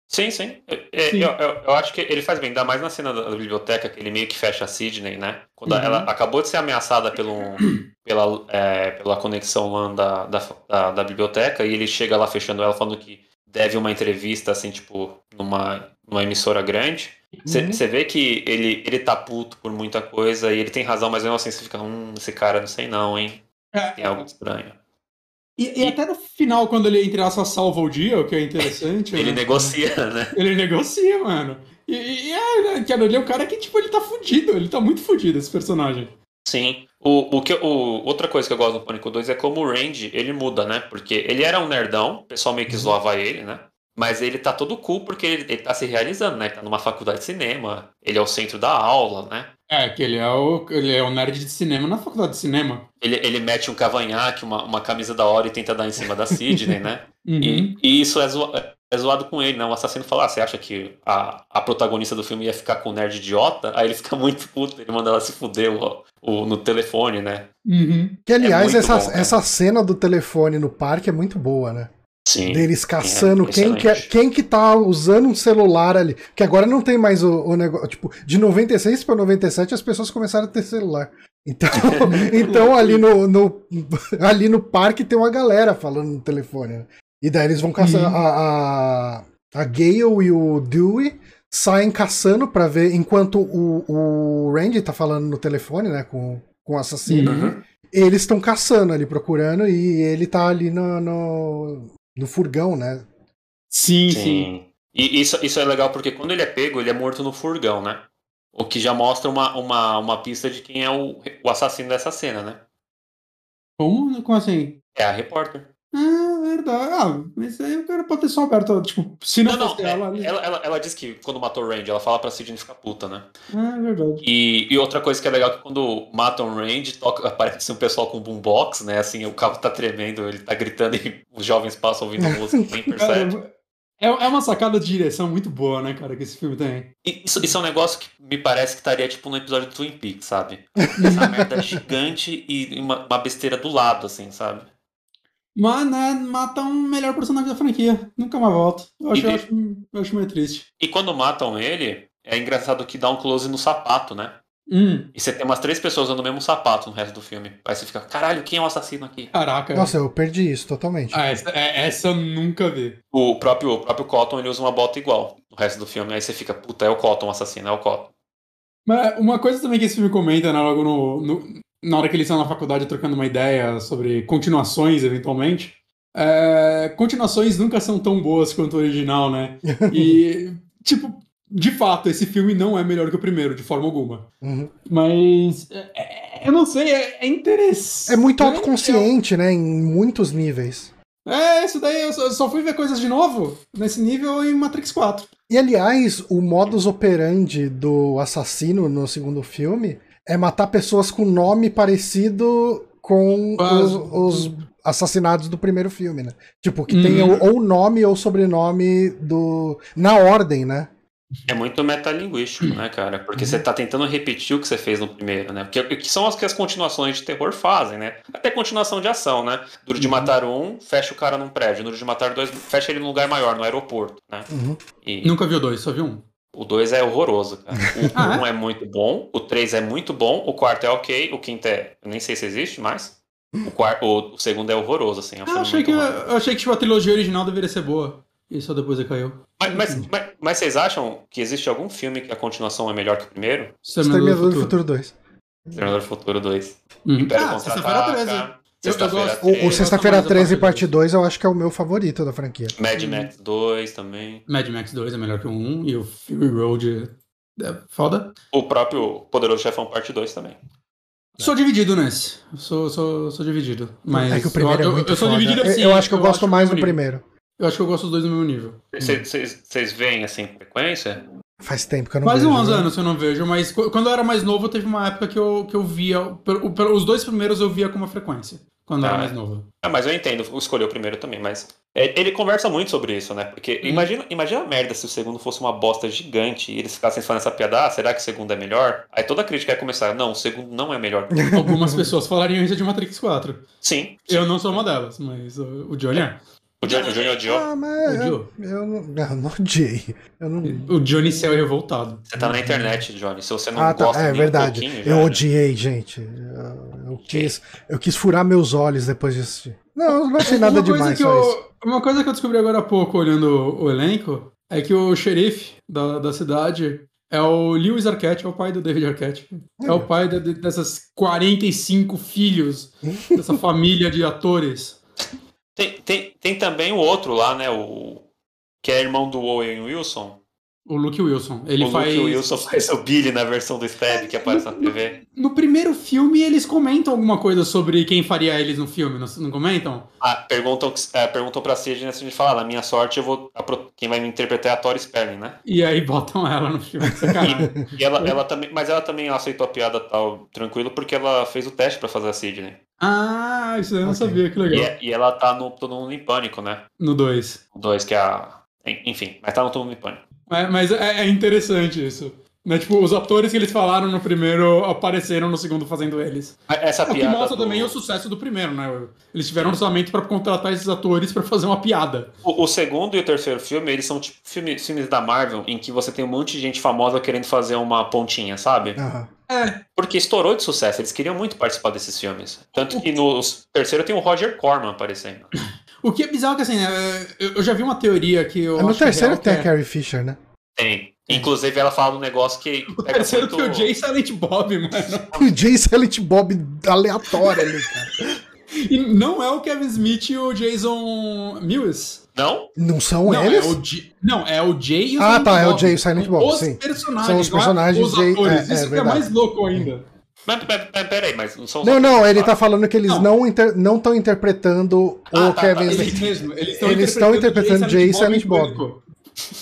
Sim, sim. É, é, Sim. Eu, eu, eu acho que ele faz bem, ainda mais na cena da, da biblioteca, que ele meio que fecha a Sidney, né? Quando Uhum. ela acabou de ser ameaçada pelo, [clears throat] pela, é, pela conexão lá da, da, da, da biblioteca, e ele chega lá fechando ela, falando que deve uma entrevista, assim, tipo, numa, numa emissora grande. Você Uhum. vê que ele, ele tá puto por muita coisa, e ele tem razão, mas mesmo assim você fica, hum, esse cara, não sei não, hein? É, Tem algo estranho. e, e até no final, quando ele, entre aspas, salva o dia, o que é interessante. Ele né? negocia, né? Ele negocia, mano. E, e é, né, cara, ele é um cara que, tipo, ele tá fudido. Ele tá muito fudido, esse personagem. Sim. O, o que, o, outra coisa que eu gosto do Pânico 2 é como o Randy, ele muda, né? Porque ele era um nerdão, o pessoal meio que Uhum. zoava ele, né? Mas ele tá todo cool porque ele, ele tá se realizando, né? Ele tá numa faculdade de cinema, ele é o centro da aula, né? É, que ele é o, ele é o nerd de cinema na faculdade de cinema. Ele, ele mete um cavanhaque, uma, uma camisa da hora e tenta dar em cima da Sidney, né? [laughs] Uhum. E, e isso é, zoa- é zoado com ele, né? O assassino fala, ah, você acha que a, a protagonista do filme ia ficar com o nerd idiota? Aí ele fica [laughs] muito puto, ele manda ela se fuder o, o- no telefone, né? Uhum. Que aliás, muito essa, bom, cara. essa cena do telefone no parque é muito boa, né? Sim. Deles caçando é quem, que, excelente. quem que tá usando um celular ali. Que agora não tem mais o, o negócio. Tipo, de 96 pra 97 as pessoas começaram a ter celular. Então, [laughs] [laughs] então ali, no, no- [laughs] ali no parque tem uma galera falando no telefone. né? E daí eles vão caçar. Uhum. A, a, a Gale e o Dewey saem caçando pra ver. Enquanto o, o Randy tá falando no telefone, né? Com, com o assassino. Uhum. Eles estão caçando ali, procurando. E ele tá ali no, no, no furgão, né? Sim, sim. Sim. E isso, isso é legal porque quando ele é pego, ele é morto no furgão, né? O que já mostra uma, uma, uma pista de quem é o, o assassino dessa cena, né? Como, como assim? É a repórter. Ah, verdade. Ah, mas aí o cara pode ter só aberto, tipo, se não, Não, não, é- ela ali. ela, ela, ela diz que quando matou o Randy, ela fala pra Sidney ficar puta, né? É verdade. E, e outra coisa que é legal é que quando matam o Randy, toca, aparece um pessoal com boombox, né? Assim, o carro tá tremendo, ele tá gritando e os jovens passam ouvindo música, nem [laughs] percebe. É, é uma sacada de direção muito boa, né, cara, que esse filme tem. Isso, isso é um negócio que me parece que estaria tipo no episódio do Twin Peaks, sabe? Essa merda [laughs] gigante e uma, uma besteira do lado, assim, sabe? Mas, né, mata um melhor personagem da franquia. Nunca mais volta. Eu acho, E- eu acho, eu acho meio triste. E quando matam ele, é engraçado que dá um close no sapato, né? Hum, E você tem umas três pessoas usando o mesmo sapato no resto do filme. Aí você fica, caralho, quem é o assassino aqui? caraca. Nossa, eu perdi isso totalmente. Ah, essa, é- essa eu nunca vi. O próprio, o próprio Cotton, ele usa uma bota igual no resto do filme. Aí você fica, puta, é o Cotton o assassino, é o Cotton. Mas uma coisa também que esse filme comenta, né, logo no, no- na hora que eles estão na faculdade trocando uma ideia sobre continuações, eventualmente, é, continuações nunca são tão boas quanto o original, né? [laughs] E, tipo, de fato, esse filme não é melhor que o primeiro, de forma alguma. Uhum. Mas, é- eu não sei, é, é interessante. É muito autoconsciente, né? Em muitos níveis. É, isso daí, eu só, eu só fui ver coisas de novo nesse nível em Matrix 4. E aliás, o modus operandi do assassino no segundo filme é matar pessoas com nome parecido com os, os assassinados do primeiro filme, né? Tipo, que Uhum. tem ou, ou nome ou sobrenome do. Na ordem, né? É muito metalinguístico, né, cara? Porque você tá tentando repetir o que você fez no primeiro, né? Porque que são as que as continuações de terror fazem, né? Até continuação de ação, né? Duro de matar um, fecha o cara num prédio. Duro de matar dois, fecha ele num lugar maior, no aeroporto, né? Uhum. E Nunca viu dois, só viu um. O dois é horroroso, cara. O [laughs] Ah, é? um é muito bom, o três é muito bom, o quarto é ok, o quinto é. eu Nem sei se existe mais. O, quarto, o, o segundo é horroroso, assim. É um Eu filme achei que, eu achei que tipo, a trilogia original deveria ser boa. E só depois decaiu. Mas, mas, mas, mas vocês acham que existe algum filme que a continuação é melhor que o primeiro? Exterminador do Futuro 2. Exterminador do Futuro 2. Uhum. Império Ah, Contra-Ataca, sexta-feira 13. Eu- eu Sexta-feira gosto- O, o 13, Eu Sexta-feira gosto mais da 13, parte parte 2, eu acho que é o meu favorito da franquia. Mad Max 2 também. Mad Max 2 é melhor que o 1 e o Fury Road é foda. O próprio Poderoso Chefão Parte 2 também. Sou dividido nesse. Sou, sou, sou dividido. Mas é que o primeiro eu, é muito eu sou foda. dividido Eu- assim. eu acho que eu, gosto mais do primeiro. Eu acho que eu gosto dos dois no mesmo nível. Vocês veem assim com frequência? Faz tempo que eu não Faz vejo. uns né? anos que eu não vejo, mas qu- quando eu era mais novo, teve uma época que eu, que eu via. Os dois primeiros eu via com uma frequência. Quando eu era Ah, mais novo. Ah, mas eu entendo, escolheu o primeiro também, mas é, ele conversa muito sobre isso, né? Porque Hum. imagina, imagina a merda se o segundo fosse uma bosta gigante e eles ficassem falando essa piada, ah, será que o segundo é melhor? Aí toda a crítica ia começar, não, o segundo não é melhor. [laughs] Algumas pessoas falariam isso de Matrix 4. Sim, Eu não sou uma delas, mas o, o Johnny é. O Johnny, o Johnny odiou. Ah, mas eu, Odiou. eu não, eu não odiei. Eu não... O Johnny Cell é revoltado. Você tá na internet, Johnny, se você não Ah, tá. gosta É nem um verdade. pouquinho, já eu odiei, gente. Eu, eu quis, eu quis furar meus olhos depois de assistir. Não, não achei nada uma coisa demais, que só isso. eu, Uma coisa que eu descobri agora há pouco, olhando o elenco, é que o xerife da, da cidade é o Lewis Arquette, é o pai do David Arquette. É o pai de- de- dessas 45 filhos, dessa família de atores. [laughs] Tem, tem, tem também o outro lá, né? O que é irmão do Owen Wilson. O Luke Wilson. Ele o faz. Luke Wilson [laughs] faz o Billy na versão do Stab que aparece na TV. No primeiro filme, eles comentam alguma coisa sobre quem faria eles no filme, não, não comentam? Ah, perguntam, é, perguntam pra Sidney antes de falar, na minha sorte, eu vou. a quem vai me interpretar é a Tori Spelling, né? E aí botam ela no filme. Sacanagem. [laughs] E ela, ela também, mas ela também aceitou a piada tal, tranquilo, porque ela fez o teste pra fazer a Sidney. ah, isso eu não Ok. sabia, que E, legal. é- e ela tá no Todo Mundo em Pânico, né? No 2. O 2, que é a. Enfim, mas tá no Todo Mundo em Pânico. Mas, mas é, é interessante isso. Né? Tipo, os atores que eles falaram no primeiro apareceram no segundo fazendo eles. Essa O que mostra do- também o sucesso do primeiro, né? Eles tiveram orçamento pra contratar esses atores pra fazer uma piada. O, o segundo e o terceiro filme, eles são tipo filme- filmes da Marvel em que você tem um monte de gente famosa querendo fazer uma pontinha, sabe? Aham. É. Porque estourou de sucesso, eles queriam muito participar desses filmes. Tanto que no terceiro tem o Roger Corman aparecendo. [laughs] O que é bizarro que assim, né? Eu já vi uma teoria que eu. É no acho que é terceiro real, que tem que a é- Carrie Fisher, né? Tem. Inclusive, ela fala um negócio que. O pega terceiro muito- tem o Jay Silent Bob, mano. [laughs] O Jay Silent Bob aleatório ali, cara. E não é o Kevin Smith e o Jason Mewes. Não? Não são Não, eles? é o J- não, é o Jay e o Ah, Silent tá, é o Bob. Jay e o Silent Bob, Os sim. personagens, São os é personagens os Jay- atores. é, é Isso que é mais louco ainda. Mas, mas, mas peraí, mas não são os Não, não, ele tá? tá falando que eles Não. não inter- não estão interpretando o Ah, tá, Kevin tá, Smith. Eles mesmo, eles estão estão interpretando Jay e em Silent Bob. pânico.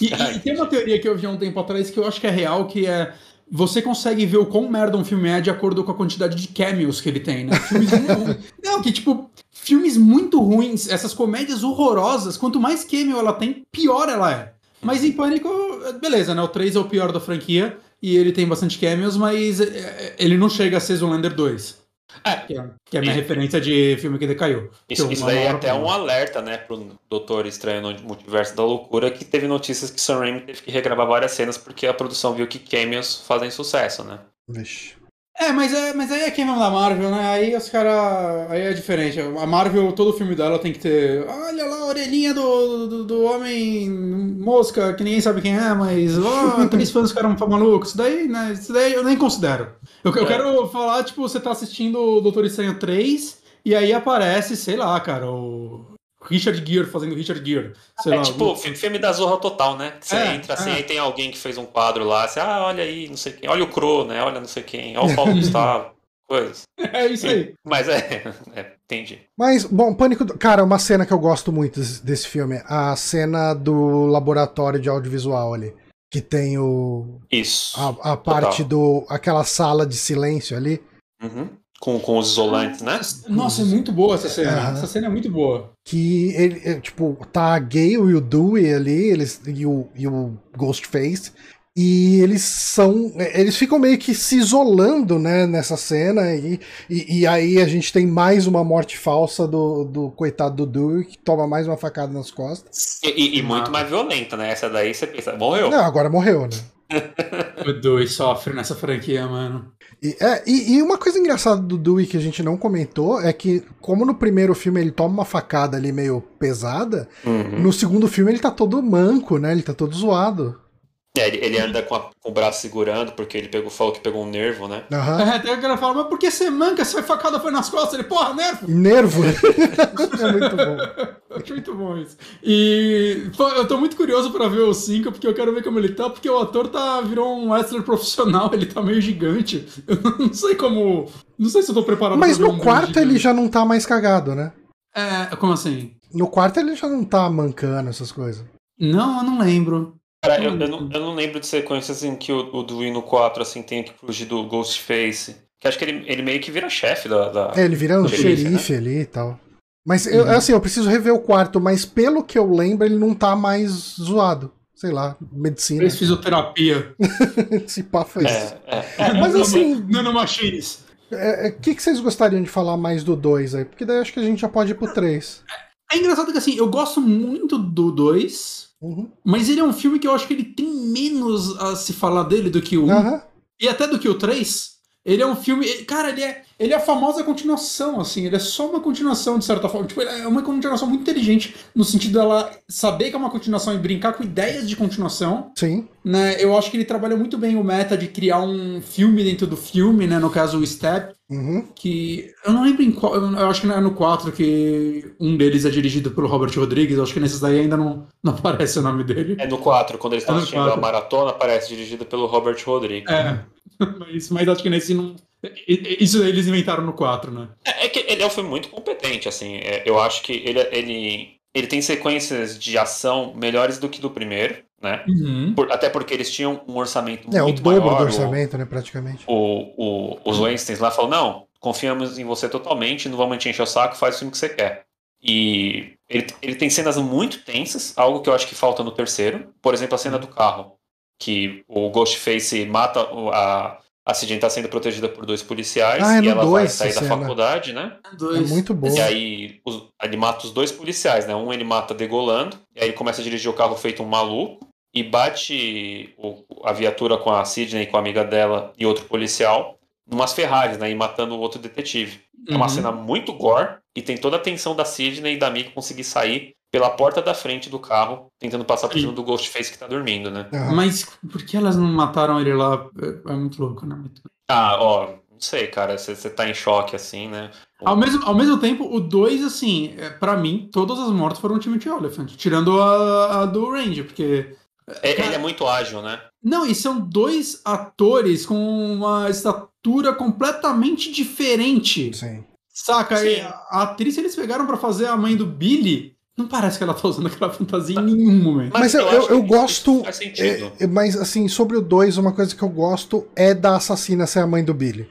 E, e- e tem uma teoria que eu vi há um tempo atrás que eu acho que é real, que é você consegue ver o quão merda um filme é de acordo com a quantidade de cameos que ele tem, né? Filmes muito- [laughs] não, que tipo, filmes muito ruins, essas comédias horrorosas, quanto mais cameo ela tem, pior ela é. Mas em Pânico, beleza, né? O 3 é o pior da franquia e ele tem bastante cameos, mas é, ele não chega a ser Zoolander 2. É. Que é, que é a minha E- referência de filme que decaiu. Isso, Que isso daí é até um alerta, né, pro Doutor Estranho no Multiverso da Loucura, que teve notícias que Sam Raimi teve que regravar várias cenas porque a produção viu que cameos fazem sucesso, né? Vixe. É, mas, é, mas aí é quem da Marvel, né? Aí os caras. Aí é diferente. A Marvel, todo filme dela tem que ter. Olha lá a orelhinha do, do, do homem mosca, que ninguém sabe quem é, mas. Ó, [laughs] três fãs ficaram malucos. Isso daí, né? Isso daí eu nem considero. Eu, eu É. quero falar, tipo, você tá assistindo o Doutor Estranho 3 e aí aparece, sei lá, cara, o. Richard Gere fazendo Richard Gere. Sei é lá, tipo fi- filme da Zorra Total, né? Que você É, entra assim, é. aí tem alguém que fez um quadro lá, você, ah, olha aí, não sei quem, olha o Cro, né? Olha não sei quem, olha o Paulo Gustavo, [laughs] coisas. É isso aí. Mas é, [laughs] é, entendi. Mas, bom, Pânico. do- Cara, uma cena que eu gosto muito desse, desse filme. A cena do laboratório de audiovisual ali. Que tem o. Isso. A, a parte do. aquela sala de silêncio ali. Uhum. Com, com os isolantes, né? Nossa, é muito boa essa cena. Aham. Essa cena é muito boa. Que ele, é, tipo, tá a Gale e o Dewey ali, eles, e, o, e o Ghostface. E eles são. Eles ficam meio que se isolando, né, nessa cena. E, e, e aí a gente tem mais uma morte falsa do, do coitado do Dewey, que toma mais uma facada nas costas. E, e- e muito mais violenta, né? Essa daí você pensa, morreu. Não, agora morreu, né? [laughs] O Dewey sofre nessa franquia, mano. E, é, e, e uma coisa engraçada do Dewey que a gente não comentou é que, como no primeiro filme ele toma uma facada ali meio pesada, Uhum. no segundo filme ele tá todo manco, né? Ele tá todo zoado. É, ele, ele anda com, a- com o braço segurando, porque ele pegou, falou que pegou um nervo, né? Aham. É, até o cara fala, mas por que você manca? Você facada foi nas costas? Ele, porra, nervo! Nervo. [laughs] é muito bom. Acho [laughs] muito bom isso. E pô, eu tô muito curioso pra ver o 5, porque eu quero ver como ele tá, porque o ator tá, virou um wrestler profissional, [laughs] ele tá meio gigante. Eu não sei como. Não sei se eu tô preparado Mas pra ver no um quarto ele já não tá mais cagado, né? É, como assim? No quarto ele já não tá mancando essas coisas. Não, eu não lembro. Cara, eu, eu, não, eu não lembro de sequências em que o, o Dewey no 4 assim, tem que fugir do Ghostface. Que acho que ele, ele meio que vira chefe da. da- É, ele vira um Do xerife, xerife ali e tal. Mas eu, Uhum. assim, eu preciso rever o quarto, mas pelo que eu lembro, ele não tá mais zoado. Sei lá, medicina. Fez fisioterapia. [laughs] Esse pá foi isso. É, é. Mas assim, Nanomachines. o é, é, que, que vocês gostariam de falar mais do 2 aí? Porque daí acho que a gente já pode ir pro 3. É engraçado que assim, eu gosto muito do 2, Uhum. mas ele é um filme que eu acho que ele tem menos a se falar dele do que o 1. Aham. E até do que o 3. Ele é um filme. ele- Cara, ele é, ele é a famosa continuação, assim. Ele é só uma continuação, de certa forma. Tipo, ele é uma continuação muito inteligente, no sentido dela saber que é uma continuação e brincar com ideias de continuação. Sim. Né? Eu acho que ele trabalha muito bem o meta de criar um filme dentro do filme, né? No caso, o Step. Uhum. Que. Eu não lembro em qual. Eu acho que é no 4 que um deles é dirigido pelo Robert Rodrigues. Eu acho que nesses daí ainda não, não [laughs] aparece o nome dele. É no 4, quando eles estão É assistindo 4. a maratona, aparece dirigido pelo Robert Rodrigues. É. [laughs] Mas, mas acho que nesse não. Isso daí eles inventaram no 4, né? É, é que ele é um filme muito competente, assim. É, eu acho que ele, ele, ele tem sequências de ação melhores do que do primeiro, né? Uhum. Por- até porque eles tinham um orçamento É, o muito dobro maior. do o- orçamento, né, praticamente. o, o, os Weinsteins lá falam, não, confiamos em você totalmente, não vamos te encher o saco, faz o filme que você quer. E ele, ele tem cenas muito tensas, algo que eu acho que falta no terceiro. Por exemplo, a cena do carro, que o Ghostface mata a... A Sidney está sendo protegida por dois policiais Ah, é e ela vai dois sair essa da cena. faculdade, né? É Dois. muito bom. E aí os- ele mata os dois policiais, né? Um ele mata degolando, e aí ele começa a dirigir o carro feito um maluco, e bate o- a viatura com a Sidney, com a amiga dela e outro policial, numas Ferraris, né? E matando o outro detetive. É uma Uhum. cena muito gore, e tem toda a tensão da Sidney e da amiga conseguir sair pela porta da frente do carro, tentando passar por cima do Ghostface que tá dormindo, né? Mas por que elas não mataram ele lá? É, é muito louco, né? Muito- Ah, ó, não sei, cara, você tá em choque assim, né? Ao mesmo, ao mesmo tempo, o 2, assim, é, pra mim, todas as mortes foram Timothy Oliphant, tirando a, a do Range, porque. É- cara- ele é muito ágil, né? Não, e são dois atores com uma estatura completamente diferente. Sim. Saca? Sim. A a atriz eles pegaram pra fazer a mãe do Billy, não parece que ela tá usando aquela fantasia em nenhum momento. Mas eu, acho eu, eu isso gosto. Faz sentido. é, é, mas assim, sobre o 2, uma coisa que eu gosto é da assassina ser a mãe do Billy.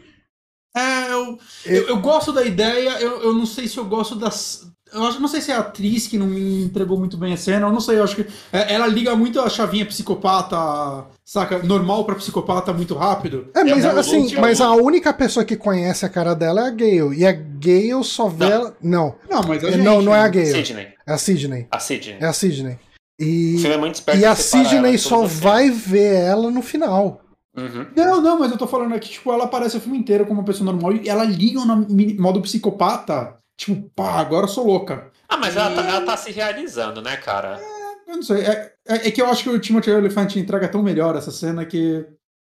É, eu, eu, eu gosto da ideia, eu, eu não sei se eu gosto das. Eu acho, não sei se é a atriz que não me entregou muito bem a cena, eu não sei, eu acho que é, ela liga muito a chavinha psicopata, saca? Normal pra psicopata muito rápido. É, mas É, assim, é mas a única pessoa que conhece a cara dela é a Gale. E a Gale só vê Não. ela. Não. Não, mas a É, gente, não, não é a Gale. Sidney. É a Sidney. A Sidney. É a Sidney. O E, filme é muito esperto e a Sidney só vai ver ela no final. Uhum. Não, não, mas eu tô falando aqui, tipo, ela aparece o filme inteiro como uma pessoa normal e ela liga no modo psicopata. Tipo, pá, agora eu sou louca. Ah, mas ela tá, ela tá se realizando, né, cara? Eu não sei. É, é, é que eu acho que o Timothy Elephant entrega tão melhor essa cena que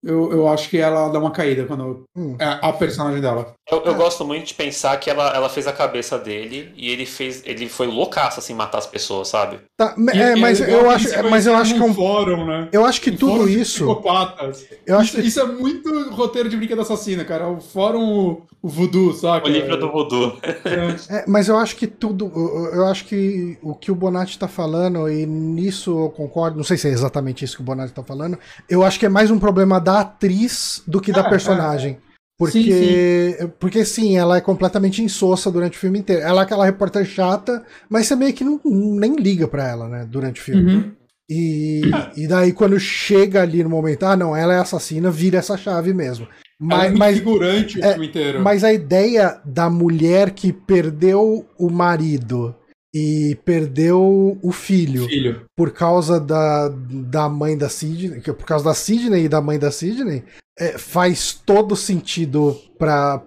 eu, eu acho que ela dá uma caída quando. Hum. É a personagem dela. Eu, eu Ah. gosto muito de pensar que ela, ela fez a cabeça dele e ele fez. Ele foi loucaço assim matar as pessoas, sabe? Tá, E- é, e mas legal eu que acho, mas eu acho que é um, fórum, né? eu acho que Um tudo fórum de isso, Psicopatas. eu acho isso, que isso é muito roteiro de brinquedo assassina, cara. O fórum o voodoo, saca? O livro do voodoo. É, É, mas eu acho que tudo. Eu, eu acho que o que o Bonatti tá falando, e nisso eu concordo, não sei se é exatamente isso que o Bonatti tá falando, eu acho que é mais um problema da atriz do que da É, personagem. Porque sim, sim. porque sim, ela é completamente insossa durante o filme inteiro. Ela é aquela repórter chata, mas você meio que não, nem liga pra ela, né, durante o filme. Uhum. E, e daí quando chega ali no momento, ah não, ela é assassina, vira essa chave mesmo. Mas, é mas figurante o é, filme inteiro. Mas a ideia da mulher que perdeu o marido e perdeu o filho, filho, por causa da, da mãe da Sidney, por causa da Sidney e da mãe da Sidney, é, faz todo sentido para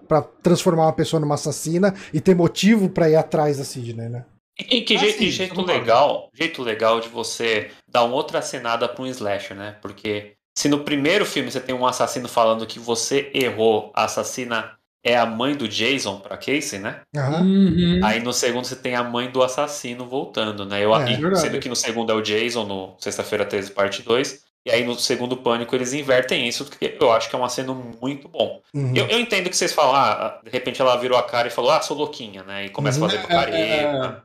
transformar uma pessoa numa assassina e ter motivo para ir atrás da Sidney, né? E que ah, jeito, sim, jeito legal, jeito legal de você dar uma outra acenada para um slasher, né? Porque se no primeiro filme você tem um assassino falando que você errou, a assassina é a mãe do Jason para Casey, né? Uhum. Aí no segundo você tem a mãe do assassino voltando, né? Eu, é, e, sendo que no segundo é o Jason, no Sexta-feira 13, parte 2. E aí no segundo Pânico eles invertem isso, porque eu acho que é um aceno muito bom. Uhum. Eu, eu, entendo que vocês falam, ah, de repente ela virou a cara e falou, ah, sou louquinha, né? E começa uhum. a fazer com careta. É, é, é.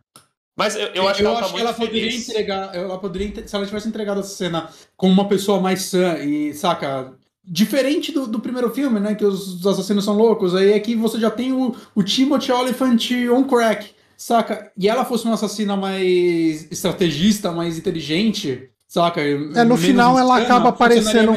Mas eu, eu acho eu que ela, tá acho tá que ela poderia entregar, ela poderia, se ela tivesse entregado essa cena como uma pessoa mais sã e, saca, diferente do, do primeiro filme, né, que os, os, assassinos são loucos, aí é você já tem o, o Timothy Oliphant on crack, saca? E ela fosse uma assassina mais estrategista, mais inteligente, saca? É, no final ela acaba aparecendo.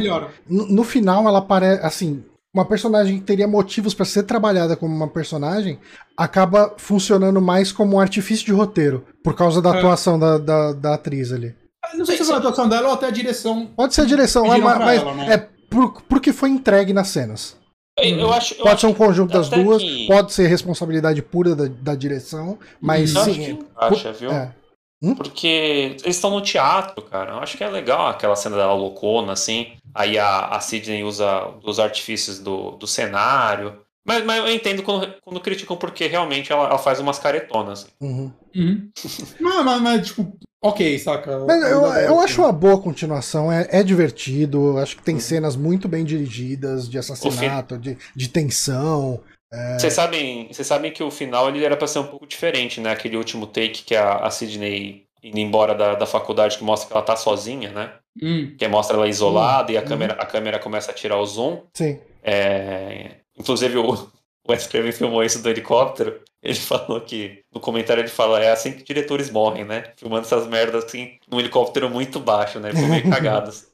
No, no, final ela aparece, assim, uma personagem que teria motivos para ser trabalhada como uma personagem acaba funcionando mais como um artifício de roteiro, por causa da é. atuação da, da, da, atriz ali. Não sei se foi a atuação dela ou até a direção. Pode ser a direção, mas, mas ela, né? é por, porque foi entregue nas cenas. Eu acho, eu pode ser um conjunto das duas, que... pode ser responsabilidade pura da, da direção, mas eu sim. Acho que acha, viu? É. Hum? Porque eles estão no teatro, cara. Eu acho que é legal aquela cena dela loucona, assim. Aí a, a Sidney usa os artifícios do, do cenário. Mas, mas eu entendo quando, quando criticam porque realmente ela, ela faz umas caretonas. Assim. Uhum. Uhum. [laughs] mas, mas, mas, tipo, ok, saca? Mas eu, eu acho uma boa continuação, é, é divertido, acho que tem uhum. cenas muito bem dirigidas de assassinato, de, de tensão. É... Vocês sabem, vocês sabem que o final ele era para ser um pouco diferente, né? Aquele último take que a, a Sidney indo embora da, da faculdade que mostra que ela tá sozinha, né? Hum. Que mostra ela isolada hum. e a câmera, a câmera começa a tirar o zoom. Sim. É... Inclusive o, [laughs] o Wes Craven filmou isso do helicóptero. Ele [laughs] falou que, no comentário ele fala, é assim que diretores morrem, né? Filmando essas merdas assim, num helicóptero muito baixo, né? Ficou meio [laughs] cagados.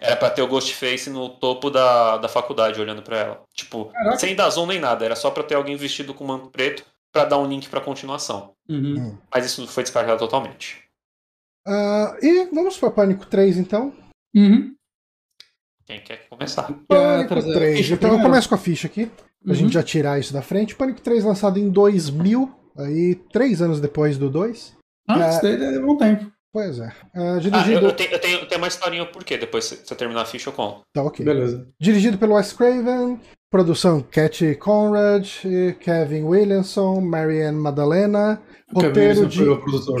Era pra ter o Ghostface no topo da, da faculdade olhando para ela. Tipo, Caraca. sem dar zoom nem nada. Era só pra ter alguém vestido com manto preto para dar um link pra continuação. Uhum. Hum. Mas isso foi descartado totalmente. Uh, e vamos para Pânico 3, então? Uhum. Quem quer começar? Pânico 3. Então eu começo com a ficha aqui, pra uhum. gente já tirar isso da frente. Pânico 3 lançado em 2000, aí três anos depois do 2. Ah, uh, isso daí é bom tempo. Pois é. Uh, dirigido... Ah, eu, eu, tenho, eu, tenho, eu tenho uma historinha por quê? Depois, se você terminar a ficha, eu conto. Tá, ok. Beleza. Dirigido pelo Wes Craven, produção Cat Conrad, Kevin Williamson, Marianne Madalena, roteiro de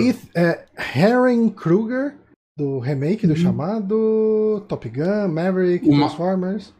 Eth, é, Herring Kruger, do remake do uhum. chamado, Top Gun, Maverick, Uma... Transformers.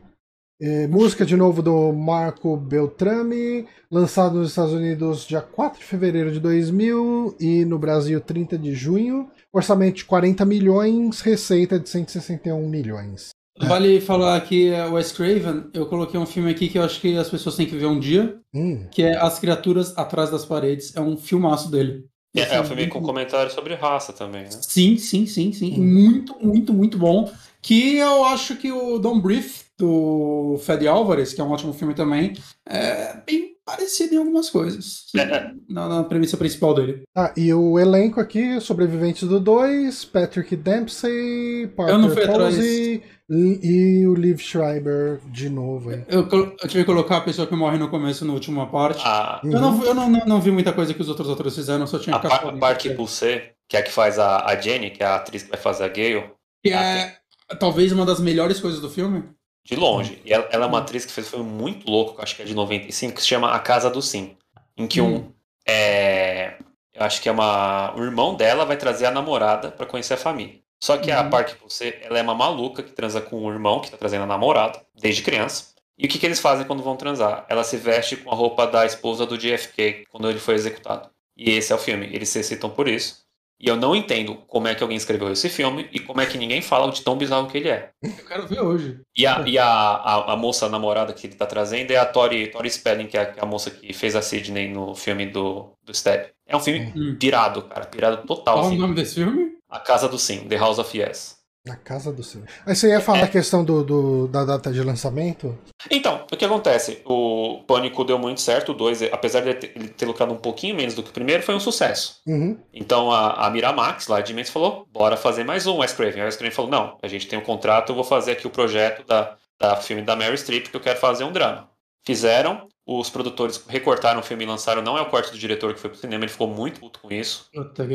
É, música de novo do Marco Beltrame, lançado nos Estados Unidos dia 4 de fevereiro de 2000 e no Brasil 30 de junho. Orçamento de 40 milhões, receita de 161 milhões. Vale falar que o Wes Craven, eu coloquei um filme aqui que eu acho que as pessoas têm que ver um dia, hum. que é As Criaturas Atrás das Paredes. É um filmaço dele. É, é um filme com comentário sobre raça também, né? Sim, sim, sim, sim. Hum. Muito, muito, muito bom. Que eu acho que o Don't Brief, do Fede Álvares, que é um ótimo filme também, é bem parecido em algumas coisas. É, é. Na, na, premissa principal dele. Ah, e o elenco aqui, sobreviventes do 2, Patrick Dempsey, Parker Posey, e, o Liv Schreiber de novo. Eu, eu, tive que colocar a pessoa que morre no começo, na última parte. Ah, eu, não, eu não, não, não, vi muita coisa que os outros atores fizeram, só tinha a, par, a Park Pulse, que é a que faz a, a Jenny, que é a atriz que vai fazer a Gale. Que é talvez uma das melhores coisas do filme. De longe. E ela, ela é uma atriz que fez um filme muito louco, acho que é de 95, que se chama A Casa do Sim. Em que um. Hum. É, eu acho que é uma. O irmão dela vai trazer a namorada para conhecer a família. Só que uhum. a Park você ela é uma maluca que transa com o irmão que tá trazendo a namorada, desde criança. E o que, que eles fazem quando vão transar? Ela se veste com a roupa da esposa do JFK quando ele foi executado. E esse é o filme. Eles se excitam por isso. E eu não entendo como é que alguém escreveu esse filme e como é que ninguém fala de tão bizarro que ele é. Eu quero ver hoje. E a, e a, a, a moça namorada que ele tá trazendo é a Tori, Tori Spelling, que é a, a moça que fez a Sidney no filme do, do Step. É um filme Hum. pirado, cara. Pirado total. Qual o assim. nome desse filme? A Casa do Sim, The House of Yes. Na casa do céu. Aí você ia falar É. a questão do, do- da data de lançamento? Então, o que acontece? O Pânico deu muito certo, o 2, apesar de ele ter, lucrado um pouquinho menos do que o primeiro, foi um sucesso. Uhum. Então a, a Miramax, lá de Mendes, falou: bora fazer mais um Wes Craven. O Wes Craven falou: não, a gente tem um contrato, eu vou fazer aqui o projeto da, da filme da Mary Streep, que eu quero fazer um drama. Fizeram, os produtores recortaram o filme e lançaram, não é o corte do diretor que foi pro cinema, ele ficou muito puto com isso. Puta que.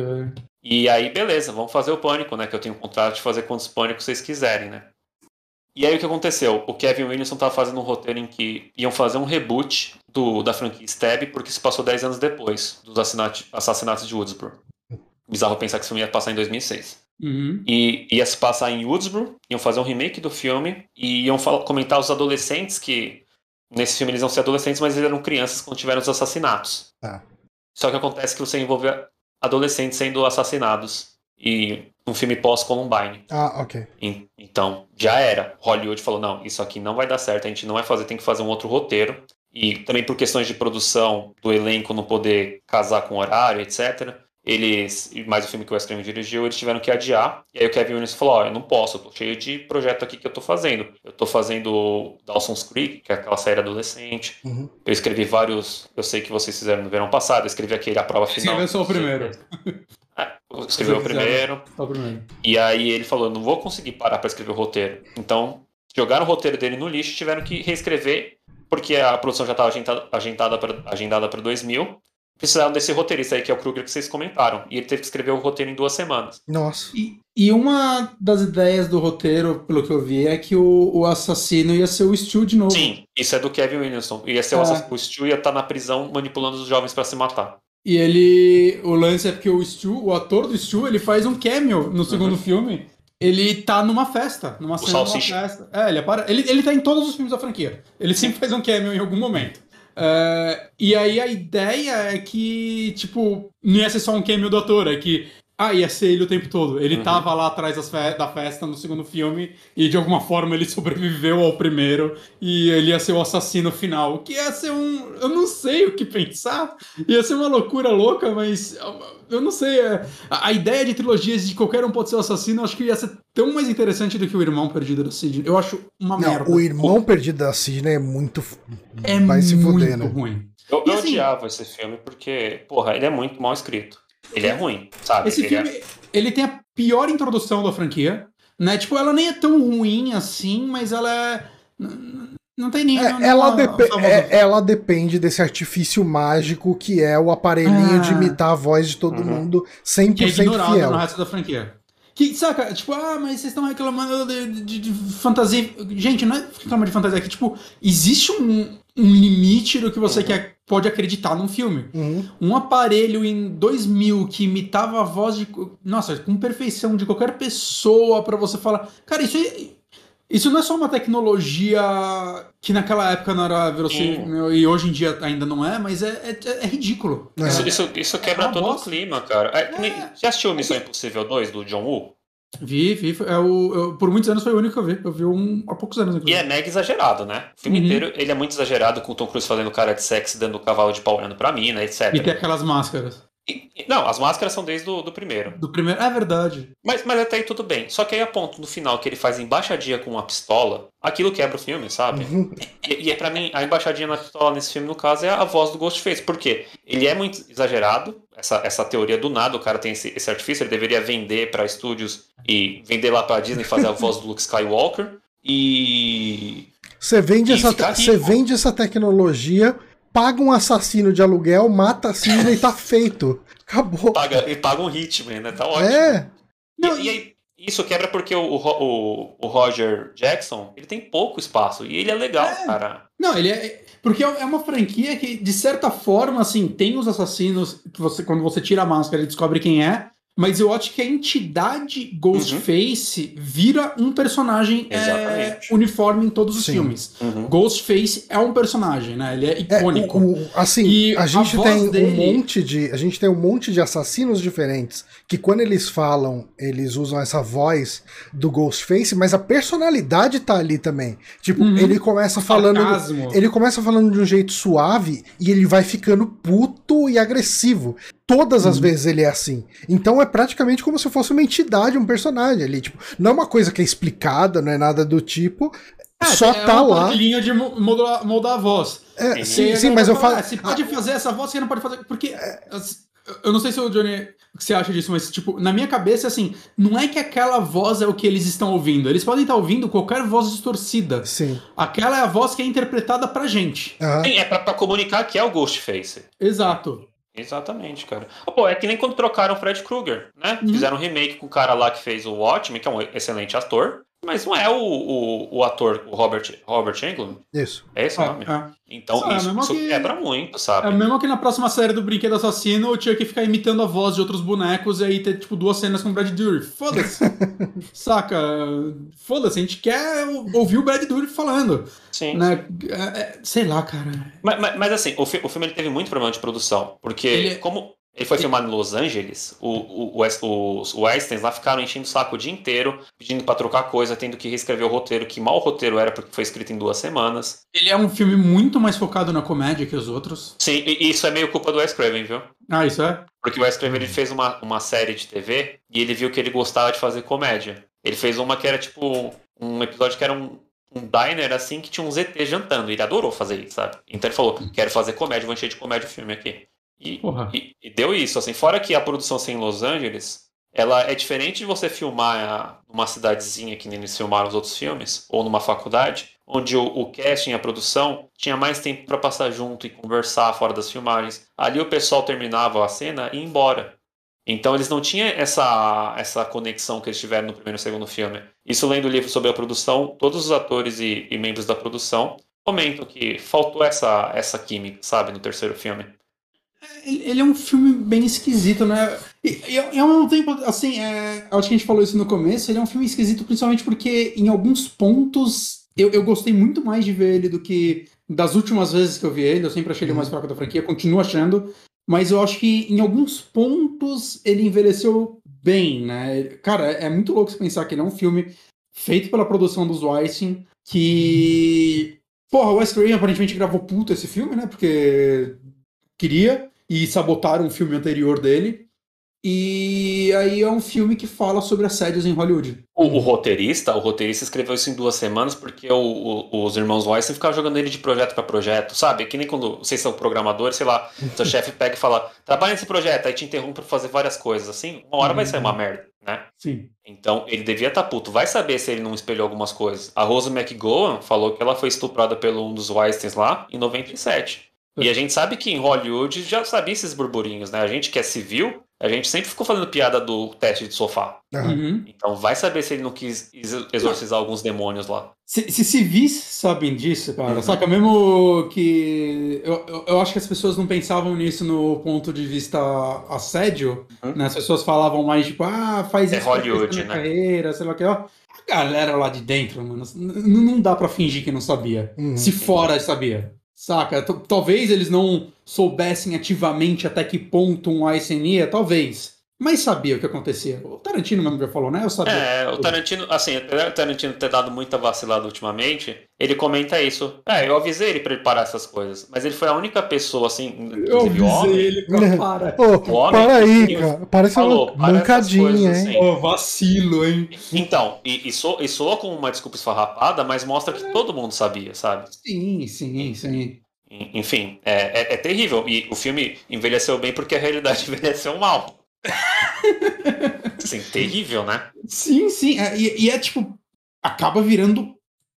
E aí, beleza, vamos fazer o Pânico, né? Que eu tenho um contrato de fazer quantos Pânicos vocês quiserem, né? E aí o que aconteceu? O Kevin Williamson estava fazendo um roteiro em que iam fazer um reboot do, da franquia Stab, porque se passou 10 anos depois dos assassinatos de Woodsboro. Bizarro pensar que esse filme ia passar em 2006. Uhum. E ia se passar em Woodsboro, iam fazer um remake do filme e iam comentar os adolescentes que. Nesse filme eles iam ser adolescentes, mas eles eram crianças quando tiveram os assassinatos. Tá. Só que acontece que você envolve adolescentes sendo assassinados e um filme pós-Columbine. Ah, ok. En- Então, já era. Hollywood falou: não, isso aqui não vai dar certo, a gente não vai fazer, tem que fazer um outro roteiro. E também por questões de produção, do elenco não poder casar com horário, etc. Eles, mais o filme que o Wes Craven dirigiu, eles tiveram que adiar. E aí o Kevin Williams falou: Ó, eu não posso, eu tô cheio de projeto aqui que eu tô fazendo. Eu tô fazendo Dawson's Creek, que é aquela série adolescente. Uhum. Eu escrevi vários, eu sei que vocês fizeram no verão passado, eu escrevi aquele A Prova Final. Escreveu só o primeiro. É, eu escrevi o primeiro. Só o primeiro. E aí ele falou: não vou conseguir parar para escrever o roteiro. Então, jogaram o roteiro dele no lixo e tiveram que reescrever, porque a produção já estava agendada, agendada para 2000. Precisaram desse roteirista aí, que é o Kruger que vocês comentaram. E ele teve que escrever o roteiro em duas semanas. Nossa. E, e uma das ideias do roteiro, pelo que eu vi, é que o, o assassino ia ser o Stu de novo. Sim, isso é do Kevin Williamson. Ia ser o, É. assass- o Stu ia estar na prisão manipulando os jovens para se matar. E ele. O lance é porque o Stu, o ator do Stu, ele faz um cameo no segundo filme. Ele tá numa festa, numa cena de uma Salsicha. festa. É, ele, apara... ele, ele tá em todos os filmes da franquia. Ele sempre faz um cameo em algum momento. É, e aí a ideia é que, tipo, não ia ser só um cameo do ator, é que. Ah, ia ser ele o tempo todo. Ele Uhum. tava lá atrás das fe- da festa no segundo filme e de alguma forma ele [laughs] sobreviveu ao primeiro e ele ia ser o assassino final. O que ia ser um. Eu não sei o que pensar. Ia ser uma loucura louca, mas. Eu não sei. é- A, a ideia de trilogias de qualquer um pode ser o assassino, eu acho que ia ser tão mais interessante do que o irmão perdido da Sidney. Eu acho uma Não, merda. o irmão perdido da Sidney é muito. é vai se muito fuder, né? ruim. Eu, eu assim- odiava esse filme porque, porra, ele é muito mal escrito. Ele é ruim, sabe? Esse ele é- filme, ele tem a pior introdução da franquia, né? Tipo, ela nem é tão ruim assim, mas ela é... Não tem nem... É, não- ela, não- famosa- é- ela depende desse artifício mágico que é o aparelhinho Ah. de imitar a voz de todo Uhum. mundo que é 100% ignorado fiel. no resto da franquia. Que, saca, tipo, ah, mas vocês estão reclamando de, de- de fantasia. Gente, não é reclamar de fantasia, é que, tipo, existe um, um limite do que você Uhum. quer, pode acreditar num filme. Uhum. Um aparelho em 2000 que imitava a voz de. Nossa, com perfeição de qualquer pessoa pra você falar. Cara, isso é- Isso não é só uma tecnologia que naquela época não era verossímil e hoje em dia ainda não é, mas é, é- é ridículo. É. Isso, isso, isso quebra todo bosta. o clima, cara. É, É. Já assistiu Missão Impossível 2 do John Woo? Vi, vi. É o, eu- por muitos anos foi o único que eu vi. Eu vi um há poucos anos, E inclusive. é mega exagerado, né? O filme Uhum. inteiro ele é muito exagerado, com o Tom Cruise fazendo cara de sexy, dando cavalo de pau olhando pra mina, etc. E tem aquelas máscaras. Não, as máscaras são desde o do primeiro. Do primeiro. É verdade. Mas, mas até aí tudo bem. Só que aí a ponto no final que ele faz embaixadinha com uma pistola, aquilo quebra o filme, sabe? Uhum. E, e pra mim, a embaixadinha na pistola nesse filme, no caso, é a voz do Ghostface. Por quê? Ele é muito exagerado, essa, essa teoria do nada, o cara tem esse, esse artifício, ele deveria vender pra estúdios e vender lá pra Disney fazer a [laughs] voz do Luke Skywalker. E. Você vende, E essa, você vende essa tecnologia, paga um assassino de aluguel, mata a Sidney e tá feito. Acabou. paga, e paga um hitman, né? Tá ótimo. É. Não, e, e aí, isso quebra porque o, o, o- o Roger Jackson, ele tem pouco espaço. E ele é legal, É. cara. Não, ele é. Porque é uma franquia que, de certa forma, assim, tem os assassinos que você, quando você tira a máscara e descobre quem é. Mas eu acho que a entidade Ghostface uhum. vira um personagem é, uniforme em todos os Sim. filmes. Uhum. Ghostface é um personagem, né? Ele é, é icônico. É, o, o, assim, e a gente a tem dele... um monte de. A gente tem um monte de assassinos diferentes que quando eles falam, eles usam essa voz do Ghostface, mas a personalidade tá ali também. Tipo, uhum. ele começa falando. Ele começa falando de um jeito suave e ele vai ficando puto e agressivo. Todas as uhum. vezes ele é assim. Então é praticamente como se fosse uma entidade, um personagem ali. Tipo, não é uma coisa que é explicada, não é nada do tipo. É, só é tá lá. linha de mudar a voz. É, sim, sim, mas eu falo. Ah, se pode fazer essa voz, você não pode fazer. Porque. É... Eu não sei se o Johnny. O que você acha disso, mas, tipo, na minha cabeça, assim, não é que aquela voz é o que eles estão ouvindo. Eles podem estar ouvindo qualquer voz distorcida. Sim. Aquela é a voz que é interpretada pra gente. Uhum. Sim, é pra, pra comunicar que é o Ghostface. Exato. Exatamente, cara. Pô, é que nem quando trocaram o Fred Krueger, né? Uhum. Fizeram um remake com o cara lá que fez o Watchmen, que é um excelente ator. Mas não é o, o, o ator, o Robert, Robert Englund? Isso. É esse o é, nome? É. Então é, isso, isso que, quebra muito, sabe? É mesmo que na próxima série do Brinquedo Assassino eu tinha que ficar imitando a voz de outros bonecos e aí ter, tipo, duas cenas com o Brad Dourif. Foda-se. [laughs] Saca? Foda-se, a gente quer ouvir o Brad Dourif falando. Sim. Né? É, é, sei lá, cara. Mas, mas, mas assim, o, fi o, filme ele teve muito problema de produção. Porque, ele... como ele foi filmado em Los Angeles. O, o, o, os Westerns lá ficaram enchendo o saco o dia inteiro, pedindo para trocar coisa, tendo que reescrever o roteiro, que mal o roteiro era porque foi escrito em duas semanas. Ele é um filme muito mais focado na comédia que os outros. Sim, e isso é meio culpa do Wes Craven, viu? Ah, isso é? Porque o Wes Craven ele fez uma, uma série de TV e ele viu que ele gostava de fazer comédia. Ele fez uma que era tipo um episódio que era um, um diner assim que tinha um ZT jantando. E ele adorou fazer isso, sabe? Então ele falou: quero fazer comédia, vou encher de comédia o filme aqui. E, e, e, deu isso, assim, fora que a produção assim, em Los Angeles, ela é diferente de você filmar numa cidadezinha que nem eles filmaram os outros filmes, ou numa faculdade, onde o, o casting a produção tinha mais tempo para passar junto e conversar fora das filmagens. Ali o pessoal terminava a cena e ia embora. Então eles não tinham essa, essa conexão que eles tiveram no primeiro e segundo filme. Isso lendo o livro sobre a produção, todos os atores e, e membros da produção comentam que faltou essa, essa química, sabe, no terceiro filme. Ele é um filme bem esquisito, né? E, ao mesmo tempo, assim, é, acho que a gente falou isso no começo, ele é um filme esquisito principalmente porque em alguns pontos eu, eu gostei muito mais de ver ele do que das últimas vezes que eu vi ele. Eu sempre achei ele mais fraco da franquia, continuo achando. Mas eu acho que em alguns pontos ele envelheceu bem, né? Cara, é muito louco você pensar que ele é um filme feito pela produção dos Weinstein, que. Porra, o Wes Craven aparentemente gravou puto esse filme, né? Porque queria e sabotaram o filme anterior dele. E aí é um filme que fala sobre assédios em Hollywood. O, o roteirista, o roteirista escreveu isso em duas semanas porque o, o, os irmãos Weinstein ficavam jogando ele de projeto para projeto, sabe? Que nem quando vocês são programadores, sei lá, [laughs] seu chefe pega e fala, trabalha nesse projeto, aí te interrompe para fazer várias coisas, assim, uma hora vai sair uma uhum. merda, né? Sim. Então ele devia estar tá puto, vai saber se ele não espelhou algumas coisas. A Rose McGowan falou que ela foi estuprada pelo um dos Weinsteins lá em 97. E a gente sabe que em Hollywood já sabia esses burburinhos, né? A gente que é civil, a gente sempre ficou fazendo piada do teste de sofá. Uhum. Então vai saber se ele não quis exorcizar alguns demônios lá. Se, se civis sabem disso, cara, uhum. saca? Mesmo que. Eu, eu, eu, acho que as pessoas não pensavam nisso no ponto de vista assédio, uhum. né? As pessoas falavam mais tipo, ah, faz é isso Hollywood, na né? carreira, sei lá o que, ó. A galera lá de dentro, mano, não dá para fingir que não sabia. Uhum. Se fora sabia. Saca? Talvez eles não soubessem ativamente até que ponto um Eisen ia, talvez. Mas sabia o que acontecia. O Tarantino mesmo já falou, né? Eu sabia. É, o Tarantino, assim, o Tarantino ter dado muita vacilada ultimamente, ele comenta isso. É, eu avisei ele pra ele parar essas coisas. Mas ele foi a única pessoa, assim, eu avisei homem, ele pra parar. Ô, homem, para aí, cara. Parece falou, uma mancadinha, hein? Assim. Ô, vacilo, hein? Então, e, e, so, e soa como uma desculpa esfarrapada, mas mostra que todo mundo sabia, sabe? Sim, sim, sim. Enfim, é, é, é terrível. E o filme envelheceu bem porque a realidade [laughs] envelheceu mal. [laughs] Sim, terrível, né? Sim, sim. É, e, e, é tipo. Acaba virando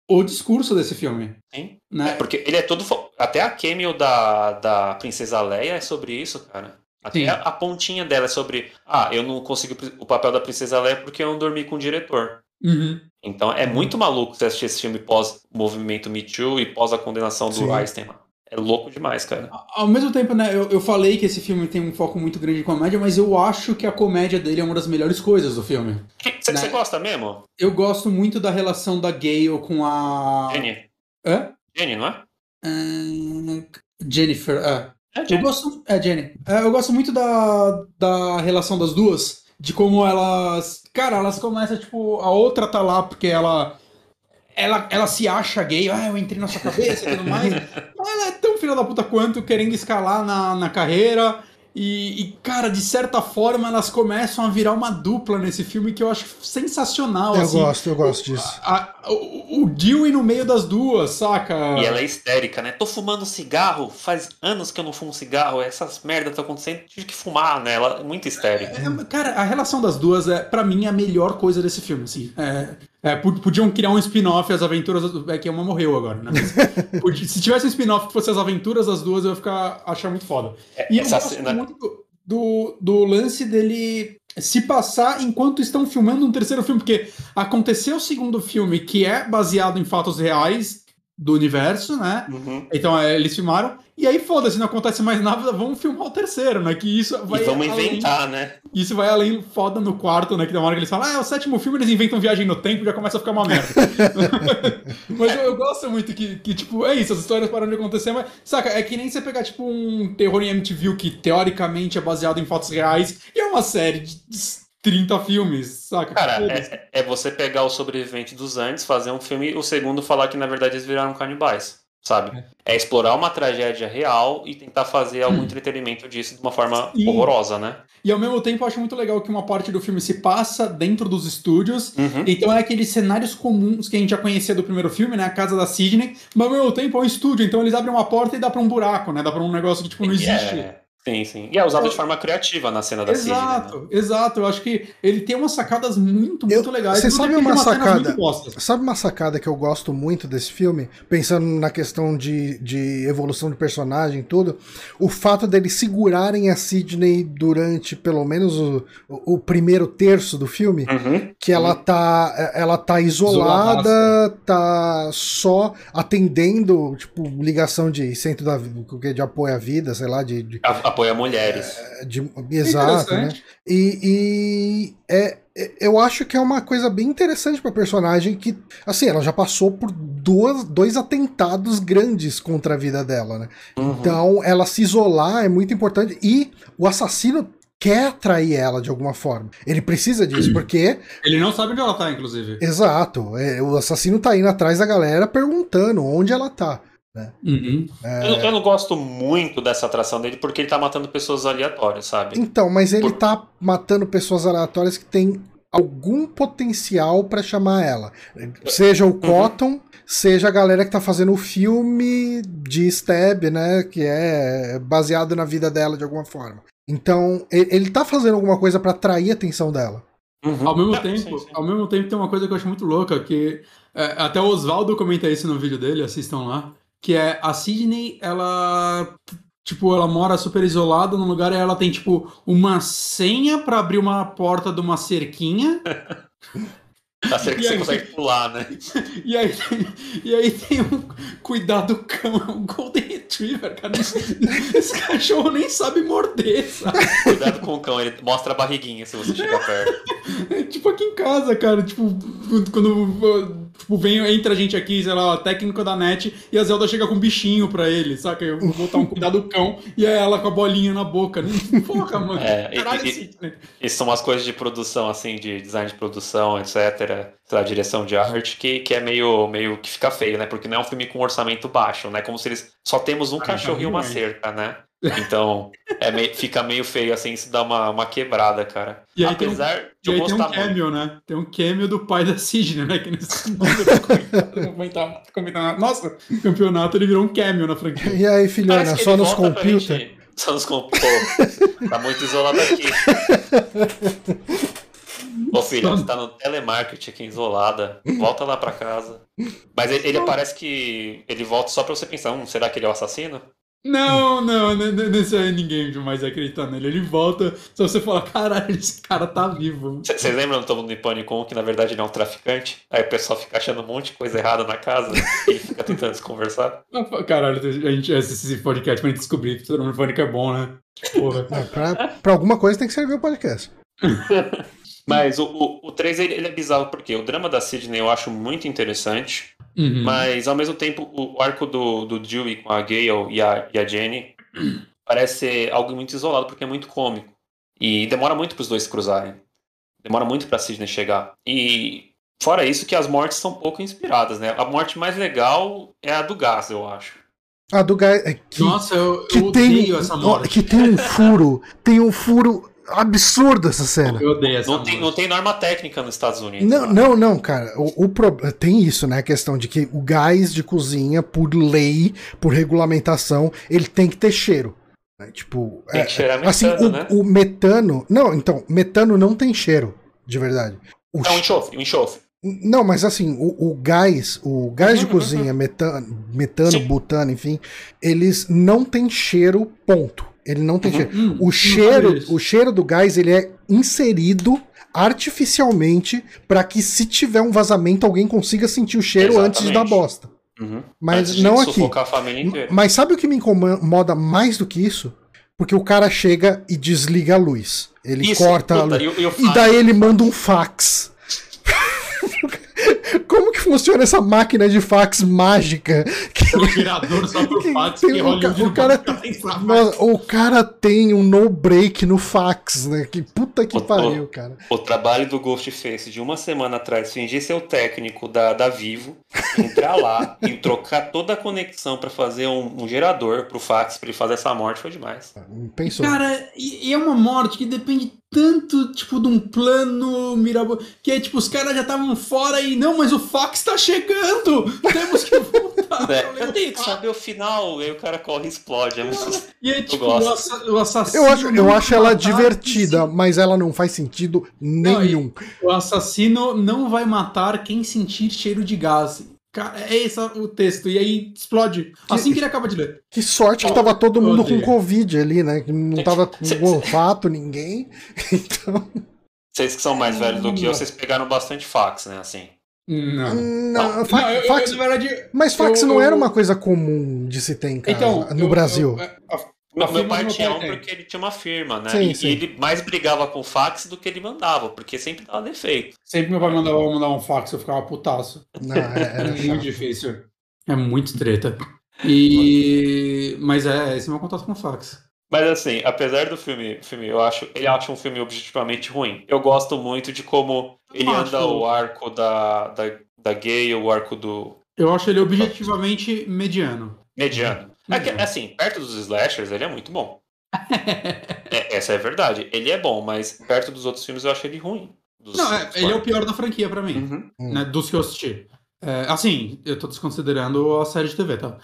o discurso desse filme. Sim. Né? É porque ele é todo. Até a cameo da, da Princesa Leia é sobre isso, cara. Até a, a, pontinha dela é sobre. Ah, eu não consigo o papel da Princesa Leia porque eu não dormi com o diretor. Uhum. Então é muito maluco você assistir esse filme pós-movimento Me Too e pós a condenação do Sim. Einstein. É louco demais, cara. Ao mesmo tempo, né, eu, eu falei que esse filme tem um foco muito grande de comédia, mas eu acho que a comédia dele é uma das melhores coisas do filme. Você Né? gosta mesmo? Eu gosto muito da relação da Gale com a. Jenny. Hã? Jenny, não é? Ah, Jennifer, é. É Eu Jenny. gosto. É, Jenny. É, eu gosto muito da, da relação das duas. De como elas. Cara, elas começam, tipo, a outra tá lá porque ela. Ela, ela se acha gay, ah, eu entrei na sua cabeça e tudo mais. Mas [laughs] ela é tão filha da puta quanto, querendo escalar na, na carreira. E, e, cara, de certa forma, elas começam a virar uma dupla nesse filme que eu acho sensacional. Eu assim. gosto, eu gosto disso. A- a- o, o Dewey no meio das duas, saca? E ela é histérica, né? Tô fumando cigarro, faz anos que eu não fumo cigarro, essas merdas estão acontecendo, tive que fumar, né? Ela é muito histérica. É, cara, a relação das duas é, para mim, a melhor coisa desse filme, assim. É, é, pod- podiam criar um spin-off, as aventuras. do- É que uma morreu agora, né? [laughs] Mas se tivesse um spin-off que fosse as aventuras das duas, eu ia ficar achar muito foda. E eu Essa gosto cena- muito do, do, do lance dele se passar enquanto estão filmando um terceiro filme, porque aconteceu o segundo filme, que é baseado em fatos reais do universo, né? Uhum. Então é, eles filmaram, e aí foda-se, não acontece mais nada, vamos filmar o terceiro, né? Que isso vai E vamos além- inventar, né? isso vai além foda no quarto, né? Que uma hora que eles falam, ah, é o sétimo filme, eles inventam viagem no tempo e já começa a ficar uma merda. [laughs] mas eu, eu gosto muito que, que, tipo, é isso, as histórias param de acontecer, mas, saca, é que nem você pegar, tipo, um terror em MTV que teoricamente é baseado em fatos reais e é uma série de 30 filmes, saca? Cara, é, é você pegar o sobrevivente dos antes, fazer um filme e o segundo falar que na verdade eles viraram canibais, sabe? É explorar uma tragédia real e tentar fazer algum entretenimento disso de uma forma Sim. horrorosa, né? E ao mesmo tempo eu acho muito legal que uma parte do filme se passa dentro dos estúdios. Uhum. Então é aqueles cenários comuns que a gente já conhecia do primeiro filme, né? A casa da Sidney, mas ao mesmo tempo é um estúdio, então eles abrem uma porta e dá pra um buraco, né? Dá pra um negócio que tipo, não E existe. é- Sim, sim. E é usado de forma criativa na cena da Sidney. né? Exato, exato. Eu acho que ele tem umas sacadas muito, Eu- muito legais. você sabe uma sacada? Sabe uma sacada que eu gosto muito desse filme? Pensando na questão de, de evolução de personagem e tudo, o fato deles segurarem a Sidney durante pelo menos o, o, o primeiro terço do filme, Uhum. que ela tá, ela tá isolada, tá só atendendo, tipo, ligação de centro da, de apoio à vida, sei lá, de, de A- Apoia mulheres. de- exato, né? E, e é, é- eu acho que é uma coisa bem interessante pra personagem que, assim, ela já passou por duas, dois atentados grandes contra a vida dela, né? Uhum. Então, ela se isolar é muito importante e o assassino quer atrair ela de alguma forma. Ele precisa disso, porque, [clears throat] Ele não sabe onde ela tá, inclusive. exato, é, o assassino tá indo atrás da galera perguntando onde ela tá. Uhum. Eu, eu não gosto muito dessa atração dele porque ele tá matando pessoas aleatórias, sabe? Então, mas ele Por- tá matando pessoas aleatórias que têm algum potencial pra chamar ela. Seja Uhum. o Cotton, seja a galera que tá fazendo o filme de Stab, né? Que é baseado na vida dela de alguma forma. Então, ele tá fazendo alguma coisa pra atrair a atenção dela. Uhum. Ao mesmo É, tempo, sim, sim. ao mesmo tempo tem uma coisa que eu acho muito louca, que é, até o Oswaldo comenta isso no vídeo dele, assistam lá, que é a Sidney, ela tipo, ela mora super isolada num lugar e ela tem tipo uma senha pra abrir uma porta de uma cerquinha. Tá certo que você aí? consegue pular, né? [laughs] E aí, e aí tem um cuidado cão, um Golden Retriever, cara. Esse, esse cachorro nem sabe morder, sabe? Cuidado com o cão, ele mostra a barriguinha se você chegar perto. [laughs] É tipo aqui em casa, cara. Tipo, quando tipo, vem, entra a gente aqui, sei lá, técnico da net, e a Zelda chega com um bichinho pra ele, saca? Eu vou botar um cuidado cão e é ela com a bolinha na boca. [laughs] Porra, mano. É, Caralho, e-. Isso são umas coisas de produção, assim, de design de produção, etc. Sei lá, direção de arte, que, que é meio, meio que fica feio, né? Porque não é um filme com orçamento baixo, né? Como se eles só temos um Ah, cachorro e uma ruim. cerca, né? Então, é meio- fica meio feio, assim, isso dá uma, uma quebrada, cara. E aí tem um- Apesar E de eu aí tem um gostar muito. cameo, né? Tem um cameo do pai da Sidney, né? Que nesse [laughs] Nossa, campeonato ele virou um cameo na franquia. E aí, filhona, só nos computer? Só nos computers. tá muito isolado aqui. [laughs] Ô filha, você tá no telemarketing aqui isolada. Volta lá pra casa. Mas ele, ele parece que ele volta só pra você pensar, hum, será que ele é o assassino? Não, não, nesse aí ninguém mais acredita nele. Ele volta, só você fala, caralho, esse cara tá vivo. Vocês lembram do Todo Mundo em Pânico 1 que na verdade ele é um traficante? Aí o pessoal fica achando um monte de coisa errada na casa e fica tentando se conversar. [laughs] Caralho, a gente assiste esse podcast pra gente descobrir que todo mundo pânico é bom, né? Porra. É, pra, pra alguma coisa tem que servir o podcast. [laughs] Mas o, o, o 3 ele, ele é bizarro porque o drama da Sidney eu acho muito interessante, Uhum. mas ao mesmo tempo o, o arco do, do Dewey com a Gale e a, e a Jenny parece ser algo muito isolado porque é muito cômico. E demora muito para os dois se cruzarem. Demora muito pra Sidney chegar. E fora isso que as mortes são pouco inspiradas, né? A morte mais legal é a do gás, eu acho. A do Guy. é, Que, Nossa, eu, que eu tem, odeio essa morte. que tem um furo. Tem um furo absurdo essa cena. Eu odeio essa Não tem, não tem norma técnica nos Estados Unidos. Não, lá. não, não, cara. O, o pro- Tem isso, né? A questão de que o gás de cozinha, por lei, por regulamentação, ele tem que ter cheiro. né? Tipo, Tem é, que cheirar assim, metano, o, né? o metano. Não, então, metano não tem cheiro, de verdade. O É um enxofre, um enxofre. Não, mas assim, o, o gás, o gás de Uhum, cozinha, metano, metano, Sim. butano, enfim, eles não têm cheiro, ponto. Ele não tem Uhum. cheiro. Hum, O não cheiro, o cheiro do gás, ele é inserido artificialmente para que se tiver um vazamento alguém consiga sentir o cheiro antes de dar Exatamente. bosta. Uhum. Mas Antes não aqui. sufocar a família inteira. Mas sabe o que me incomoda mais do que isso? Porque o cara chega e desliga a luz. Ele Isso, corta a puta, luz. e o- e daí ele manda um fax. [laughs] Que funciona essa máquina de fax mágica? Que- O gerador só pro que fax tem que um ca- o não cara-. Nossa, o cara tem um no break no fax, né? Que puta que O- pariu, cara. O trabalho do Ghostface de uma semana atrás, fingir ser o técnico da, da Vivo, entrar lá [laughs] e trocar toda a conexão pra fazer um, um gerador pro fax pra ele fazer essa morte foi demais. Pensou. Cara, e, e é uma morte que depende tanto, tipo, de um plano mirabolante. Que é tipo, os caras já estavam fora e não, mas o fax tá chegando! Temos que voltar. [laughs] É, eu tenho que fax." saber o final, aí o cara corre e explode. É muito... [laughs] E aí, tipo, o, o assassino. Eu acho, eu não acho ela divertida, mas ela não faz sentido nenhum. se- O assassino não vai matar quem sentir cheiro de gás. Cara, é esse o texto. E aí explode. Assim que ele acaba de ler. Que sorte que tava todo Eu mundo com. Covid ali, né? Que não tava com Cê- cê- olfato, ninguém. [laughs] Então. Vocês que são mais velhos do que eu, vocês pegaram bastante fax, né? Assim. Não. Não, fa- Não, eu- eu- fax, na verdade, mas fax eu- não era eu- uma coisa comum de se ter em casa então, no eu- Brasil. eu- a Meu, meu pai tinha um porque ele tinha uma firma, né? Sim, e, sim. e ele mais brigava com fax do que ele mandava, porque sempre dava defeito. Sempre meu pai mandava mandar um fax, eu ficava putaço. Não, é- É era [laughs] muito difícil. É muito treta. E. Mas é, esse é meu contato com fax. Mas assim, apesar do filme, filme eu acho, ele acha um filme objetivamente ruim. Eu gosto muito de como ele Eu anda acho- o arco da, da, da gay, o arco do Eu acho ele objetivamente mediano. mediano. É que, Mediano. assim, perto dos slashers, ele é muito bom. [laughs] É, essa é a verdade. Ele é bom, mas perto dos outros filmes eu acho ele ruim. Dos- Não, é, ele é o pior da franquia pra mim, Uhum. Hum. né, dos que eu assisti. É, assim, eu tô desconsiderando a série de TV, tá?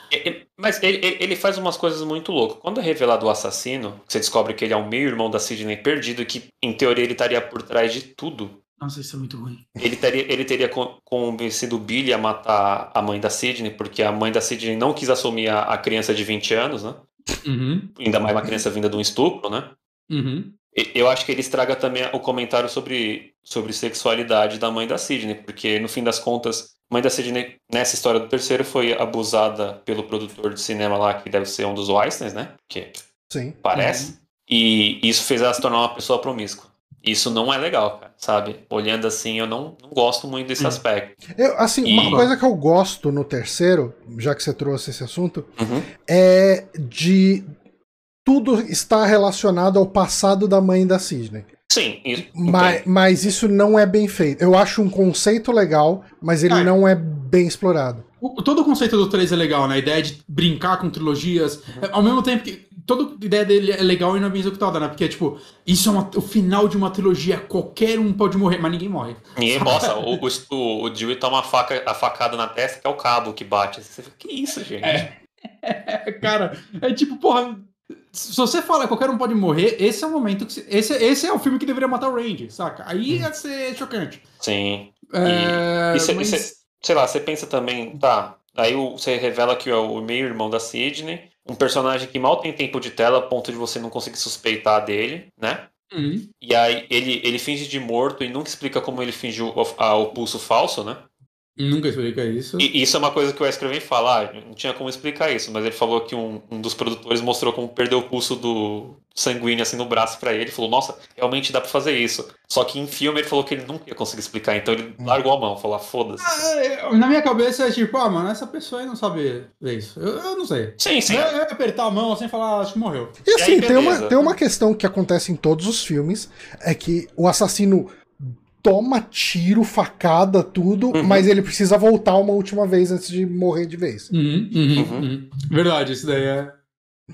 Mas ele, ele- ele faz umas coisas muito loucas. Quando é revelado o assassino, você descobre que ele é o meio-irmão da Sidney perdido, que em teoria ele estaria por trás de tudo. Nossa, isso é muito ruim. Ele teria, ele teria con- convencido o Billy a matar a mãe da Sidney, porque a mãe da Sidney não quis assumir a, a criança de 20 anos, né? Uhum, Ainda mais uma criança vinda de um estupro, né? uhum. Eu acho que ele estraga também o comentário sobre, sobre sexualidade da mãe da Sidney, porque no fim das contas, a mãe da Sidney, nessa história do terceiro, foi abusada pelo produtor de cinema lá, que deve ser um dos Weinsteins, né? Que Sim. parece. E isso fez ela se tornar uma pessoa promíscua. Isso não é legal, cara, sabe? Olhando assim, eu não, não gosto muito desse Hum. aspecto. Eu, assim, uma E- coisa que eu gosto no terceiro, já que você trouxe esse assunto, Uhum. é de tudo estar relacionado ao passado da mãe da Sidney. Sim, isso, Mas, mas isso não é bem feito. Eu acho um conceito legal, mas ele Ah, é. não é bem explorado. O- todo o conceito do 3 é legal, né? A ideia de brincar com trilogias. É, Ao mesmo tempo que toda a ideia dele é legal e não é bem executada, né? Porque, tipo, isso é uma- o final de uma trilogia. Qualquer um pode morrer, mas ninguém morre. Ninguém mostra. O, o, o Dewey toma a, faca, a facada na testa, que é o cabo que bate. Você fica, que isso, gente? É. É, [laughs] cara, é tipo, porra. Se você fala qualquer um pode morrer, esse é o momento que. se- Esse, esse é o filme que deveria matar o Randy, saca? Aí ia ser chocante. Sim. É, e cê- mas- cê- Sei lá, você pensa também, tá, Aí você revela que é o meio-irmão da Sidney, um personagem que mal tem tempo de tela a ponto de você não conseguir suspeitar dele, né? Uhum. E aí ele, ele finge de morto e nunca explica como ele fingiu o, a- o pulso falso, né? Nunca explica isso. E isso é uma coisa que o Wes Craven fala, ah, não tinha como explicar isso, mas ele falou que um, um dos produtores mostrou como perdeu o pulso do sanguíneo assim no braço pra ele, falou, nossa, realmente dá pra fazer isso. Só que em filme ele falou que ele nunca ia conseguir explicar, então ele largou a mão, falou, ah, foda-se. Ah, eu- Na minha cabeça é tipo, ah, mano, essa pessoa aí não sabe ver isso. Eu, eu não sei. Sim, sim. Eu, eu ia apertar a mão assim e falar, acho que morreu. E assim, aí, tem, uma, tem uma questão que acontece em todos os filmes: é que o assassino toma tiro, facada, tudo, Uhum. mas ele precisa voltar uma última vez antes de morrer de vez. Uhum, uhum, Uhum. uhum. Verdade, isso daí é,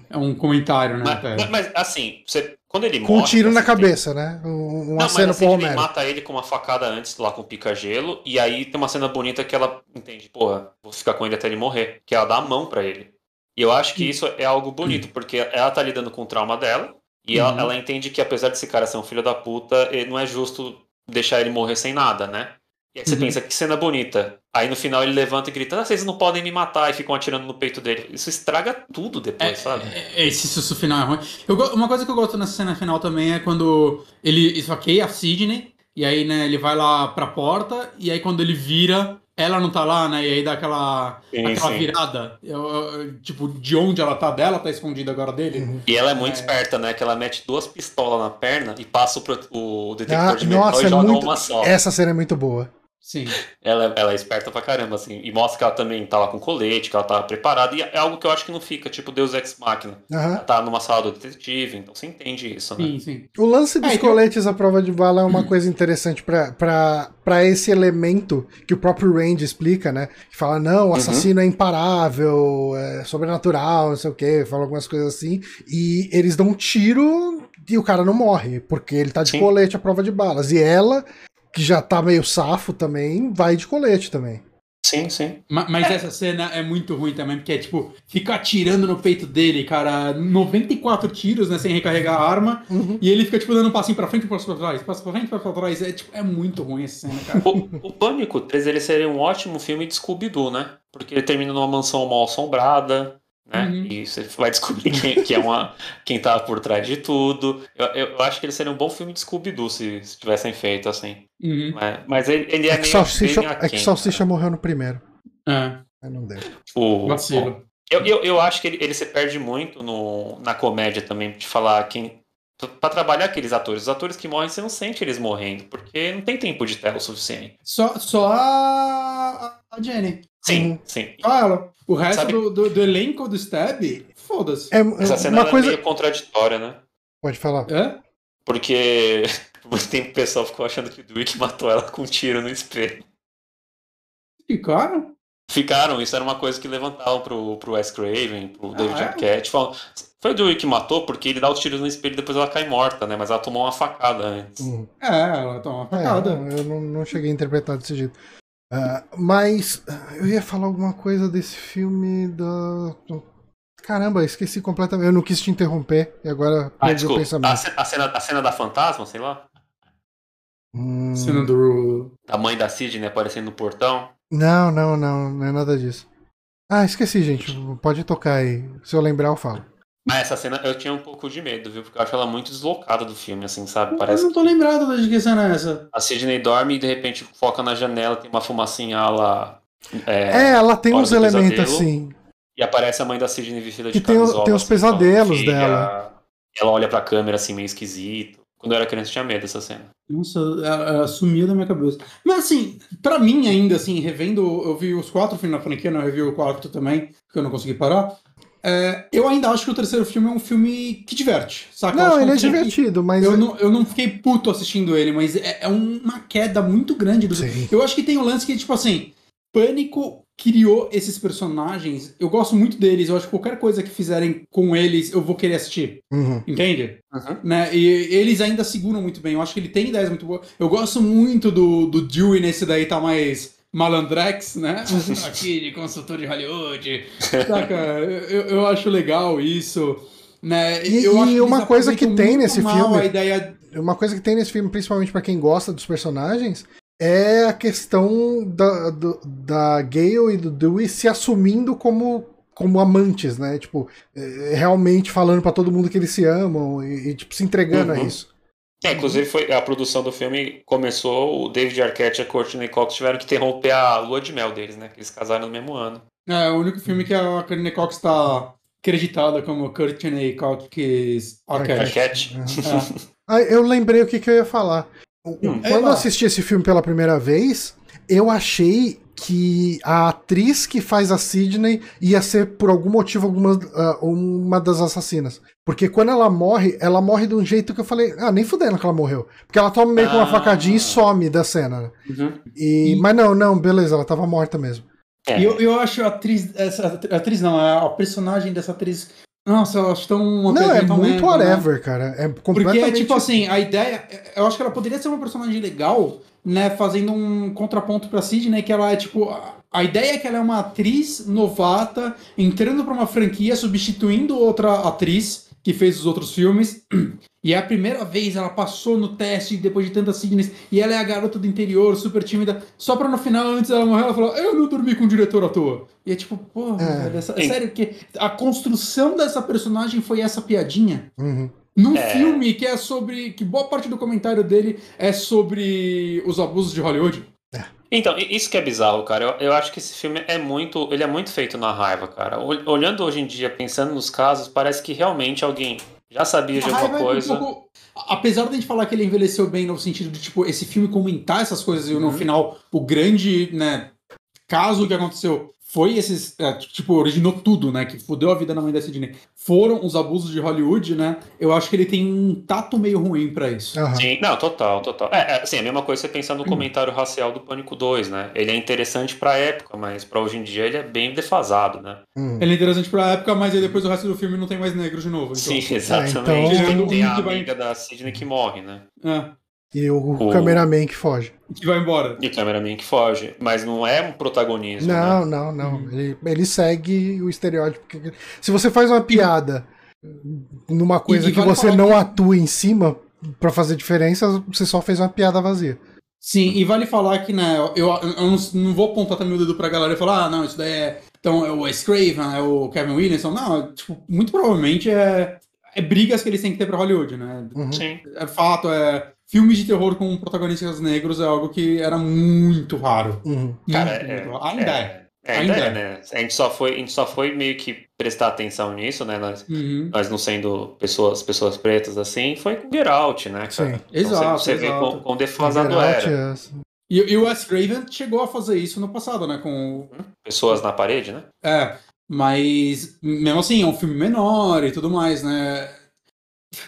é um comentário, né? Mas, mas- mas, assim, você, quando ele Com um morre, tiro você na tem- cabeça, né? Um- Não, Uma mas cena assim, pro ele Romero. mata ele com uma facada antes, lá com pica-gelo, e aí tem uma cena bonita que ela entende, porra, vou ficar com ele até ele morrer, que ela dá a mão pra ele. E eu acho que isso é algo bonito, porque ela tá lidando com o trauma dela, e ela, Uhum. ela entende que apesar desse cara ser um filho da puta, não é justo deixar ele morrer sem nada, né? E aí você Uhum. pensa, que cena bonita. Aí no final ele levanta e grita, ah, vocês não podem me matar, e ficam atirando no peito dele. Isso estraga tudo depois, sabe? É, Esse susto final é ruim. Eu uma coisa que eu gosto nessa cena final também é quando ele esfaqueia a Sidney, e aí, né, ele vai lá pra porta, e aí quando ele vira, ela não tá lá, né, e aí dá aquela, Sim, aquela sim. virada. Eu- eu- tipo, de onde ela tá dela, tá escondida agora dele. Uhum. E ela é muito É. esperta, né? Que ela mete duas pistolas na perna e passa o, o detector Ah, de metal nossa, e é joga muito. uma só. Essa cena é muito boa. Sim. Ela, ela é esperta pra caramba, assim. E mostra que ela também tá lá com colete, que ela tá preparada. E é algo que eu acho que não fica, tipo Deus Ex Machina. Aham. Ela tá numa sala do detetive, então você entende isso, né? Sim, sim. O lance dos É, então- coletes à prova de bala é uma coisa interessante pra- pra pra esse elemento que o próprio Range explica, né? Que fala, não, o assassino é imparável, é sobrenatural, não sei o quê, fala algumas coisas assim. E eles dão um tiro e o cara não morre, porque ele tá de Sim. colete à prova de balas. E ela, que já tá meio safo também, vai de colete também. Sim, sim. Ma- Mas essa cena é muito ruim também, porque é tipo, fica atirando no peito dele, cara, 94 tiros, né, sem recarregar a arma, Uhum. e ele fica, tipo, dando um passinho pra frente e passo pra trás, passa pra frente e pra trás. É, tipo, é muito ruim essa cena, cara. O, o Pânico 3 ele seria um ótimo filme de Scooby-Doo, né? Porque ele termina numa mansão mal assombrada, né? Uhum. E você vai descobrir quem, que é uma, quem tá por trás de tudo. Eu, eu, eu acho que ele seria um bom filme de Scooby-Doo se, se tivessem feito assim. Uhum. Mas, mas ele, ele é, É que meio, Salsicha, é que Salsicha morreu no primeiro. É, Aí não deu. O- vacilo. Eu, eu, eu acho que ele, ele se perde muito no, na comédia também, de falar quem. Pra trabalhar aqueles atores. Os atores que morrem, você não sente eles morrendo, porque não tem tempo de tela o suficiente. Só, só a, a Jenny. Sim, Uhum. sim. Só ela. O resto Sabe- do, do, do elenco do Stab, foda-se. É, Essa cena uma ela coisa. é meio contraditória, né? Pode falar. É? Porque [laughs] por muito tempo o pessoal ficou achando que o Dwight matou ela com um tiro no espelho. Ficaram? Ficaram, isso era uma coisa que levantavam pro, pro Wes Craven, pro David é? Arquette. Falam, foi o Dewey que matou porque ele dá os tiros no espelho e depois ela cai morta, né? Mas ela tomou uma facada antes. Uhum. É, ela toma uma É, facada. não, eu não, não cheguei a interpretar desse jeito. Ah, mas ah, eu ia falar alguma coisa desse filme da. Caramba, esqueci completamente. Eu não quis te interromper e agora Ah, perdi o pensamento. A, a cena, a cena da fantasma, sei lá? Hum, Cena do. Da mãe da Sidney aparecendo no portão. Não, não, não, não é nada disso. Ah, esqueci, gente. Pode tocar aí. Se eu lembrar, eu falo. Mas essa cena eu tinha um pouco de medo, viu? Porque eu acho ela muito deslocada do filme, assim, sabe? Eu Parece não tô lembrado de que cena é essa. a Sidney dorme e de repente foca na janela, tem uma fumacinha lá. É, ela tem uns elementos assim. E aparece a mãe da Sidney vestida de tem o- camisola. tem os assim, pesadelos feia. dela. Ela olha pra câmera assim, meio esquisito. Quando eu era criança, eu tinha medo dessa cena. Nossa, ela, ela sumiu da minha cabeça. Mas assim, pra mim ainda, assim, revendo, eu vi os quatro filmes na franquia, não, eu vi o quarto também, que eu não consegui parar. É, eu ainda acho que o terceiro filme é um filme que diverte, saca? Não, que ele é filme que- divertido, mas. Eu não, eu não fiquei puto assistindo ele, mas é, é uma queda muito grande do Sim. Eu acho que tem um lance que, tipo assim, Pânico criou esses personagens. Eu gosto muito deles. Eu acho que qualquer coisa que fizerem com eles, eu vou querer assistir. Uhum. Entende? Né? E eles ainda seguram muito bem. Eu acho que ele tem ideias muito boas. Eu gosto muito do, do Dewey nesse daí, tá mais malandrex, né? [laughs] Aqui de consultor de Hollywood. Saca? Eu, eu acho legal isso. Né? E- eu e acho uma coisa que tem nesse filme- A ideia Uma coisa que tem nesse filme, principalmente pra quem gosta dos personagens, é a questão da, do, da Gale e do Dewey se assumindo como, como amantes, né? Tipo, é, realmente falando para todo mundo que eles se amam e, e tipo, se entregando Uhum. a isso. É, inclusive foi a produção do filme começou, o David Arquette e a Courtney Cox tiveram que interromper a lua de mel deles, né? Que eles casaram no mesmo ano. É, o único filme que a Courtney Cox tá creditada como Courtney Cox Arquette. Arquette. É. Ah, eu lembrei o que, que eu ia falar. Hum. Quando eu assisti esse filme pela primeira vez, eu achei que a atriz que faz a Sidney ia ser, por algum motivo, alguma, ah, uma das assassinas. Porque quando ela morre, ela morre de um jeito que eu falei, ah, nem fudendo que ela morreu. Porque ela toma meio com uma Ah. facadinha e some da cena. né? Uhum. E, E- Mas não, não, beleza, ela tava morta mesmo. É. Eu, eu acho a atriz, essa a atriz não, a personagem dessa atriz. Nossa, eu acho tão uma não, é muito né? whatever, cara. É Porque completamente... é tipo assim, a ideia. Eu acho que ela poderia ser uma personagem legal, né? Fazendo um contraponto pra Sidney, que ela é tipo. a- A ideia é que ela é uma atriz novata, entrando pra uma franquia, substituindo outra atriz que fez os outros filmes. [clears throat] E é a primeira vez ela passou no teste depois de tantas Sidneys. E ela é a garota do interior, super tímida. Só pra no final, antes dela morrer, ela falar: Eu não dormi com o diretor à toa. E é tipo, porra, É. velho, essa- Sim. sério que a construção dessa personagem foi essa piadinha? Uhum. Num É. filme que é sobre. que boa parte do comentário dele é sobre os abusos de Hollywood. Então, i- isso que é bizarro, cara. Eu, eu acho que esse filme é muito. Ele é muito feito na raiva, cara. Ol- Olhando hoje em dia, pensando nos casos, parece que realmente alguém já sabia de alguma raiva é um coisa. pouco- Apesar de a gente falar que ele envelheceu bem no sentido de, tipo, esse filme comentar essas coisas e no Uhum. final o grande, né, caso que aconteceu foi esses, é, tipo, originou tudo, né, que fudeu a vida da mãe da Sidney, foram os abusos de Hollywood, né, eu acho que ele tem um tato meio ruim pra isso. Aham. Sim, não, total, total. É, é, assim, a mesma coisa você pensar no comentário racial do Pânico 2, né? Ele é interessante pra época, mas pra hoje em dia ele é bem defasado, né? Uhum. Ele é interessante pra época, mas aí depois o resto do filme não tem mais negros de novo. Então. Sim, [laughs] exatamente. então- Tem, tem a amiga da Sidney que morre, né? É, E o, O- cameraman que foge. que vai embora. E o cameraman que foge. Mas não é um protagonismo, Não, né? não, não. Uhum. Ele, ele segue o estereótipo. Se você faz uma piada numa coisa e que vale você não que- atua em cima pra fazer diferença, você só fez uma piada vazia. Sim, e vale falar que, né, eu, eu não, não vou apontar também o dedo pra galera e falar, ah, não, isso daí é. Então é o Wes Craven, é o Kevin Williamson. Não, tipo, muito provavelmente é, é brigas que eles têm que ter pra Hollywood, né? Uhum. Sim. É fato, é. Filmes de terror com protagonistas negros é algo que era muito raro. Uhum. Cara, Muito, é, muito raro. Ainda é. É, ainda, Ainda é, é. né? A gente, só foi, a gente só foi meio que prestar atenção nisso, né? Nós, Uhum. nós não sendo pessoas, pessoas pretas assim, foi com Get Out, né, cara? Sim. Então Exato, Você, você vê exato. quão, quão defasado era. é- E, e o Wes Craven chegou a fazer isso no passado, né? Com Pessoas na parede, né? É, mas mesmo assim, é um filme menor e tudo mais, né?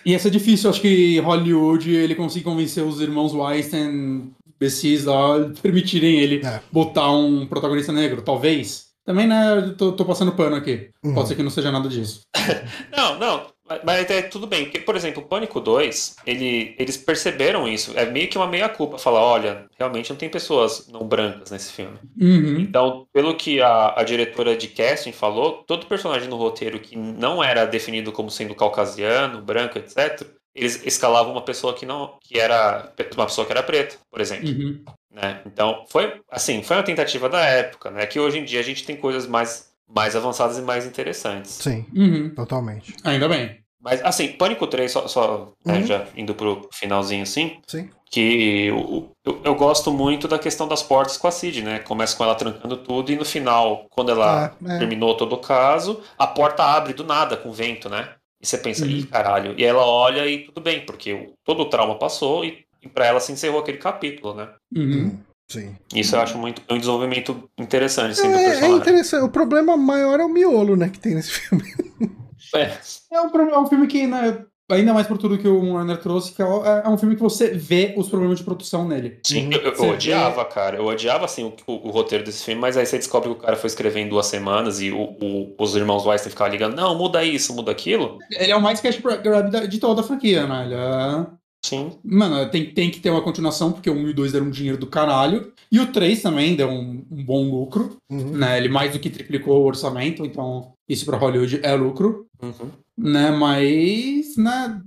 E ia ser difícil, acho que Hollywood ele conseguir convencer os irmãos Weinstein, imbecis lá, permitirem ele É. botar um protagonista negro, talvez. Também, né, eu tô, tô passando pano aqui. Uhum. Pode ser que não seja nada disso. [laughs] Não, não, mas- mas é tudo bem, porque, por exemplo, o Pânico 2, ele, eles perceberam isso. É meio que uma meia-culpa. Falar, olha, realmente não tem pessoas não brancas nesse filme. Uhum. Então, pelo que a, a diretora de casting falou, todo personagem no roteiro que não era definido como sendo caucasiano, branco, etc., eles escalavam uma pessoa que não, que era uma pessoa que era preta, por exemplo. Uhum. né? Então, foi assim, foi uma tentativa da época, né? Que hoje em dia a gente tem coisas mais, mais avançadas e mais interessantes. Sim, Uhum. totalmente. Ainda bem. Mas, assim, Pânico 3, só, só né, Uhum. já indo pro finalzinho assim, Sim. que eu, eu, eu gosto muito da questão das portas com a Cid, né? Começa com ela trancando tudo e no final, quando ela Ah, é. terminou todo o caso, a porta abre do nada com vento, né? E você pensa, Uhum. ih, caralho. E ela olha e tudo bem, porque o- todo o trauma passou e, e pra ela se encerrou aquele capítulo, né? Uhum. Hum, Sim. Isso eu acho muito um desenvolvimento interessante, assim, do É, é personagem. interessante. O problema maior é o miolo, né, que tem nesse filme. [laughs] É, É um, é um filme que, né, ainda mais por tudo que o Warner trouxe, que é, é um filme que você vê os problemas de produção nele. Sim, Uhum. eu, eu odiava, cara. Eu odiava, assim, o, o- o roteiro desse filme, mas aí você descobre que o cara foi escrever em duas semanas e o- o- os irmãos Weinstein ficavam ligando, não, muda isso, muda aquilo. Ele é o mais cash grab de toda a franquia, né? Ele é... Sim. Mano, tem, tem que ter uma continuação, porque o 1 e o 2 deram um dinheiro do caralho. E o 3 também deu um, um bom lucro, Uhum. né? Ele mais do que triplicou o orçamento, então isso pra Hollywood é lucro, Uhum. né? Mas, né?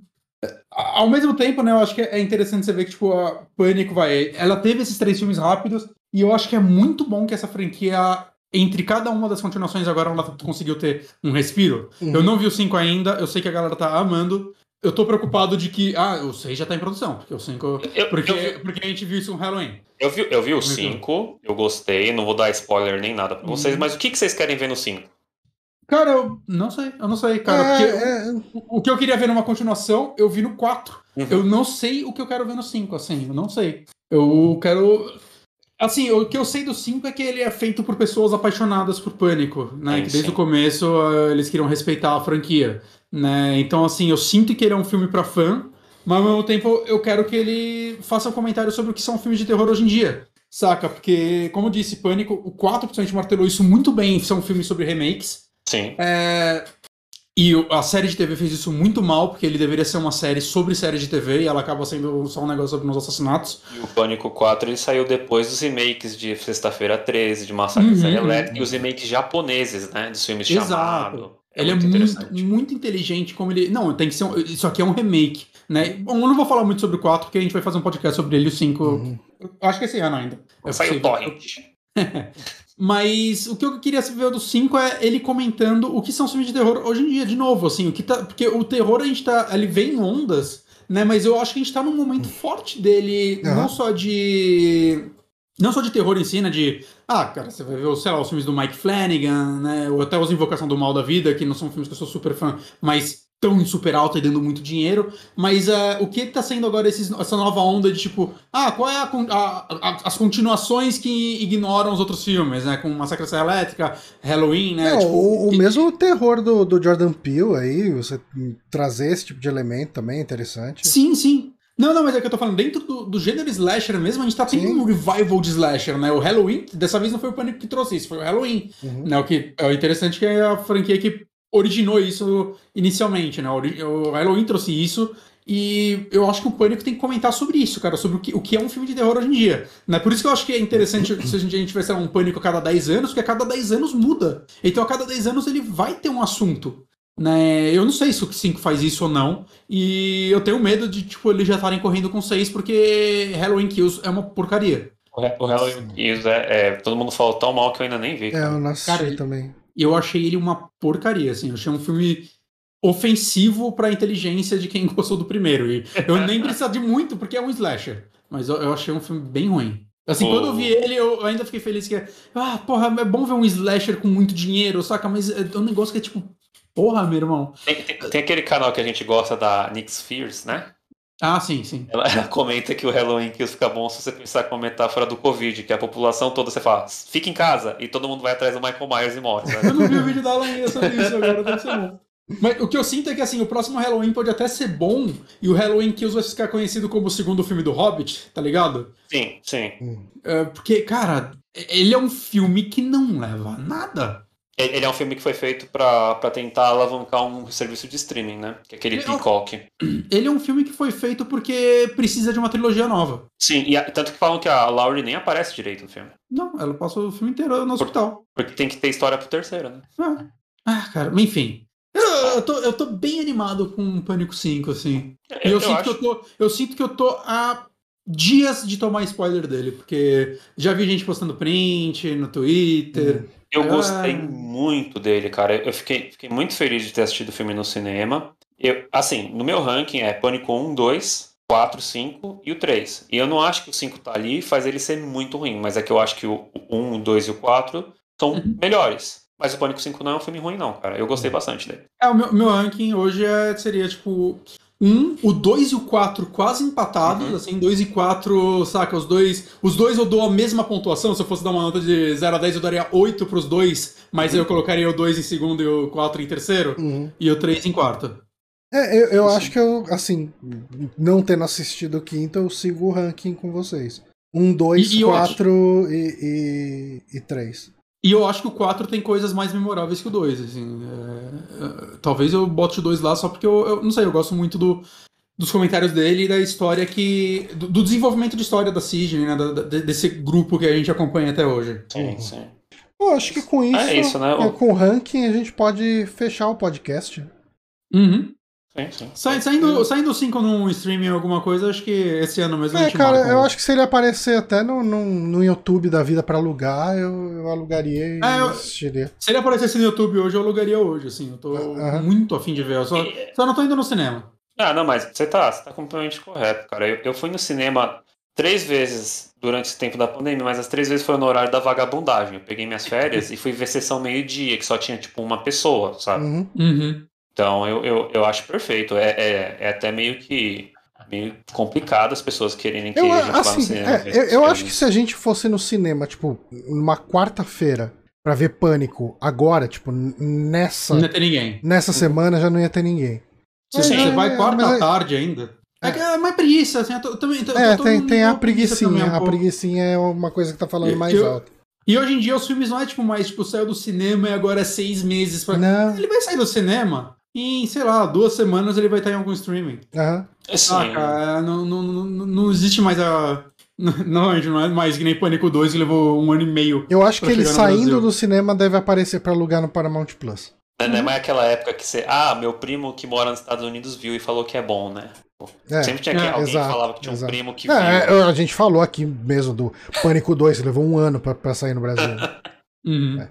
Ao mesmo tempo, né, eu acho que é interessante você ver que, tipo, a Pânico vai. Ela teve esses três filmes rápidos, e eu acho que é muito bom que essa franquia, entre cada uma das continuações, agora ela conseguiu ter um respiro. Uhum. Eu não vi o 5 ainda, eu sei que a galera tá amando. Eu tô preocupado de que. Ah, o 6 já tá em produção, porque o 5. Eu- Porque, eu vi- porque a gente viu isso no Halloween. Eu vi, eu vi o Muito 5, eu gostei, não vou dar spoiler nem nada pra vocês, Uhum. mas o que, que vocês querem ver no 5? Cara, eu não sei, eu não sei, cara. É, porque é, o, o que eu queria ver numa continuação, eu vi no 4. Uhum. Eu não sei o que eu quero ver no 5, assim, eu não sei. Eu quero. Assim, o que eu sei do 5 é que ele é feito por pessoas apaixonadas por pânico, né? Sim, que desde sim. o começo eh, eles queriam respeitar a franquia, né? Então, assim, eu sinto que ele é um filme pra fã, mas ao mesmo tempo eu quero que ele faça um comentário sobre o que são filmes de terror hoje em dia. Saca? Porque, como eu disse, Pânico, o 4 principalmente martelou isso muito bem, são filmes sobre remakes. Sim. É, E a série de TV fez isso muito mal, porque ele deveria ser uma série sobre série de TV e ela acaba sendo só um negócio sobre os assassinatos. E o Pânico 4 ele saiu depois dos remakes de Sexta-feira 13, de Massacre Uhum, uhum. Elétrica e os remakes japoneses, né? Dos filmes Exato. chamado. ele é muito, interessante. muito inteligente como ele. Não, tem que ser. Um... Isso aqui é um remake, né? Bom, eu não vou falar muito sobre o 4, porque a gente vai fazer um podcast sobre ele, o 5. Uhum. Eu Acho que esse ano ainda. É Saiu o possível. Torrent. [laughs] [laughs] Mas o que eu queria ver do 5 é ele comentando o que são filmes de terror hoje em dia, de novo, assim, o que tá. Porque o terror a gente tá. Ele vem em ondas, né? Mas eu acho que a gente tá num momento forte dele, Aham. não só de. Não só de terror em si, né? De. Ah, cara, você vai ver, sei lá, os filmes do Mike Flanagan, né? Ou até os Invocação do Mal da Vida, que não são filmes que eu sou super fã, mas tão super alta e dando muito dinheiro. Mas ah, o que tá sendo agora esses- essa nova onda de tipo, ah, qual é a a- a- as continuações que ignoram os outros filmes, né? Com Massacre da Elétrica, Halloween, né? É, tipo, o, o mesmo terror do, do Jordan Peele aí, você trazer esse tipo de elemento também é interessante. Sim, sim. Não, não, mas é que eu tô falando, dentro do, do gênero slasher mesmo, a gente tá tendo Sim. um revival de slasher, né? O Halloween, dessa vez não foi o Pânico que trouxe isso, foi o Halloween. Uhum. Né? O que é interessante que é a franquia que originou isso inicialmente, né? O Halloween trouxe isso. E eu acho que o Pânico tem que comentar sobre isso, cara, sobre o que, o que é um filme de terror hoje em dia. Né? Por isso que eu acho que é interessante [coughs] se a gente, a gente tivesse um Pânico a cada 10 anos, porque a cada 10 anos muda. Então a cada 10 anos ele vai ter um assunto. Né? Eu não sei se o 5 faz isso ou não. E eu tenho medo de, tipo, eles já estarem correndo com 6, porque Halloween Kills é uma porcaria. O Halloween Kills é, é- Todo mundo falou tão mal que eu ainda nem vi. É, cara. eu nasci Cara, ele- também. E eu achei ele uma porcaria, assim. Eu achei um filme ofensivo pra inteligência de quem [laughs] gostou do primeiro. E eu nem preciso de muito, porque é um slasher. Mas eu, eu achei um filme bem ruim. Assim, O- quando eu vi ele, eu ainda fiquei feliz que... Ah, porra, é bom ver um slasher com muito dinheiro, saca? Mas é um negócio que é tipo... Porra, meu irmão. Tem, tem- tem aquele canal que a gente gosta da Nick Spears, né? Ah, sim, sim. Ela, ela comenta que o Halloween Kills fica bom se você pensar com a metáfora do Covid, que a população toda você fala, fica em casa, e todo mundo vai atrás do Michael Myers e morre. Eu Sabe? não vi o vídeo dela ainda sobre isso agora, deve ser bom. Mas o que eu sinto é que assim, o próximo Halloween pode até ser bom e o Halloween Kills vai ficar conhecido como o segundo filme do Hobbit, tá ligado? sim, sim. É, porque, cara, ele é um filme que não leva a nada. Ele é um filme que foi feito pra, pra tentar alavancar um serviço de streaming, né? Que é aquele Ele- Peacock. Ele é um filme que foi feito porque precisa de uma trilogia nova. Sim, e a- tanto que falam que a Laurie nem aparece direito no filme. Não, ela passou o filme inteiro no hospital. Porque tem que ter história pro terceiro, né? Ah, ah, cara, mas enfim. Eu, eu tô, eu tô bem animado com o Pânico 5, assim. E eu, sinto que eu, tô, eu sinto que eu tô há dias de tomar spoiler dele, porque já vi gente postando print no Twitter. Eu Ah. gostei muito dele, cara. Eu fiquei, fiquei muito feliz de ter assistido o filme no cinema. Eu, assim, no meu ranking é Pânico 1, 2, 4, 5 e o 3. E eu não acho que o 5 tá ali e faz ele ser muito ruim, mas é que eu acho que o 1, o 2 e o 4 são Uhum. melhores. Mas o Pânico 5 não é um filme ruim, não, cara. Eu gostei bastante dele. É, o meu, meu ranking hoje é, seria tipo. Um, o 2 e o 4 quase empatados, Uhum. assim, 2 e 4, saca? Os dois. Os dois eu dou a mesma pontuação. Se eu fosse dar uma nota de 0 a 10, eu daria 8 pros dois, mas Uhum. eu colocaria o 2 em segundo e o 4 em terceiro, Uhum. e o 3 em quarto. É, eu, eu acho que eu, assim, não tendo assistido o quinto, eu sigo o ranking com vocês. Um, dois, E- e eu quatro e, eu acho que o 4 tem coisas mais memoráveis que o 2, assim. é, é, talvez eu bote o 2 lá só porque eu, eu não sei, eu gosto muito do, dos comentários dele e da história que. do, do desenvolvimento de história da Sidney, né? da- da- desse grupo que a gente acompanha até hoje. Sim, Uhum. sim. Eu acho que com isso, É isso, né? é, com o ranking, a gente pode fechar o podcast. Uhum. Sim, sim. Sa- Saindo, saindo 5 num streaming alguma coisa, acho que esse ano mesmo a É, gente cara, marca eu acho que se ele aparecer até no, no, no YouTube da vida pra alugar, eu, eu alugaria e É, eu- assistiria. Se ele aparecesse no YouTube hoje, eu alugaria hoje, assim. Eu tô Aham. muito afim de ver. Eu só, E- só não tô indo no cinema. Ah, não, mas você tá, você tá completamente correto, cara. Eu, eu fui no cinema três vezes durante esse tempo da pandemia, mas as três vezes foi no horário da vagabundagem. Eu peguei minhas férias e fui ver sessão meio-dia, que só tinha, tipo, uma pessoa, sabe? Uhum. Uhum. Então eu, eu, eu acho perfeito. É, é, é até meio que meio complicado as pessoas quererem que Eu, a gente vá no assim, cinema. é, eu, eu acho que se a gente fosse no cinema, tipo, numa quarta-feira, pra ver Pânico agora, tipo, nessa, Não ia ter ninguém. nessa semana já não ia ter ninguém. Se Sim. você vai É, quarta mas é- tarde ainda. É, que é mais preguiça, assim. Eu também, eu É, tô tem, tem a preguiçinha. um A preguiçinha é uma coisa que tá falando mais alto. E hoje em dia os filmes não é tipo mais, tipo, saiu do cinema e agora é seis meses pra. Não. Ele vai sair do cinema em, sei lá, duas semanas ele vai estar em algum streaming. Aham. Assim, Ah, cara, não, não, não, não existe mais a. [laughs] Não, gente, não é mais que nem Pânico 2 que levou um ano e meio. Eu acho que ele saindo Brasil. do cinema deve aparecer pra alugar no Paramount Plus. não é mais aquela época que você. Ah, meu primo que mora nos Estados Unidos viu e falou que é bom, né? É, Sempre tinha que é, alguém exato, que falava que tinha um exato. primo que viu. é, a gente falou aqui mesmo do Pânico 2, que levou um ano pra, pra sair no Brasil. [laughs] Uhum. Mas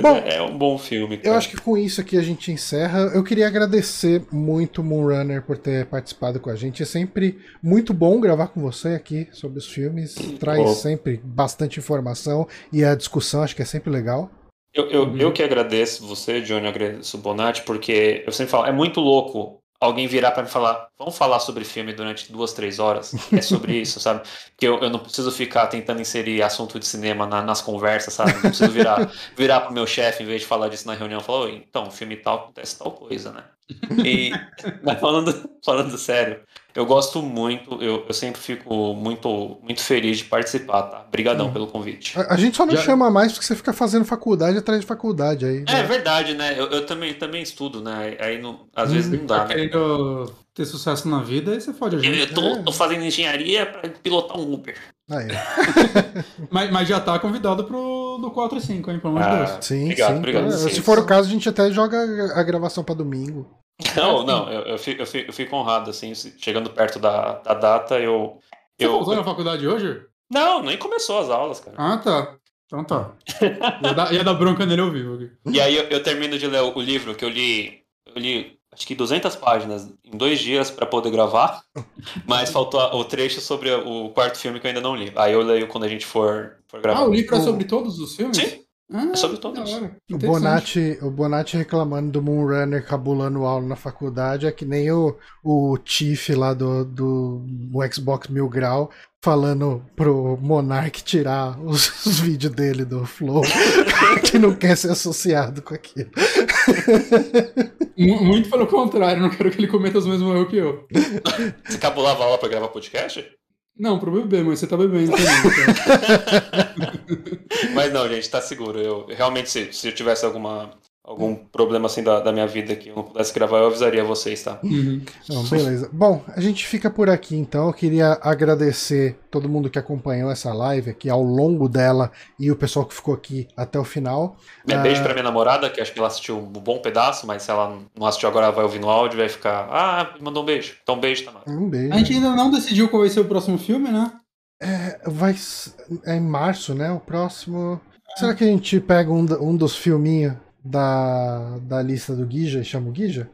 Bom, é, é um bom filme. Eu cara. acho que com isso aqui a gente encerra. Eu queria agradecer muito o Moonrunner por ter participado com a gente. É sempre muito bom gravar com você aqui sobre os filmes. Traz sempre bastante informação e a discussão acho que é sempre legal. Eu, eu, Uhum. eu que agradeço você, Johnny, eu agradeço o Bonatti, porque eu sempre falo, é muito louco alguém virar pra me falar, vamos falar sobre filme durante duas, três horas? É sobre [laughs] isso, sabe? Porque eu, eu não preciso ficar tentando inserir assunto de cinema na- nas conversas, sabe? Não preciso virar, [laughs] virar pro meu chefe, em vez de falar disso na reunião, falar, "Oi, então, filme tal acontece tal coisa, né? E, [laughs] mas falando, falando sério, eu gosto muito, eu, eu sempre fico muito, muito feliz de participar, tá? Obrigadão Hum. pelo convite. A, a gente só não Já- chama mais porque você fica fazendo faculdade atrás de faculdade aí. É verdade, né? Eu, eu também, também estudo, né? Aí não- às vezes Hum, não dá, Tá né? querendo ter sucesso na vida, aí você fode a Eu, gente. eu tô, tô fazendo engenharia pra pilotar um Uber. Aí. [laughs] Mas, mas já tá convidado pro do 4 e 5, hein? Pelo amor de Ah, Deus. Sim, Obrigado, sim. obrigado, É, sim. Se for o caso, a gente até joga a gravação pra domingo. Não, não, eu, eu, fico, eu, fico, eu fico honrado, assim, chegando perto da, da data, eu. Você eu voltou na faculdade hoje? Não, nem começou as aulas, cara. Ah, tá. Então tá. Ia dar, ia dar bronca nele ao vivo. aqui. E aí eu, eu termino de ler o, o livro que eu li. Eu li acho que 200 páginas em dois dias pra poder gravar, [laughs] mas faltou o trecho sobre o quarto filme que eu ainda não li. Aí eu leio quando a gente for, for gravar. Ah, o livro é sobre todos os filmes? Sim. Ah, É sobre todos. O. Bonatti, o Bonatti reclamando do Moonrunner cabulando aula na faculdade é que nem o, o Tiff lá do, do, do Xbox Mil Grau falando pro Monark tirar os, [laughs] os vídeos dele do Flow, [laughs] que não quer ser associado com aquilo. [laughs] Mu- Muito pelo contrário, não quero que ele cometa os mesmos erros que eu. Você cabulava aula pra gravar podcast? Não, pro beber, mas você tá bebendo também. então. [laughs] Mas não, gente, tá seguro. Eu realmente, se, se eu tivesse alguma, algum problema assim da, da minha vida que eu não pudesse gravar, eu avisaria vocês, tá? Uhum. Não, beleza. Bom, a gente fica por aqui então. Eu queria agradecer todo mundo que acompanhou essa live aqui ao longo dela e o pessoal que ficou aqui até o final. É, beijo Ah. pra minha namorada, que acho que ela assistiu um bom pedaço, mas se ela não assistiu agora, ela vai ouvir no áudio e vai ficar. Ah, me mandou um beijo. Então, beijo, Tamara. Um beijo. A gente ainda não decidiu qual vai ser o próximo filme, né? É, vai, é em março, né? O próximo. Será que a gente pega um, um dos filminhos da, da lista do Guija e chama o Guija?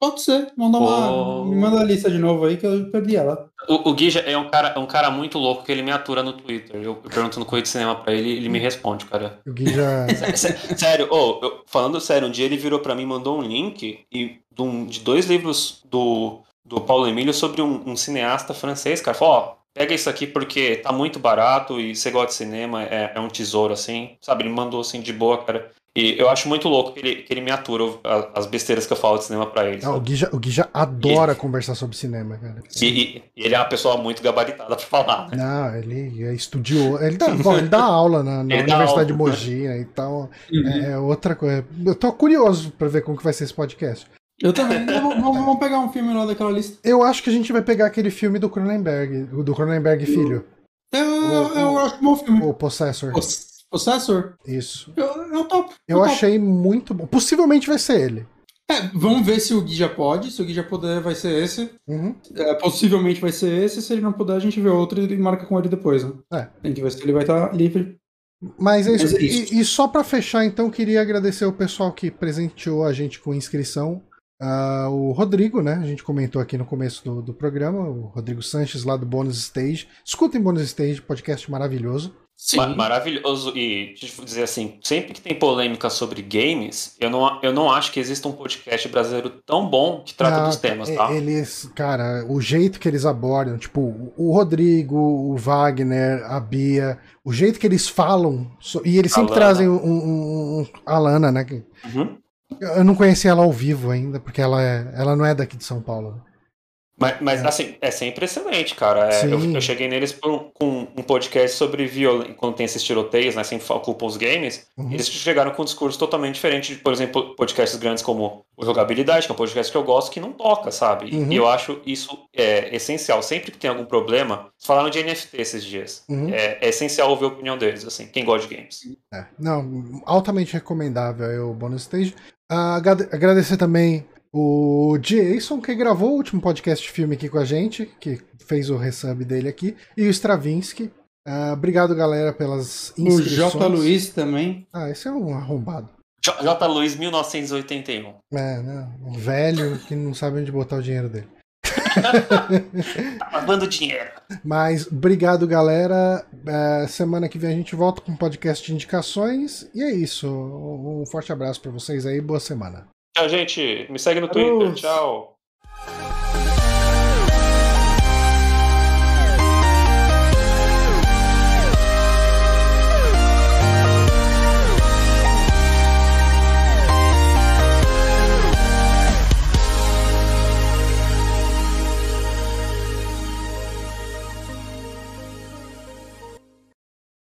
Pode ser. Manda uma, Oh. me manda a lista de novo aí que eu perdi ela. O, o Gui já é um, cara, é um cara muito louco que ele me atura no Twitter. Eu, eu pergunto no Correio de Cinema pra ele ele me responde, cara. O Guija. [laughs] Sé- Sério, ô, eu- falando sério, um dia ele virou pra mim, mandou um link e, de, um- de dois livros do, do Paulo Emílio sobre um, um cineasta francês, cara. Falou, ó, pega isso aqui porque tá muito barato e você gosta de cinema, é, é um tesouro, assim. Sabe, ele me mandou assim de boa, cara. E eu acho muito louco que ele, que ele me atura as besteiras que eu falo de cinema pra ele. Ah, o sabe? Guija, o Guija adora conversar sobre cinema, cara. E, e- e ele é uma pessoa muito gabaritada pra falar, né? Não, ele é estudioso. Ele dá, bom, ele dá aula na, na Universidade de aula. Mogi, né? então Uhum. é, outra coisa. Eu tô curioso pra ver como que vai ser esse podcast. Eu também. Vamos, [laughs] pegar um filme lá daquela lista. Eu acho que a gente vai pegar aquele filme do Cronenberg, o do Cronenberg Filho, Eu, eu, eu acho um bom filme. o Possessor. Poss- Possessor? Isso. Eu, eu topo. Eu topo. achei muito bom. Possivelmente vai ser ele. É, vamos ver se o Gui já pode. Se o Gui já puder, vai ser esse. Uhum. É, possivelmente vai ser esse. Se ele não puder, a gente vê outro e marca com ele depois. Né? É. Tem que ver se ele vai estar livre. Mas é isso. Mas é isso. E, e só pra fechar, então, queria agradecer o pessoal que presenteou a gente com inscrição. Ah, o Rodrigo, né? A gente comentou aqui no começo do, do programa, o Rodrigo Sanches, lá do Bônus Stage. Escutem Bônus Stage, podcast maravilhoso. Sim. Ma- maravilhoso. E deixa eu dizer assim, sempre que tem polêmica sobre games, eu não, eu não acho que exista um podcast brasileiro tão bom que trata Ah, dos temas, tá? Eles, cara, o jeito que eles abordam, tipo, o Rodrigo, o Wagner, a Bia, o jeito que eles falam, e eles sempre Lana. trazem um, um- um- a Lana, né? Uhum. Eu não conheci ela ao vivo ainda, porque ela, é, ela não é daqui de São Paulo. Mas, mas, assim, é sempre excelente, cara. É, eu, eu cheguei neles por com um podcast sobre violência, quando tem esses tiroteios, né? Sempre culpam os games. Uhum. Eles chegaram com um discurso totalmente diferente de, por exemplo, podcasts grandes como o Jogabilidade, que é um podcast que eu gosto, que não toca, sabe? E- Uhum. E eu acho isso é, essencial. Sempre que tem algum problema, falaram de NFT esses dias. Uhum. É, é essencial ouvir a opinião deles, assim, quem gosta de games. É, não, altamente recomendável o Bonus Stage. Agrade- agradecer também o Jason, que gravou o último podcast de filme aqui com a gente, que fez o resub dele aqui, e o Stravinsky. Ah, obrigado, galera, pelas O inscrições. J. Luiz também. Ah, esse é um arrombado. J. J. Luiz, 1981. É, né? Um velho que não sabe onde botar o dinheiro dele. [laughs] Tá lavando dinheiro. Mas obrigado, galera. É, semana que vem a gente volta com um podcast de indicações. E é isso. Um forte abraço pra vocês aí. Boa semana. Tchau, gente. Me segue no Twitter. Tchau.